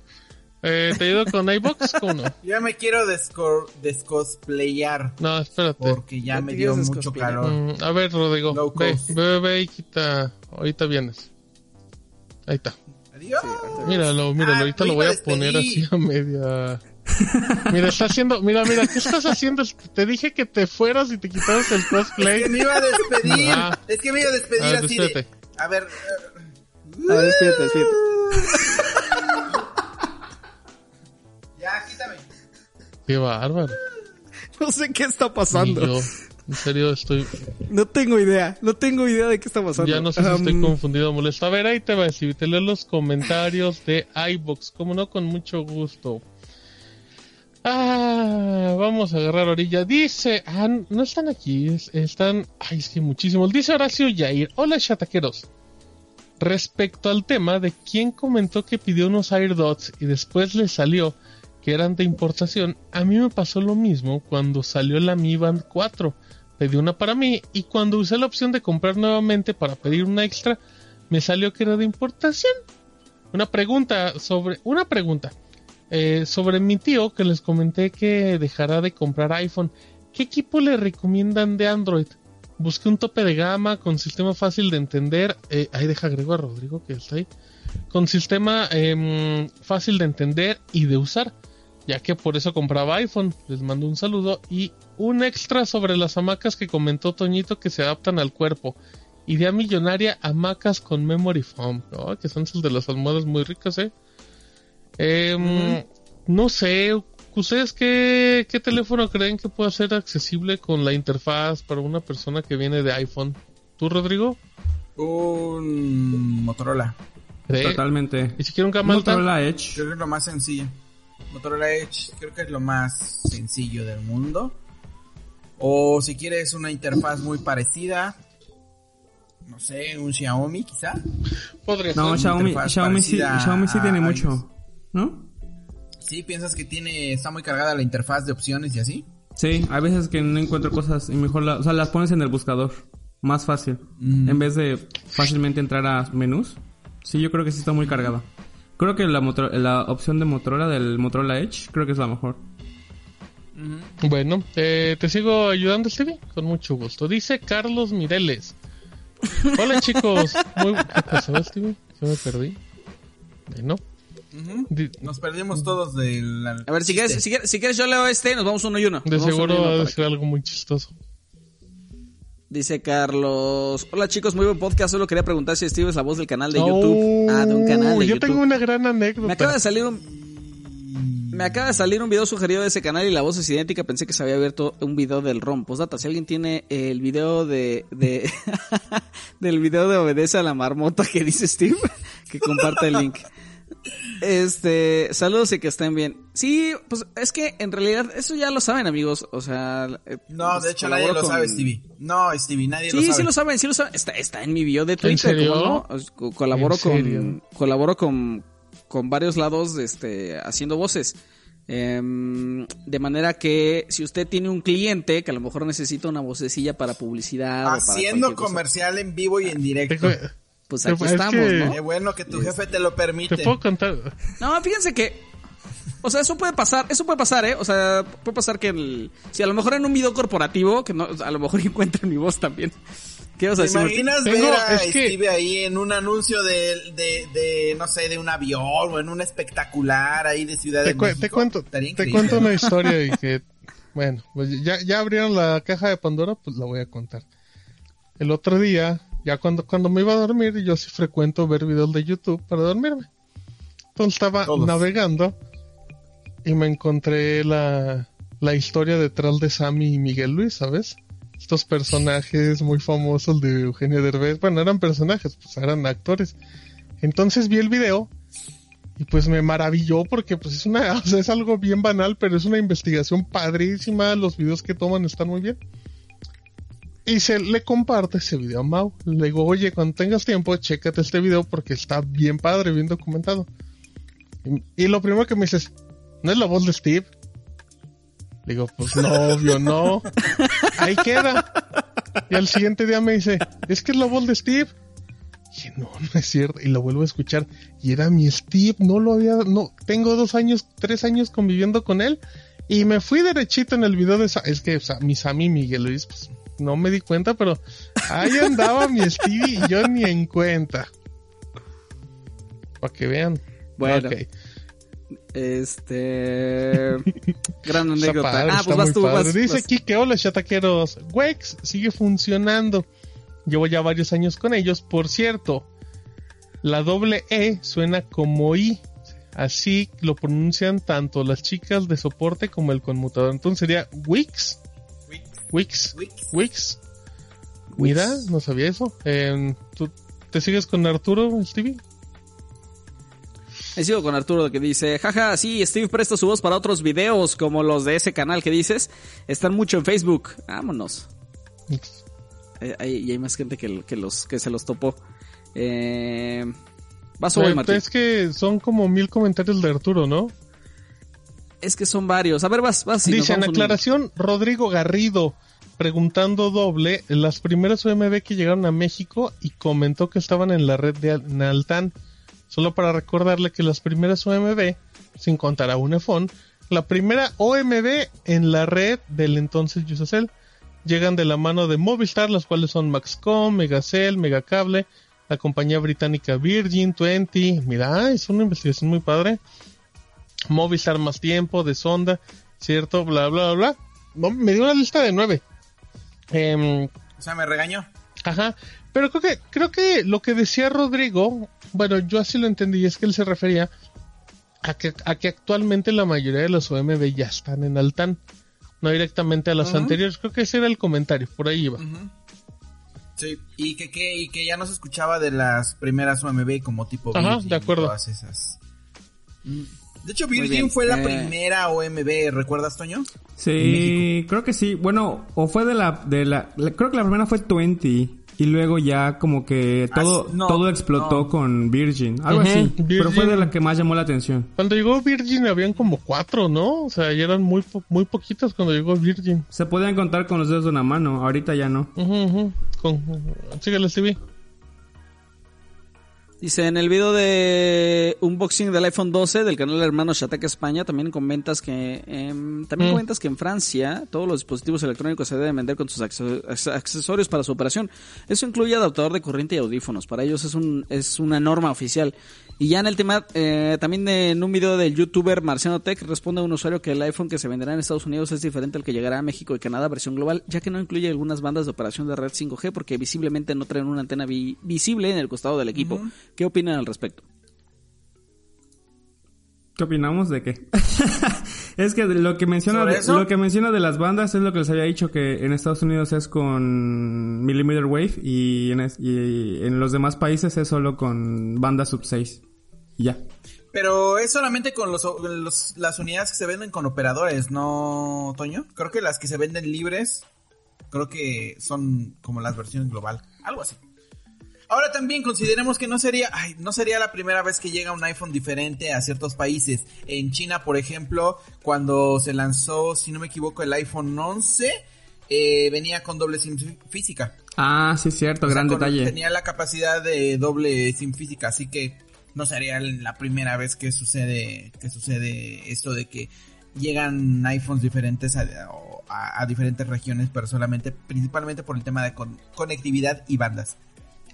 Eh, ¿Te ayudo con iBox o no? Ya me quiero desco- descosplayar No, espérate. porque ya Ya me dio mucho calor. Mm, a ver, Rodrigo. Low Ve, ve, ve y quita. Ahorita vienes. Ahí está. Adiós. Míralo, míralo. Ah, Ahorita lo voy a poner así a media. Mira, está haciendo. Mira, mira, ¿qué estás haciendo? Te dije que te fueras y te quitaras el Es que cosplay. me iba a despedir. Ah. Es que me iba a despedir A ver, así despídete. de. A ver. eh, A ver, despídete, despídete. Ya, quítame. Qué bárbaro. No sé qué está pasando. yo, en serio, estoy. No tengo idea. No tengo idea de qué está pasando. Ya no sé si estoy confundido o molesto. A ver, ahí te va a decir. Te leo los comentarios de iBox. Como no, con mucho gusto. Ah, vamos a agarrar orilla. Dice, ah, no están aquí, es- están, ay, es que muchísimos. Dice Horacio Yair, hola chataqueros. Respecto al tema de quién comentó que pidió unos AirDots y después le salió que eran de importación, a mí me pasó lo mismo cuando salió la Mi Band 4. Pedí una para mí y cuando usé la opción de comprar nuevamente para pedir una extra, me salió que era de importación. Una pregunta sobre, una pregunta. Eh, sobre mi tío que les comenté que dejará de comprar iPhone. ¿Qué equipo le recomiendan de Android? Busqué un tope de gama con sistema fácil de entender. Eh, ahí deja agrego a Rodrigo que está ahí. Con sistema em, fácil de entender y de usar. Ya que por eso compraba iPhone. Les mando un saludo. Y un extra sobre las hamacas que comentó Toñito que se adaptan al cuerpo. Idea millonaria, hamacas con memory foam. ¿no? Que son de las almohadas muy ricas, ¿eh? Em, No sé, ¿ustedes qué, qué teléfono creen que pueda ser accesible con la interfaz para una persona que viene de iPhone? ¿Tú, Rodrigo? Un Motorola. ¿Cree? Totalmente. ¿Y si quiere un gama alta? Motorola Edge. Creo que es lo más sencillo. Motorola Edge creo que es lo más sencillo del mundo. O si quieres una interfaz muy parecida, no sé, un Xiaomi quizá. Podría No, ser. Xiaomi, Xiaomi, sí, Xiaomi sí tiene mucho. ¿No? Sí, piensas que tiene está muy cargada la interfaz de opciones y así. Sí, hay veces que no encuentro cosas y mejor la- o sea, las pones en el buscador. Más fácil. Mm. En vez de fácilmente entrar a menús. Sí, yo creo que sí está muy cargada. Creo que la, Motor- la opción de Motorola del Motorola Edge creo que es la mejor. Bueno, eh, te sigo ayudando, Stevie, con mucho gusto. Dice Carlos Mireles. Hola, chicos. Muy... ¿Qué pasó, Stevie? Yo me perdí. Bueno. Nos perdimos todos del A ver, si quieres, si quieres, si quieres yo leo este, nos vamos uno y uno. De seguro uno y va a decir algo muy chistoso. Dice Carlos. Hola chicos, muy buen podcast. Solo quería preguntar si Steve es la voz del canal de Oh, YouTube. Ah, de un canal de Yo YouTube. tengo una gran anécdota. Me acaba de salir un. Me acaba de salir un video sugerido de ese canal y la voz es idéntica. Pensé que se había abierto un video del ROM. Postdata, si alguien tiene el video de. de del video de Obedece a la marmota que dice Steve, que comparte el link. Este, saludos y que estén bien. Sí, pues es que en realidad eso ya lo saben, amigos. O sea, eh, No, pues, de hecho nadie lo con- sabe, Stevie. No, Stevie, nadie lo Sí, sabe. sí lo saben, sí lo saben. Está, está en mi video de Twitter. serio? ¿cómo no? Colaboro ¿En serio? con, colaboro con, con varios lados, este, haciendo voces. Em, de manera que si usted tiene un cliente que a lo mejor necesita una vocecilla para publicidad o para Haciendo cualquier cosa, comercial en vivo y en directo. Tengo- pues Es aquí que- estamos, ¿no? Qué bueno que tu jefe te lo permite. ¿Te puedo contar? No, fíjense que. O sea, eso puede pasar, eso puede pasar, ¿eh? O sea, puede pasar que el, si a lo mejor en un video corporativo, que no, a lo mejor encuentren mi voz también. ¿Qué vas a ¿Te decir? Martín? imaginas Tengo- ver a es que- Stevie ahí en un anuncio de, de, de, no sé, de un avión o en un espectacular ahí de Ciudad Te, de cu- México? te cuento, te cuento una historia y que, bueno, pues ya, ya abrieron la caja de Pandora, pues la voy a contar. El otro día, ya cuando, cuando me iba a dormir, yo sí frecuento ver videos de YouTube para dormirme. Entonces estaba Todos. navegando y me encontré la, la historia detrás de Sammy y Miguel Luis, ¿sabes? Estos personajes muy famosos de Eugenio Derbez. Bueno, eran personajes, pues eran actores. Entonces vi el video y pues me maravilló porque pues es una, o sea, es algo bien banal, pero es una investigación padrísima. Los videos que toman están muy bien. Y se le comparte ese video a Mau. Le digo, oye, cuando tengas tiempo, chécate este video porque está bien padre, bien documentado. Y, y lo primero que me dices, ¿no es la voz de Steve? Le digo, pues no, obvio, no. Ahí queda. Y al siguiente día me dice, es que es la voz de Steve. Y dije, no, no es cierto. Y lo vuelvo a escuchar. Y era mi Steve, no lo había, no, tengo dos años, tres años conviviendo con él. Y me fui derechito en el video de, Sa- es que o sea, mi Sammy Miguel Luis, pues no me di cuenta, pero ahí andaba mi Stevie y yo ni en cuenta. Para que vean. Bueno. Este. gran anécdota. padre, ah, pues vas tú, vas, Dice vas. Kike, hola chataqueros. Wex sigue funcionando. Llevo ya varios años con ellos. Por cierto, la doble E suena como I. Así lo pronuncian tanto las chicas de soporte como el conmutador. Entonces sería Wix. Wix. Wix. Wix. Mira, no sabía eso. Em, ¿Tú te sigues con Arturo, Stevie? Me sigo con Arturo que dice, jaja, sí, Steve presta su voz para otros videos como los de ese canal que dices. Están mucho en Facebook. Vámonos. Eh, hay, y hay más gente que, que, los, que se los topó. Eh, vas hoy, Eh, Martín. Es que son como mil comentarios de Arturo, ¿no? Es que son varios. A ver, vas, vas. Dice, en aclaración, Rodrigo Garrido, preguntando doble, las primeras UMB que llegaron a México y comentó que estaban en la red de Al- Altán. Solo para recordarle que las primeras OMB, sin contar a Unifón, la primera OMB en la red del entonces Yusacel, llegan de la mano de Movistar, las cuales son Maxcom, Megacell, Megacable, la compañía británica Virgin, 20, mira, es una investigación muy padre. Movistar más tiempo, de sonda, cierto, bla, bla, bla. No, me dio una lista de nueve. Em, O sea, me regañó. Ajá, pero creo que, creo que lo que decía Rodrigo, bueno, yo así lo entendí, y es que él se refería a que, a que actualmente la mayoría de los OMB ya están en Altán, no directamente a las anteriores, creo que ese era el comentario, por ahí iba. Ujú. Sí, y que, que, y que ya no se escuchaba de las primeras OMB como tipo Ajá, de acuerdo. todas esas. Mm. De hecho, Virgin fue la eh. primera OMB, ¿recuerdas, Toño? Sí, creo que sí. Bueno, o fue de la, de la, la- creo que la primera fue 20 y luego ya como que todo, Ah, no, todo explotó no. con Virgin, algo así. Pero fue de la que más llamó la atención. Cuando llegó Virgin habían como cuatro, ¿no? O sea, ya eran muy, po- muy poquitas cuando llegó Virgin. Se podían contar con los dedos de una mano, ahorita ya no. Ujú. Con, síguele, Stevie. Dice, en el video de unboxing del iPhone 12 del canal Hermano Shataka España, también comentas que em, también Mm. comentas que en Francia todos los dispositivos electrónicos se deben vender con sus acce- acce- accesorios para su operación. Eso incluye adaptador de corriente y audífonos. Para ellos es un es una norma oficial. Y ya en el tema, eh, también de- en un video del youtuber Marciano Tech responde a un usuario que el iPhone que se venderá en Estados Unidos es diferente al que llegará a México y Canadá versión global, ya que no incluye algunas bandas de operación de red 5G porque visiblemente no traen una antena vi- visible en el costado del equipo. ¿Qué opinan al respecto? ¿Qué opinamos de qué? es que lo que menciona ¿Sobre de, lo que menciona de las bandas es lo que les había dicho que en Estados Unidos es con millimeter wave y en, es- y en los demás países es solo con banda sub 6. Y ya. Pero es solamente con los, los- las unidades que se venden con operadores, ¿no, Toño? Creo que las que se venden libres, creo que son como las versiones global, algo así. Ahora también consideremos que no sería, ay, no sería la primera vez que llega un iPhone diferente a ciertos países. En China, por ejemplo, cuando se lanzó, si no me equivoco, el iPhone 11, eh, venía con doble SIM física. Ah, sí es cierto, O sea, gran con- detalle. Tenía la capacidad de doble SIM física, así que no sería la primera vez que sucede que sucede esto de que llegan iPhones diferentes a, a- a diferentes regiones, pero solamente principalmente por el tema de con- conectividad y bandas.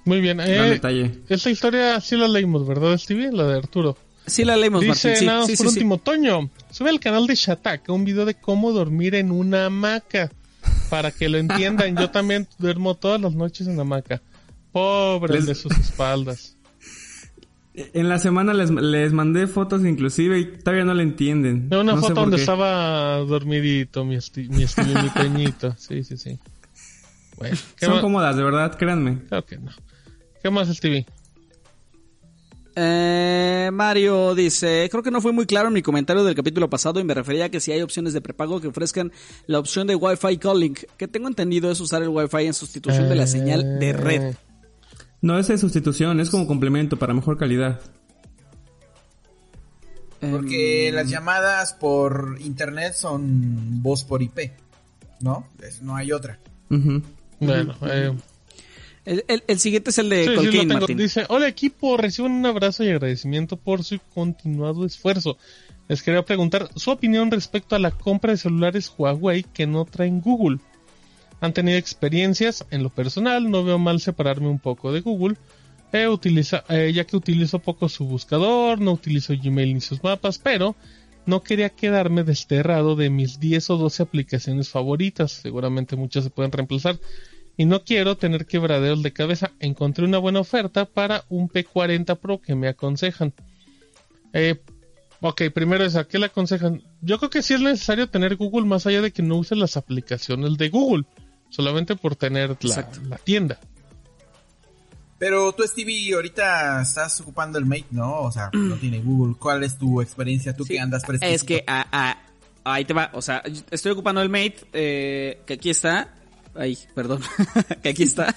Muy bien. Eh, detalle. esta historia sí la leímos, ¿verdad, Stevie? La de Arturo. Sí la leemos, Dice Martín. Sí, nada más sí, por sí, último, Toño, sube al canal de Shataka un video de cómo dormir en una hamaca. Para que lo entiendan, yo también duermo todas las noches en hamaca. Pobre Les- de sus espaldas. En la semana les, les mandé fotos inclusive y todavía no le entienden. Veo una No foto donde qué. estaba dormidito, mi, esti mi, esti- mi. Sí, sí, sí. Bueno, ¿qué Son cómodas, de verdad, créanme. Claro que no. ¿Qué más, Stevie? Eh, Mario dice, creo que no fue muy claro en mi comentario del capítulo pasado y me refería a que si hay opciones de prepago que ofrezcan la opción de Wi-Fi Calling, que tengo entendido es usar el Wi-Fi en sustitución de la señal de red. Eh, No es de sustitución, es como complemento para mejor calidad. Porque Em, las llamadas por internet son voz por IP, ¿no? No hay otra. Bueno, eh, el, el- el siguiente es el de sí. Martín. Dice, hola equipo, reciban un abrazo y agradecimiento por su continuado esfuerzo. Les quería preguntar su opinión respecto a la compra de celulares Huawei que no traen Google. ¿Han tenido experiencias? En lo personal, no veo mal separarme un poco de Google, eh, utiliza, eh, ya que utilizo poco su buscador, no utilizo Gmail ni sus mapas, pero no quería quedarme desterrado de mis 10 o 12 aplicaciones favoritas. Seguramente muchas se pueden reemplazar. Y no quiero tener quebraderos de cabeza. Encontré una buena oferta para un P40 Pro que me aconsejan. Eh, ok, primero es a qué le aconsejan. Yo creo que sí es necesario tener Google más allá de que no use las aplicaciones de Google. Solamente por tener la, la tienda. Pero tú, Stevie, ahorita estás ocupando el Mate, ¿no? O sea, no tiene Google. ¿Cuál es tu experiencia? Tú Sí, que andas fresquecito? Es que ah, ahí te va, o sea, estoy ocupando el Mate, eh, que aquí está. Ay, perdón, que aquí está.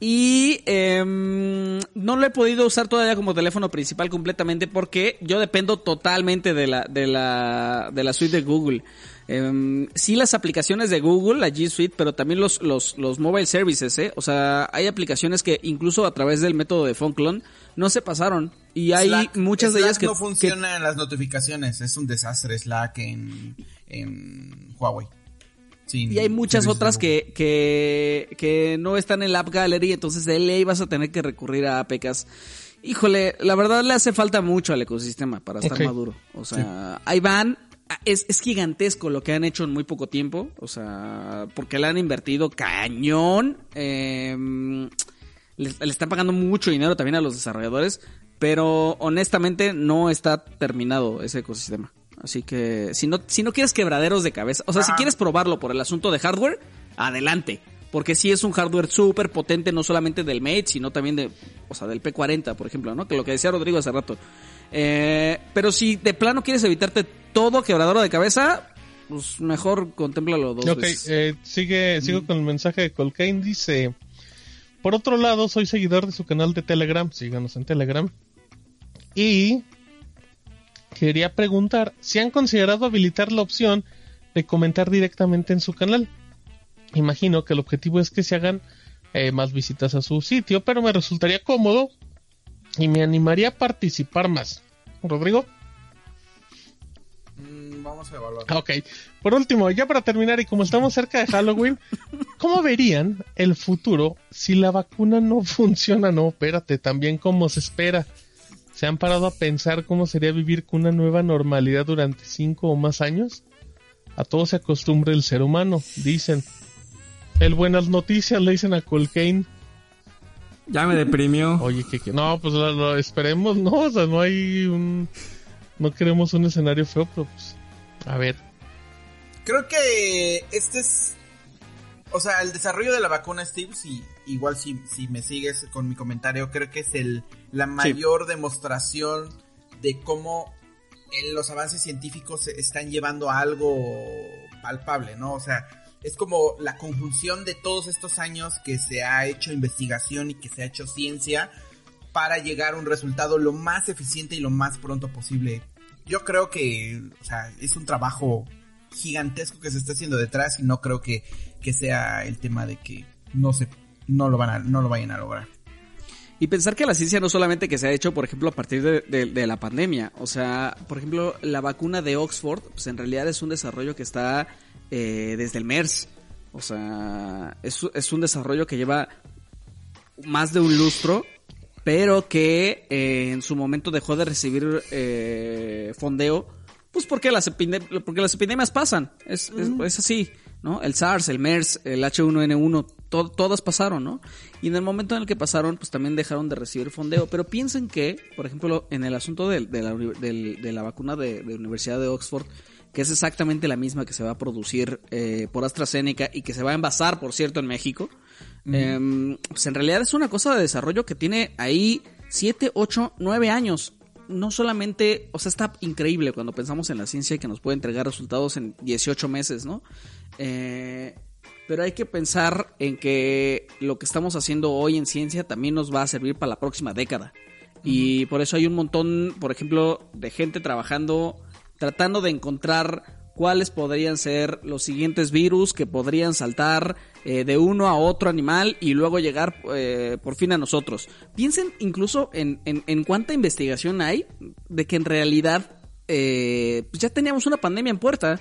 Y em, no lo he podido usar todavía como teléfono principal completamente porque yo dependo totalmente de la, de la, de la suite de Google. Em, sí las aplicaciones de Google, la G Suite, pero también los, los, los mobile services, ¿eh? O sea, hay aplicaciones que incluso a través del método de phone clone no se pasaron. Y hay Slack- muchas de Slack ellas que, no que funciona en las notificaciones. Es un desastre Slack en, en Huawei. Sin Y hay muchas otras que, que, que no están en la App Gallery, entonces de ley vas a tener que recurrir a APKs. Híjole, la verdad le hace falta mucho al ecosistema para estar maduro. O sea, ahí van. Es, es gigantesco lo que han hecho en muy poco tiempo. O sea, porque le han invertido cañón. eh, le, le están pagando mucho dinero también a los desarrolladores. Pero honestamente no está terminado ese ecosistema. Así que si no, si no quieres quebraderos de cabeza, o sea, si quieres probarlo por el asunto de hardware, adelante. Porque sí es un hardware súper potente, no solamente del Mate, sino también de, o sea, del P40, por ejemplo, ¿no? Que lo que decía Rodrigo hace rato. Eh, pero si de plano quieres evitarte todo quebradero de cabeza, pues mejor contémplalo dos Ok, veces. eh, sigue, sigo con el mensaje de Colkane. Dice: Por otro lado, soy seguidor de su canal de Telegram. Síganos en Telegram. Y quería preguntar si han considerado habilitar la opción de comentar directamente en su canal. Imagino que el objetivo es que se hagan eh, más visitas a su sitio, pero me resultaría cómodo y me animaría a participar más. Rodrigo. Mm, vamos a evaluar. Ok, por último, ya para terminar y como estamos cerca de Halloween, ¿cómo verían el futuro si la vacuna no funciona? No, espérate, también como se espera. ¿Se han parado a pensar cómo sería vivir con una nueva normalidad durante cinco o más años? A todo se acostumbra el ser humano, dicen. El buenas noticias le dicen a Colkane. Ya me deprimió. Oye, que, no, pues lo, lo esperemos, no, o sea, no hay un... No queremos un escenario feo, pero pues... A ver. Creo que este es. O sea, el desarrollo de la vacuna, Steve, si, igual si, si me sigues con mi comentario, creo que es el, la mayor demostración de cómo en los avances científicos se están llevando a algo palpable, ¿no? O sea, es como la conjunción de todos estos años que se ha hecho investigación y que se ha hecho ciencia para llegar a un resultado lo más eficiente y lo más pronto posible. Yo creo que, o sea, es un trabajo gigantesco que se está haciendo detrás y no creo que, que sea el tema de que no se, no lo van a, no lo vayan a lograr. Y pensar que la ciencia no solamente que se ha hecho, por ejemplo, a partir de, de- de la pandemia. O sea, por ejemplo, la vacuna de Oxford, pues en realidad es un desarrollo que está eh, desde el MERS. O sea, es, es un desarrollo que lleva más de un lustro, pero que eh, en su momento dejó de recibir eh, fondeo, pues porque las, epide- porque las epidemias pasan. Es, es, es así, ¿no? El SARS, el MERS, el H1N1, to- todas pasaron, ¿no? Y en el momento en el que pasaron, pues también dejaron de recibir fondeo. Pero piensen que, por ejemplo, en el asunto de, la, de la vacuna de, la Universidad de Oxford, que es exactamente la misma que se va a producir eh, por AstraZeneca y que se va a envasar, por cierto, en México. Em, pues en realidad es una cosa de desarrollo que tiene ahí 7, 8, 9 años. No solamente, o sea, está increíble cuando pensamos en la ciencia que nos puede entregar resultados en 18 meses, ¿no? Eh, pero hay que pensar en que lo que estamos haciendo hoy en ciencia también nos va a servir para la próxima década. Y por eso hay un montón, por ejemplo, de gente trabajando, tratando de encontrar cuáles podrían ser los siguientes virus que podrían saltar eh, de uno a otro animal y luego llegar eh, por fin a nosotros. Piensen incluso en, en, en cuánta investigación hay de que en realidad eh, pues ya teníamos una pandemia en puerta.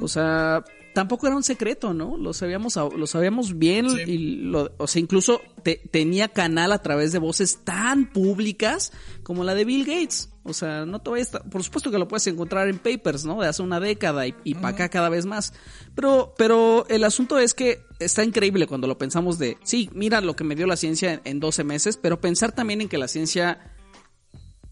O sea, tampoco era un secreto, ¿no? Lo sabíamos, lo sabíamos bien Sí. y lo, o sea, incluso te- tenía canal a través de voces tan públicas como la de Bill Gates. O sea, no te vayas, a- por supuesto que lo puedes encontrar en papers, ¿no? De hace una década y, y para acá cada vez más. Pero, pero el asunto es que está increíble cuando lo pensamos de, sí, mira lo que me dio la ciencia en, en 12 meses, pero pensar también en que la ciencia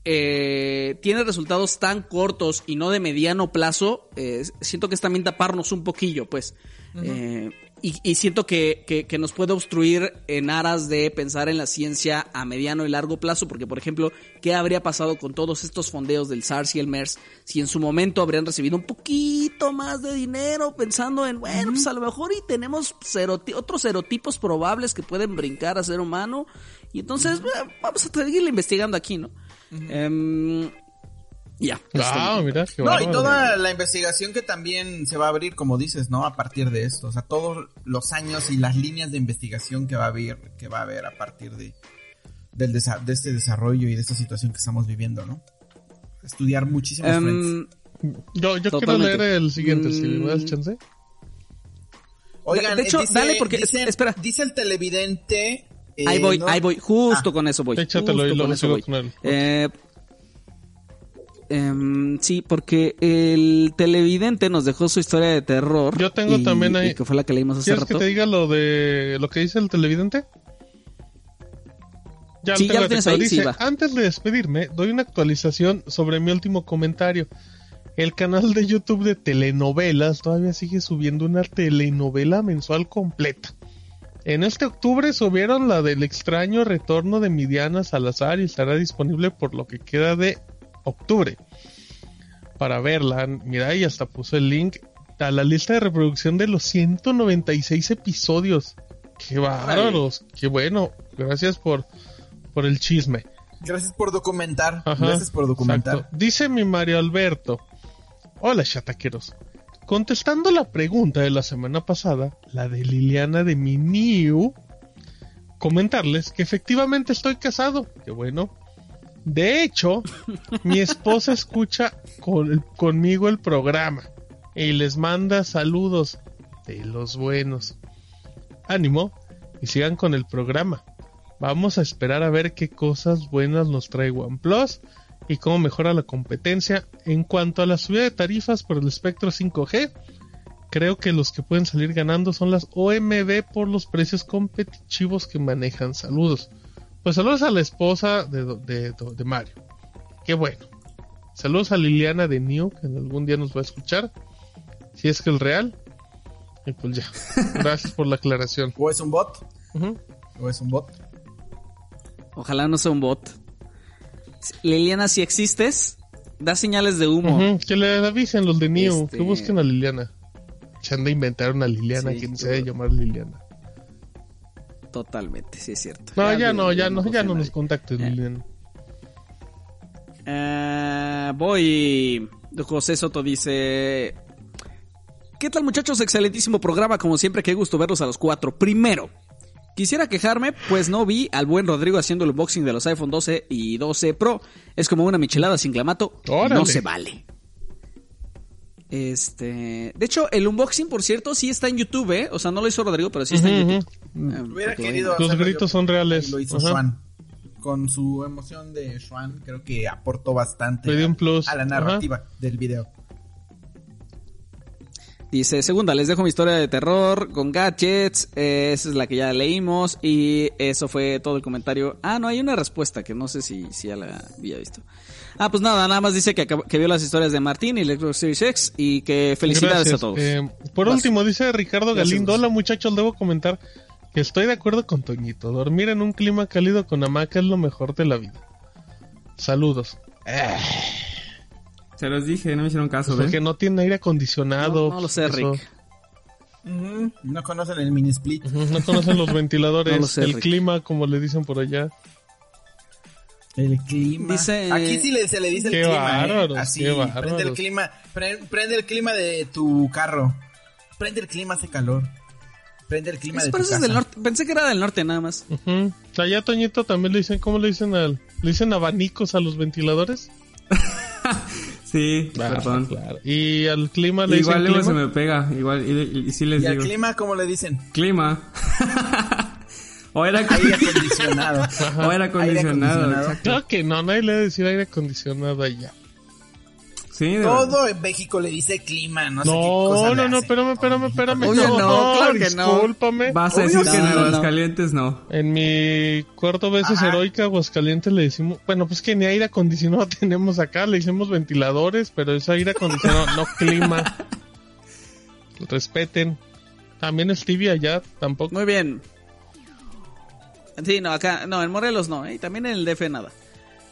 eh, tiene resultados tan cortos y no de mediano plazo, eh, siento que es también taparnos un poquillo, pues. Eh, y, y siento que, que, que nos puede obstruir en aras de pensar en la ciencia a mediano y largo plazo, porque por ejemplo, ¿qué habría pasado con todos estos fondeos del SARS y el MERS si en su momento habrían recibido un poquito más de dinero pensando en, bueno, pues a lo mejor y tenemos seroti- otros serotipos probables que pueden brincar a ser humano y entonces eh, vamos a seguirle investigando aquí, ¿no? Em, ya. Ah, Este, mira, qué No, y toda la investigación que también se va a abrir, como dices, ¿no? A partir de esto. O sea, todos los años y las líneas de investigación que va a haber, que va a haber a partir de, del desa- de este desarrollo y de esta situación que estamos viviendo, ¿no? Estudiar muchísimos frentes. em, Yo, yo quiero leer el siguiente, si me das Mm. chance. Oigan, de hecho, eh, dice, dale, porque- dice, espera. dice el televidente. Eh, ahí voy, no- ahí voy, justo Ah. con eso voy. Échatelo y eso sigo voy. con él. Eh, em, sí, porque el televidente nos dejó su historia de terror. Yo tengo y- también ahí- que fue la que leímos hace ¿Quieres rato. que te diga lo de lo que dice el televidente? Ya Sí, lo ya lo tienes detectado. ahí, Dice, sí, va. antes de despedirme, doy una actualización sobre mi último comentario. El canal de YouTube de telenovelas todavía sigue subiendo una telenovela mensual completa. En este octubre subieron la del extraño retorno de Midiana Salazar y estará disponible por lo que queda de octubre. Para verla, mira, y hasta puso el link a la lista de reproducción de los 196 episodios. Qué bárbaros, qué bueno. Gracias por, por el chisme. Gracias por documentar. Ajá, Gracias por documentar. exacto. Dice mi Mario Alberto. Hola, chataqueros. Contestando la pregunta de la semana pasada, la de Liliana de mi Niu, comentarles que efectivamente estoy casado. Qué bueno. De hecho, mi esposa escucha con- conmigo el programa y les manda saludos de los buenos. Ánimo y sigan con el programa. Vamos a esperar a ver qué cosas buenas nos trae OnePlus y cómo mejora la competencia. En cuanto a la subida de tarifas por el espectro 5G, creo que los que pueden salir ganando son las OMB por los precios competitivos que manejan. Saludos. Pues saludos a la esposa de, de, de- de Mario. Qué bueno. Saludos a Liliana de New, que en algún día nos va a escuchar. Si es que el real. Y pues ya. Gracias por la aclaración. ¿O es un bot? ¿O es un bot? Ojalá no sea un bot. Liliana, si existes, da señales de humo. Que le avisen los de New, Este- que busquen a Liliana. Se han de inventar una Liliana, Sí, quien se debe llamar Liliana. Totalmente, sí es cierto. No, ya, no, ya, no, ya no nos contactes. Liliana. Eh, voy. José Soto dice: ¿Qué tal, muchachos? Excelentísimo programa, como siempre. Qué gusto verlos a los cuatro. Primero, quisiera quejarme, pues no vi al buen Rodrigo haciendo el unboxing de los iPhone 12 y 12 Pro. Es como una michelada sin clamato. Órale. No se vale. Este. De hecho, el unboxing, por cierto, sí está en YouTube, ¿eh? O sea, no lo hizo Rodrigo, pero sí está en YouTube. ujú. Eh, Hubiera porque, querido gritos yo, son reales. Lo hizo Ajá. Schwan. Con su emoción de Schwan, creo que aportó bastante un plus. a la narrativa del video. Dice, segunda, les dejo mi historia de terror con gadgets. eh, esa es la que ya leímos. Y eso fue todo el comentario. Ah, no, hay una respuesta que no sé si, si ya la había visto. Ah, pues nada, nada más dice que, que vio las historias de Martín y Xbox Series X y que felicidades Gracias. a todos. Eh, por Vas. último, dice Ricardo Galindo. Hola, muchachos, debo comentar que estoy de acuerdo con Toñito. Dormir en un clima cálido con hamaca es lo mejor de la vida. Saludos. Se los dije, no me hicieron caso, Porque ¿ven? no tiene aire acondicionado. No, no lo sé, eso. Rick. Ujú, No conocen el mini split. No conocen los ventiladores, No lo sé, el Rick. clima, como le dicen por allá. El clima. Dice- Aquí sí le- se le dice el clima. ¿eh? bárbaros, Así, qué bárbaros. prende el clima. pre- Prende el clima de tu carro. Prende el clima, hace calor. Prende el clima Es- de tu eso casa. del norte. Pensé que era del norte nada más. Ujú. Allá Toñito también le dicen, ¿cómo le dicen al, le dicen abanicos a los ventiladores? Sí, Ah, perdón. claro. Y al clima le Igual dicen luego se me pega, igual, y, y sí les ¿Y al digo. clima cómo le dicen? Clima. o era, Aire acondicionado. o era acondicionado. acondicionado. exacto. Claro que no, nadie le debe decir aire acondicionado allá. Sí, de Todo en México le dice clima, no, sé qué cosa No, le no, no, espérame, espérame, espérame. Obvio no, claro que no. discúlpame. Vas a decir no, que en no, no. Aguascalientes no. En mi cuarto veces Ajá. heroica Aguascalientes le decimos, bueno, pues que ni aire acondicionado tenemos acá, le decimos ventiladores, pero es aire acondicionado, no clima. Respeten, También Stevie allá tampoco. Muy bien. Sí, no, acá, no, en Morelos no, ¿eh? y también en el DF nada.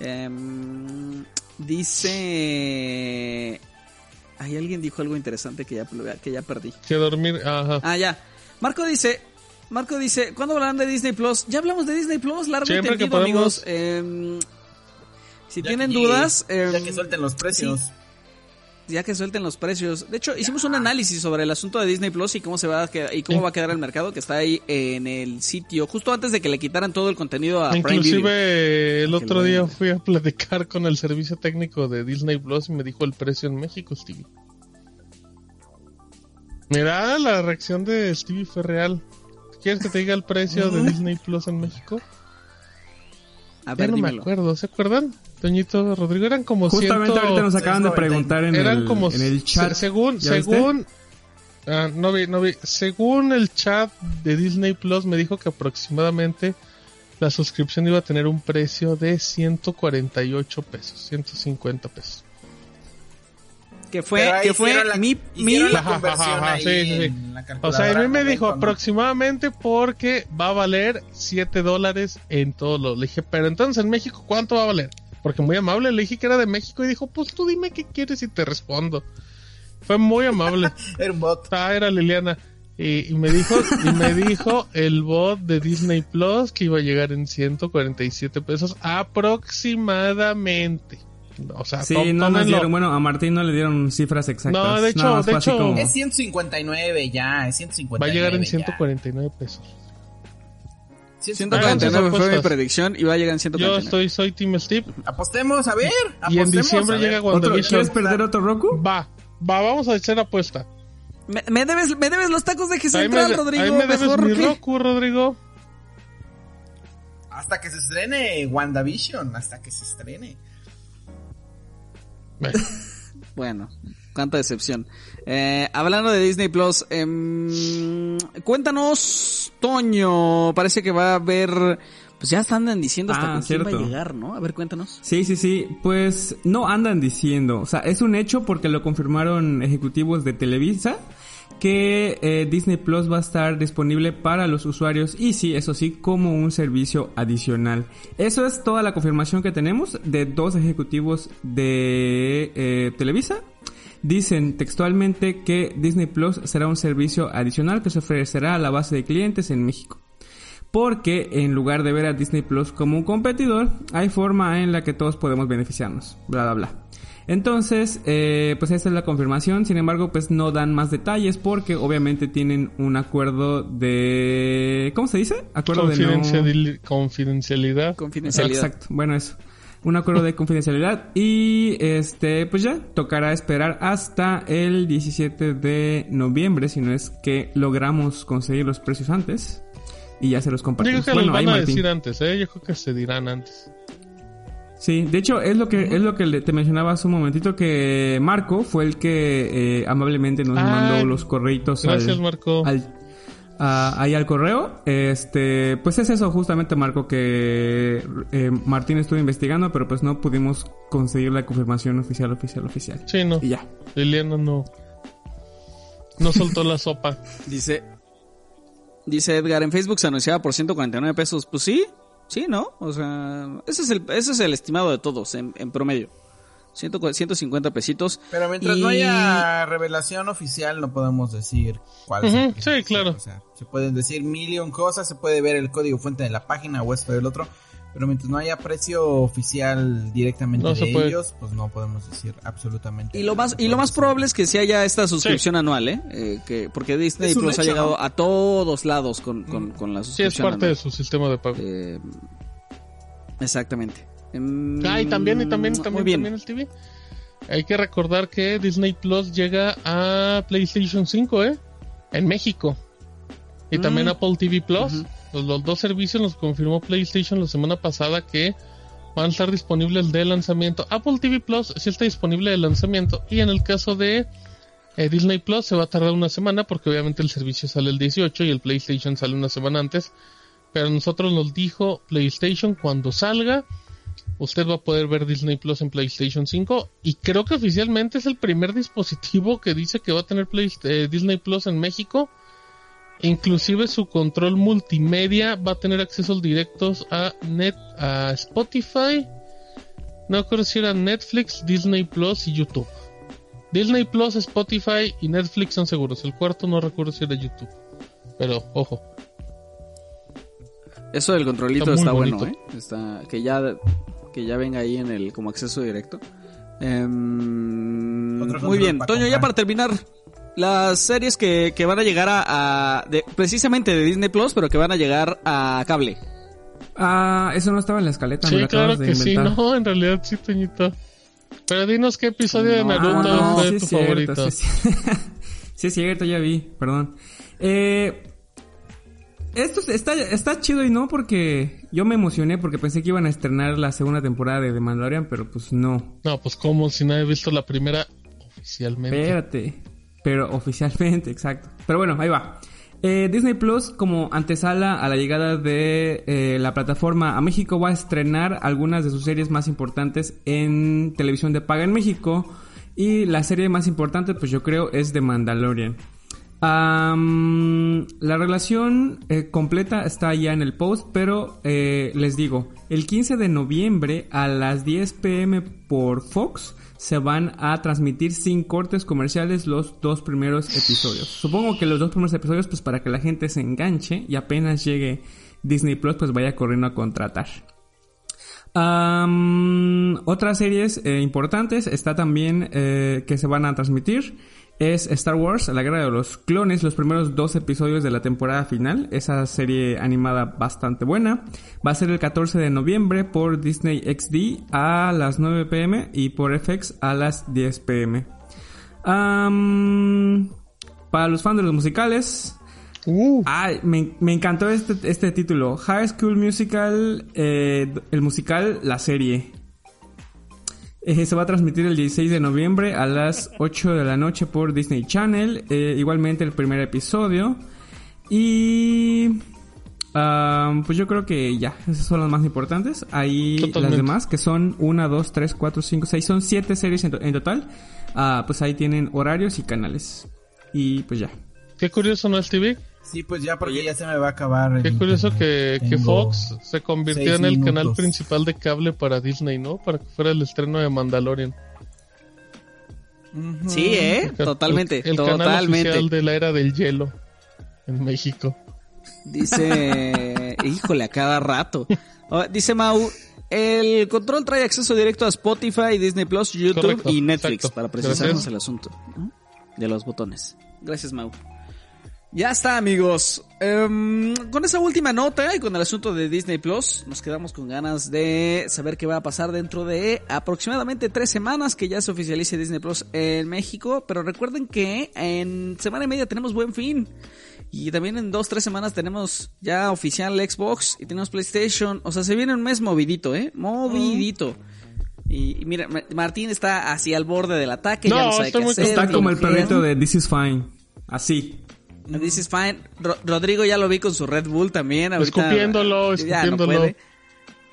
Em, dice... Ahí alguien dijo algo interesante que ya, que ya perdí. Que dormir, ajá. Ah, ya. Marco dice, Marco dice, ¿cuándo hablarán de Disney Plus? Ya hablamos de Disney Plus, largo y Siempre tendido, podemos. amigos. Em, si Ya tienen que- dudas, ya em, que suelten los precios. Ya que suelten los precios. De hecho, hicimos un análisis sobre el asunto de Disney Plus y cómo se va a quedar, y cómo va a quedar el mercado que está ahí en el sitio justo antes de que le quitaran todo el contenido a Prime Video. Inclusive el Qué otro día fui a platicar con el servicio técnico de Disney Plus y me dijo el precio en México, Stevie. Mira, la reacción de Stevie fue real. ¿Quieres que te diga el precio de Disney Plus en México? A Ya ver, no me acuerdo, ¿se acuerdan? Toñito Rodrigo, eran como Justamente ciento- ahorita nos acaban de 6.99. preguntar en eran el, como en el chat. se- según según ah, no vi no vi según el chat de Disney Plus me dijo que aproximadamente la suscripción iba a tener un precio de 148 pesos 150 pesos Que fue, que fue la- mi, mi, la conversión ajá, ajá, ahí sí, sí, sí. en la o sea a mí me dijo aproximadamente porque va a valer 7 dólares en todo lo le dije pero entonces en México cuánto va a valer porque muy amable le dije que era de México y dijo pues tú dime qué quieres y te respondo fue muy amable bot. Ah, era Liliana. Y, y me dijo, y me dijo el bot de Disney Plus que iba a llegar en 147 pesos aproximadamente. O sea, Sí, no nos dieron, bueno, a Martín no le dieron cifras exactas. No, de hecho- de hecho- como- Es 159 ya, es 159. Va a llegar en ya. 149 pesos. 149 Hagan sus fue mi predicción y va a llegar en Yo 149. estoy, soy Team Steve. Apostemos, a ver. Y en apostemos, diciembre llega ¿Otro, WandaVision. ¿Quieres perder otro Roku? Va, va, vamos a hacer apuesta. Me, me debes, me debes los tacos de Jesús Ahí me, Central, Rodrigo. ahí me debes mejor mi que- Roku, Rodrigo. Hasta que se estrene WandaVision, hasta que se estrene. Bueno, cuánta decepción. Eh, hablando de Disney Plus, em, cuéntanos, Toño. Parece que va a haber. Pues ya están diciendo hasta Ah, con quién va a llegar, ¿no? A ver, cuéntanos. Sí, sí, sí. Pues no andan diciendo. O sea, es un hecho porque lo confirmaron ejecutivos de Televisa que eh, Disney Plus va a estar disponible para los usuarios y sí, eso sí, como un servicio adicional. Eso es toda la confirmación que tenemos de dos ejecutivos de eh, Televisa. Dicen textualmente que Disney Plus será un servicio adicional que se ofrecerá a la base de clientes en México. Porque en lugar de ver a Disney Plus como un competidor, hay forma en la que todos podemos beneficiarnos. Bla, bla, bla. Entonces, eh, pues esta es la confirmación. Sin embargo, pues no dan más detalles porque obviamente tienen un acuerdo de... ¿Cómo se dice? Acuerdo de no... Confidencialidad. Confidencialidad. Exacto, bueno eso. Un acuerdo de confidencialidad y este pues ya tocará esperar hasta el 17 de noviembre si no es que logramos conseguir los precios antes y ya se los compartimos. que Bueno, los van a Martín. decir antes, ¿eh? Yo creo que se dirán antes. Sí, de hecho es lo que es lo que te mencionaba hace un momentito que Marco fue el que eh, amablemente nos Ay, mandó los correitos Gracias, al, Marco. al- a- ahí al correo. Este, pues es eso justamente Marco que eh, Martín estuvo investigando, pero pues no pudimos conseguir la confirmación oficial, oficial, oficial. Sí, no. Y ya. Liliana no. No soltó la sopa. Dice, dice Edgar, en Facebook se anunciaba por 149 pesos. Pues sí, sí, ¿no? O sea, ese es el, ese es el estimado de todos en, en promedio. 100 150 pesitos. Pero mientras Y- no haya revelación oficial, no podemos decir cuál sí, claro. O sea, se pueden decir millón cosas, se puede ver el código fuente de la página o esto o el otro. Pero mientras no haya precio oficial directamente No de ellos, pues no podemos decir absolutamente Y lo más, y lo más probable es que sí haya esta suscripción Sí. anual, ¿eh? Eh, que, porque Disney un Plus ha llegado ¿no? a todos lados con, con, con la Sí, es suscripción parte de su sistema de pago. Eh, exactamente. Mm, Ah, y también, y también, muy también, el TV. Hay que recordar que Disney Plus llega a PlayStation 5, ¿eh? En México. Y Mm. también Apple TV Plus. Los, los dos servicios los confirmó PlayStation la semana pasada que van a estar disponibles de lanzamiento. Apple TV Plus sí está disponible de lanzamiento. Y en el caso de eh, Disney Plus se va a tardar una semana porque obviamente el servicio sale el 18 y el PlayStation sale una semana antes. Pero nosotros nos dijo PlayStation cuando salga usted va a poder ver Disney Plus en PlayStation 5 y creo que oficialmente es el primer dispositivo que dice que va a tener Play- eh, Disney Plus en México Inclusive su control multimedia va a tener accesos directos a net, a Spotify, no recuerdo si era Netflix, Disney Plus y YouTube. Disney Plus, Spotify y Netflix son seguros. El cuarto no recuerdo si era YouTube. Pero, ojo. Eso del controlito Está está, bueno. ¿eh? Está, que ya, que ya venga ahí en el, como acceso directo. Em, muy bien. Toño, ya para terminar, las series que, que van a llegar a, a- de- precisamente de Disney Plus, pero que van a llegar a cable. Ah, eso no estaba en la escaleta, me Sí, lo claro de que sí. No, en realidad sí, Toñito. Pero dinos qué episodio de Naruto no, fue sí tu cierto, favorito. Sí, sí es cierto, ya vi, perdón. Eh, esto está, está chido y no porque yo me emocioné porque pensé que iban a estrenar la segunda temporada de The Mandalorian, pero pues no. No, pues como si nadie ha visto la primera oficialmente. Espérate. Pero oficialmente, exacto. Pero bueno, ahí va. Eh, Disney Plus, como antesala a la llegada de eh, la plataforma a México, va a estrenar algunas de sus series más importantes en televisión de paga en México. Y la serie más importante, pues yo creo, es The Mandalorian. Am, la relación eh, completa está ya en el post, pero eh, les digo, el 15 de noviembre a las 10 pm por Fox se van a transmitir sin cortes comerciales los dos primeros episodios. Supongo que los dos primeros episodios, pues para que la gente se enganche y apenas llegue Disney Plus, pues vaya corriendo a contratar. Am, otras series eh, importantes está también eh, que se van a transmitir es Star Wars, la guerra de los clones, los primeros dos episodios de la temporada final. Esa serie animada bastante buena. Va a ser el 14 de noviembre por Disney XD a las 9 pm y por FX a las 10 pm. Para los fans de los musicales, Uh, Ay, me, me encantó este, este título. High School Musical, eh, el musical, la serie. Eh, se va a transmitir el 16 de noviembre a las 8 de la noche por Disney Channel. Eh, igualmente el primer episodio. Y... ah, pues yo creo que ya, esas son las más importantes. Ahí Totalmente. las demás, que son 1, 2, 3, 4, 5, 6, son 7 series en, to- en total. Ah, pues ahí tienen horarios y canales. Y pues ya. qué curioso, ¿no, Stevie? Sí, pues ya porque ya se me va a acabar. el Qué curioso que, Fox se convirtió en el canal principal de cable para Disney, ¿no? Para que fuera el estreno de Mandalorian. Sí, ¿eh? El- Totalmente, El, canal totalmente. oficial de la era del hielo en México. Dice, híjole, a cada rato. Oh, dice Mau, el control trae acceso directo a Spotify, Disney Plus, YouTube Correcto, y Netflix exacto. para precisarnos Gracias. el asunto ¿no? de los botones. Gracias, Mau. Ya está, amigos. Em, con esa última nota y con el asunto de Disney Plus, nos quedamos con ganas de saber qué va a pasar dentro de aproximadamente tres semanas que ya se oficialice Disney Plus en México. Pero recuerden que en semana y media tenemos buen fin. Y también en dos, tres semanas tenemos ya oficial Xbox y tenemos PlayStation. O sea, se viene un mes movidito, ¿eh? Movidito. Y, y mira, Ma- Martín está así al borde del ataque. ya No, sabe estoy qué muy hacer, Está como el perrito de This is Fine. Así. This is fine. Ro- Rodrigo ya lo vi con su Red Bull también. Ahorita, Escupiéndolo, ya no escupiéndolo. puede.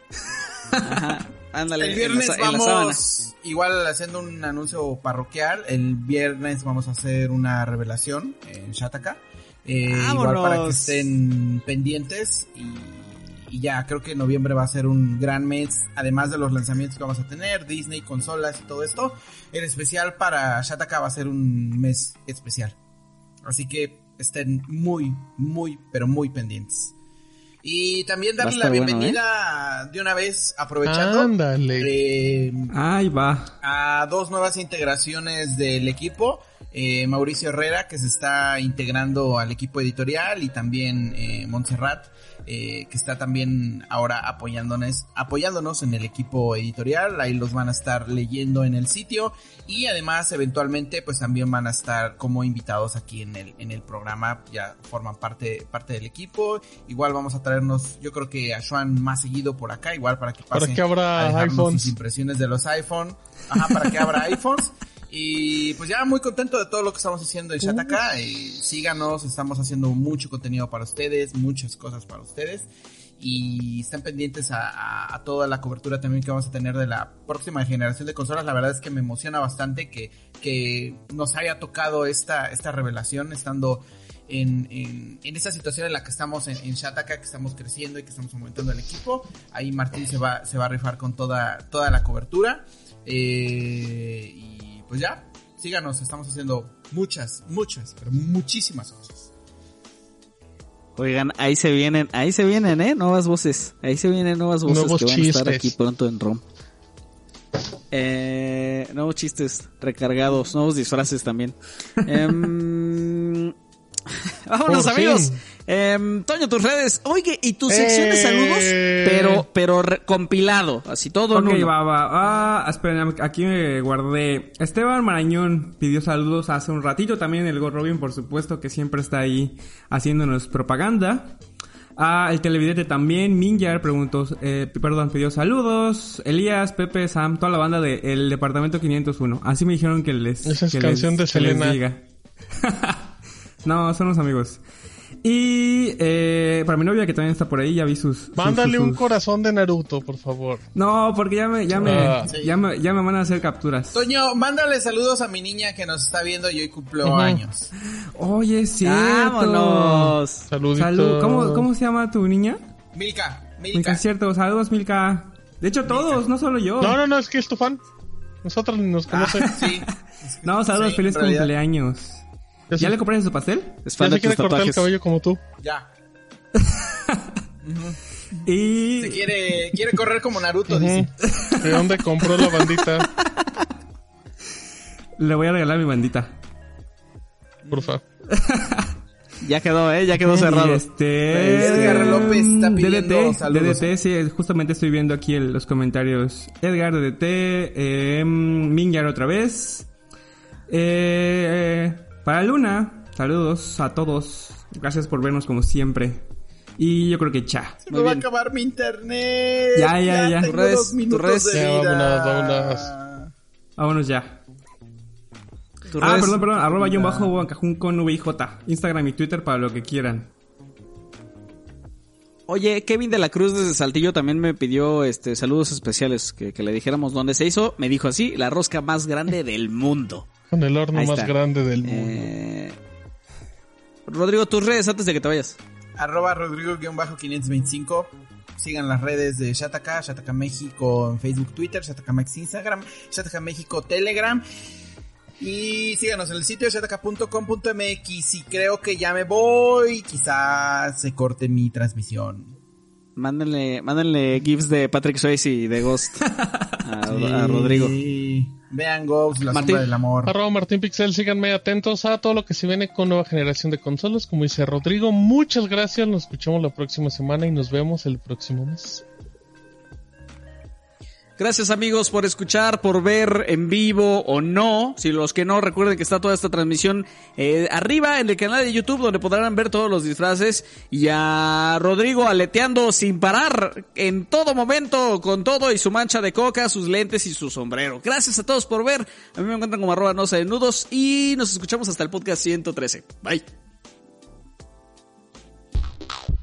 Ajá, ándale. El en viernes la sa- en la sábana. vamos, igual haciendo un anuncio parroquial, el viernes vamos a hacer una revelación en Shataka. Eh, igual para que estén pendientes y, y ya, creo que noviembre va a ser un gran mes, además de los lanzamientos que vamos a tener, Disney, consolas y todo esto. En especial para Shataka va a ser un mes especial. Así que estén muy, muy, pero muy pendientes. Y también darle la bueno, ¿eh? bienvenida de una vez, aprovechando. Ándale. eh, Ahí va. a dos nuevas integraciones del equipo. Eh, Mauricio Herrera, que se está integrando al equipo editorial, y también eh, Montserrat, eh, que está también ahora apoyándonos, apoyándonos en el equipo editorial. Ahí los van a estar leyendo en el sitio. Y además, eventualmente, pues también van a estar como invitados aquí en el, en el programa. Ya forman parte, parte del equipo. Igual vamos a traernos, yo creo que a Juan más seguido por acá, igual para que Para pasen que abra a iPhones. sus impresiones de los iPhone. Ajá, para que abra iPhones. Y pues ya muy contento de todo lo que estamos haciendo en Shataka. Y síganos, estamos haciendo mucho contenido para ustedes, muchas cosas para ustedes. Y estén pendientes a, a- a toda la cobertura también que vamos a tener de la próxima generación de consolas. La verdad es que me emociona bastante que, que nos haya tocado esta, esta revelación estando en, en, en esta situación en la que estamos en, en Shataka, que estamos creciendo y que estamos aumentando el equipo. Ahí Martín se va, se va a rifar con toda, toda la cobertura. Eh, y pues ya, síganos, estamos haciendo muchas, muchas, pero muchísimas cosas. Oigan, ahí se vienen, ahí se vienen, ¿eh? Nuevas voces. Ahí se vienen nuevas voces Nuevos que van a estar aquí pronto en ROM. Eh, nuevos chistes recargados, nuevos disfraces también. Em, vámonos Por amigos. fin. Em, Toño, tus redes. Oye, y tu sección de Eh. saludos, pero, pero re- compilado, así todo Ok, va, va. Ah, esperen, aquí me guardé. Esteban Marañón pidió saludos hace un ratito. También el Go Robin, por supuesto, que siempre está ahí haciéndonos propaganda. Ah, el televidente también. Minjar preguntó, eh, perdón, pidió saludos. Elías, Pepe, Sam, toda la banda del departamento 501. Así me dijeron que les. Esa es que canción de que les Selena. diga. no, son los amigos. Y eh, para mi novia que también está por ahí, ya vi sus. sus- Mándale sus- un corazón de Naruto, por favor. no, porque ya me, ya me, Ah. Sí. ya me, ya me van a hacer capturas. Toño, mándale saludos a mi niña que nos está viendo y hoy cumplió Ujú. años. Oye, cierto. Vámonos. Saluditos. Salud. ¿Cómo, ¿Cómo se llama tu niña? Milka, Milka, cierto. Saludos, Milka. De hecho, todos, no solo yo. No, no, no, es que es tu fan. Nosotros nos conoce. Sí. No, saludos, Sí, feliz cumpleaños. Ya, ¿Ya se- le compraste su pastel? Es ya fan se de tus quiere cortar el cabello como tú. Ya. Y... Se quiere, quiere correr como Naruto, dice. ¿De dónde compró la bandita? Le voy a regalar mi bandita. Porfa. Ya quedó, ¿eh? Ya quedó Y cerrado. este... Edgar López está pidiendo DDT, saludos. DDT, sí, justamente estoy viendo aquí el- los comentarios. Edgar, DDT, eh, Mingar otra vez. Eh, para Luna, saludos a todos. Gracias por vernos como siempre. Y yo creo que cha. Se Muy me va a acabar mi internet. Ya, ya, ya. Tengo Tus redes, dos minutos de Ya, vida. vámonos, vámonos. Vámonos ya. Ah, perdón, perdón. Arroba yo bajo Bancajún con VIJ. Instagram y Twitter para lo que quieran. Oye, Kevin de la Cruz desde Saltillo también me pidió este saludos especiales que, que le dijéramos dónde se hizo. Me dijo así, la rosca más grande del mundo. Con el horno Ahí más está. grande del mundo. Eh, Rodrigo, tus redes antes de que te vayas. Arroba Rodrigo-525. Sigan las redes de Shataka, Shataka México en Facebook, Twitter, Shataka Max Instagram, Shataka México Telegram. Y síganos en el sitio shataka.com.mx. Y creo que ya me voy. Quizás se corte mi transmisión. Mándenle, mándenle gifs de Patrick Swayze y de Ghost a, a Rodrigo. Sí. Vean Ghost, la Martín. sombra del amor. Arroba Martín Pixel, síganme atentos a todo lo que se viene con nueva generación de consolas. Como dice Rodrigo, muchas gracias. Nos escuchamos la próxima semana y nos vemos el próximo mes. Gracias amigos por escuchar, por ver en vivo o no. Si los que no recuerden que está toda esta transmisión eh, arriba en el canal de YouTube donde podrán ver todos los disfraces y a Rodrigo aleteando sin parar en todo momento con todo y su mancha de coca, sus lentes y su sombrero. Gracias a todos por ver. A mí me encuentran como arroba nosa de nudos y nos escuchamos hasta el podcast 113. Bye.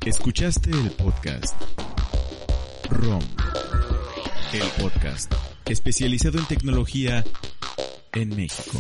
Escuchaste el podcast ROM, el podcast especializado en tecnología en México.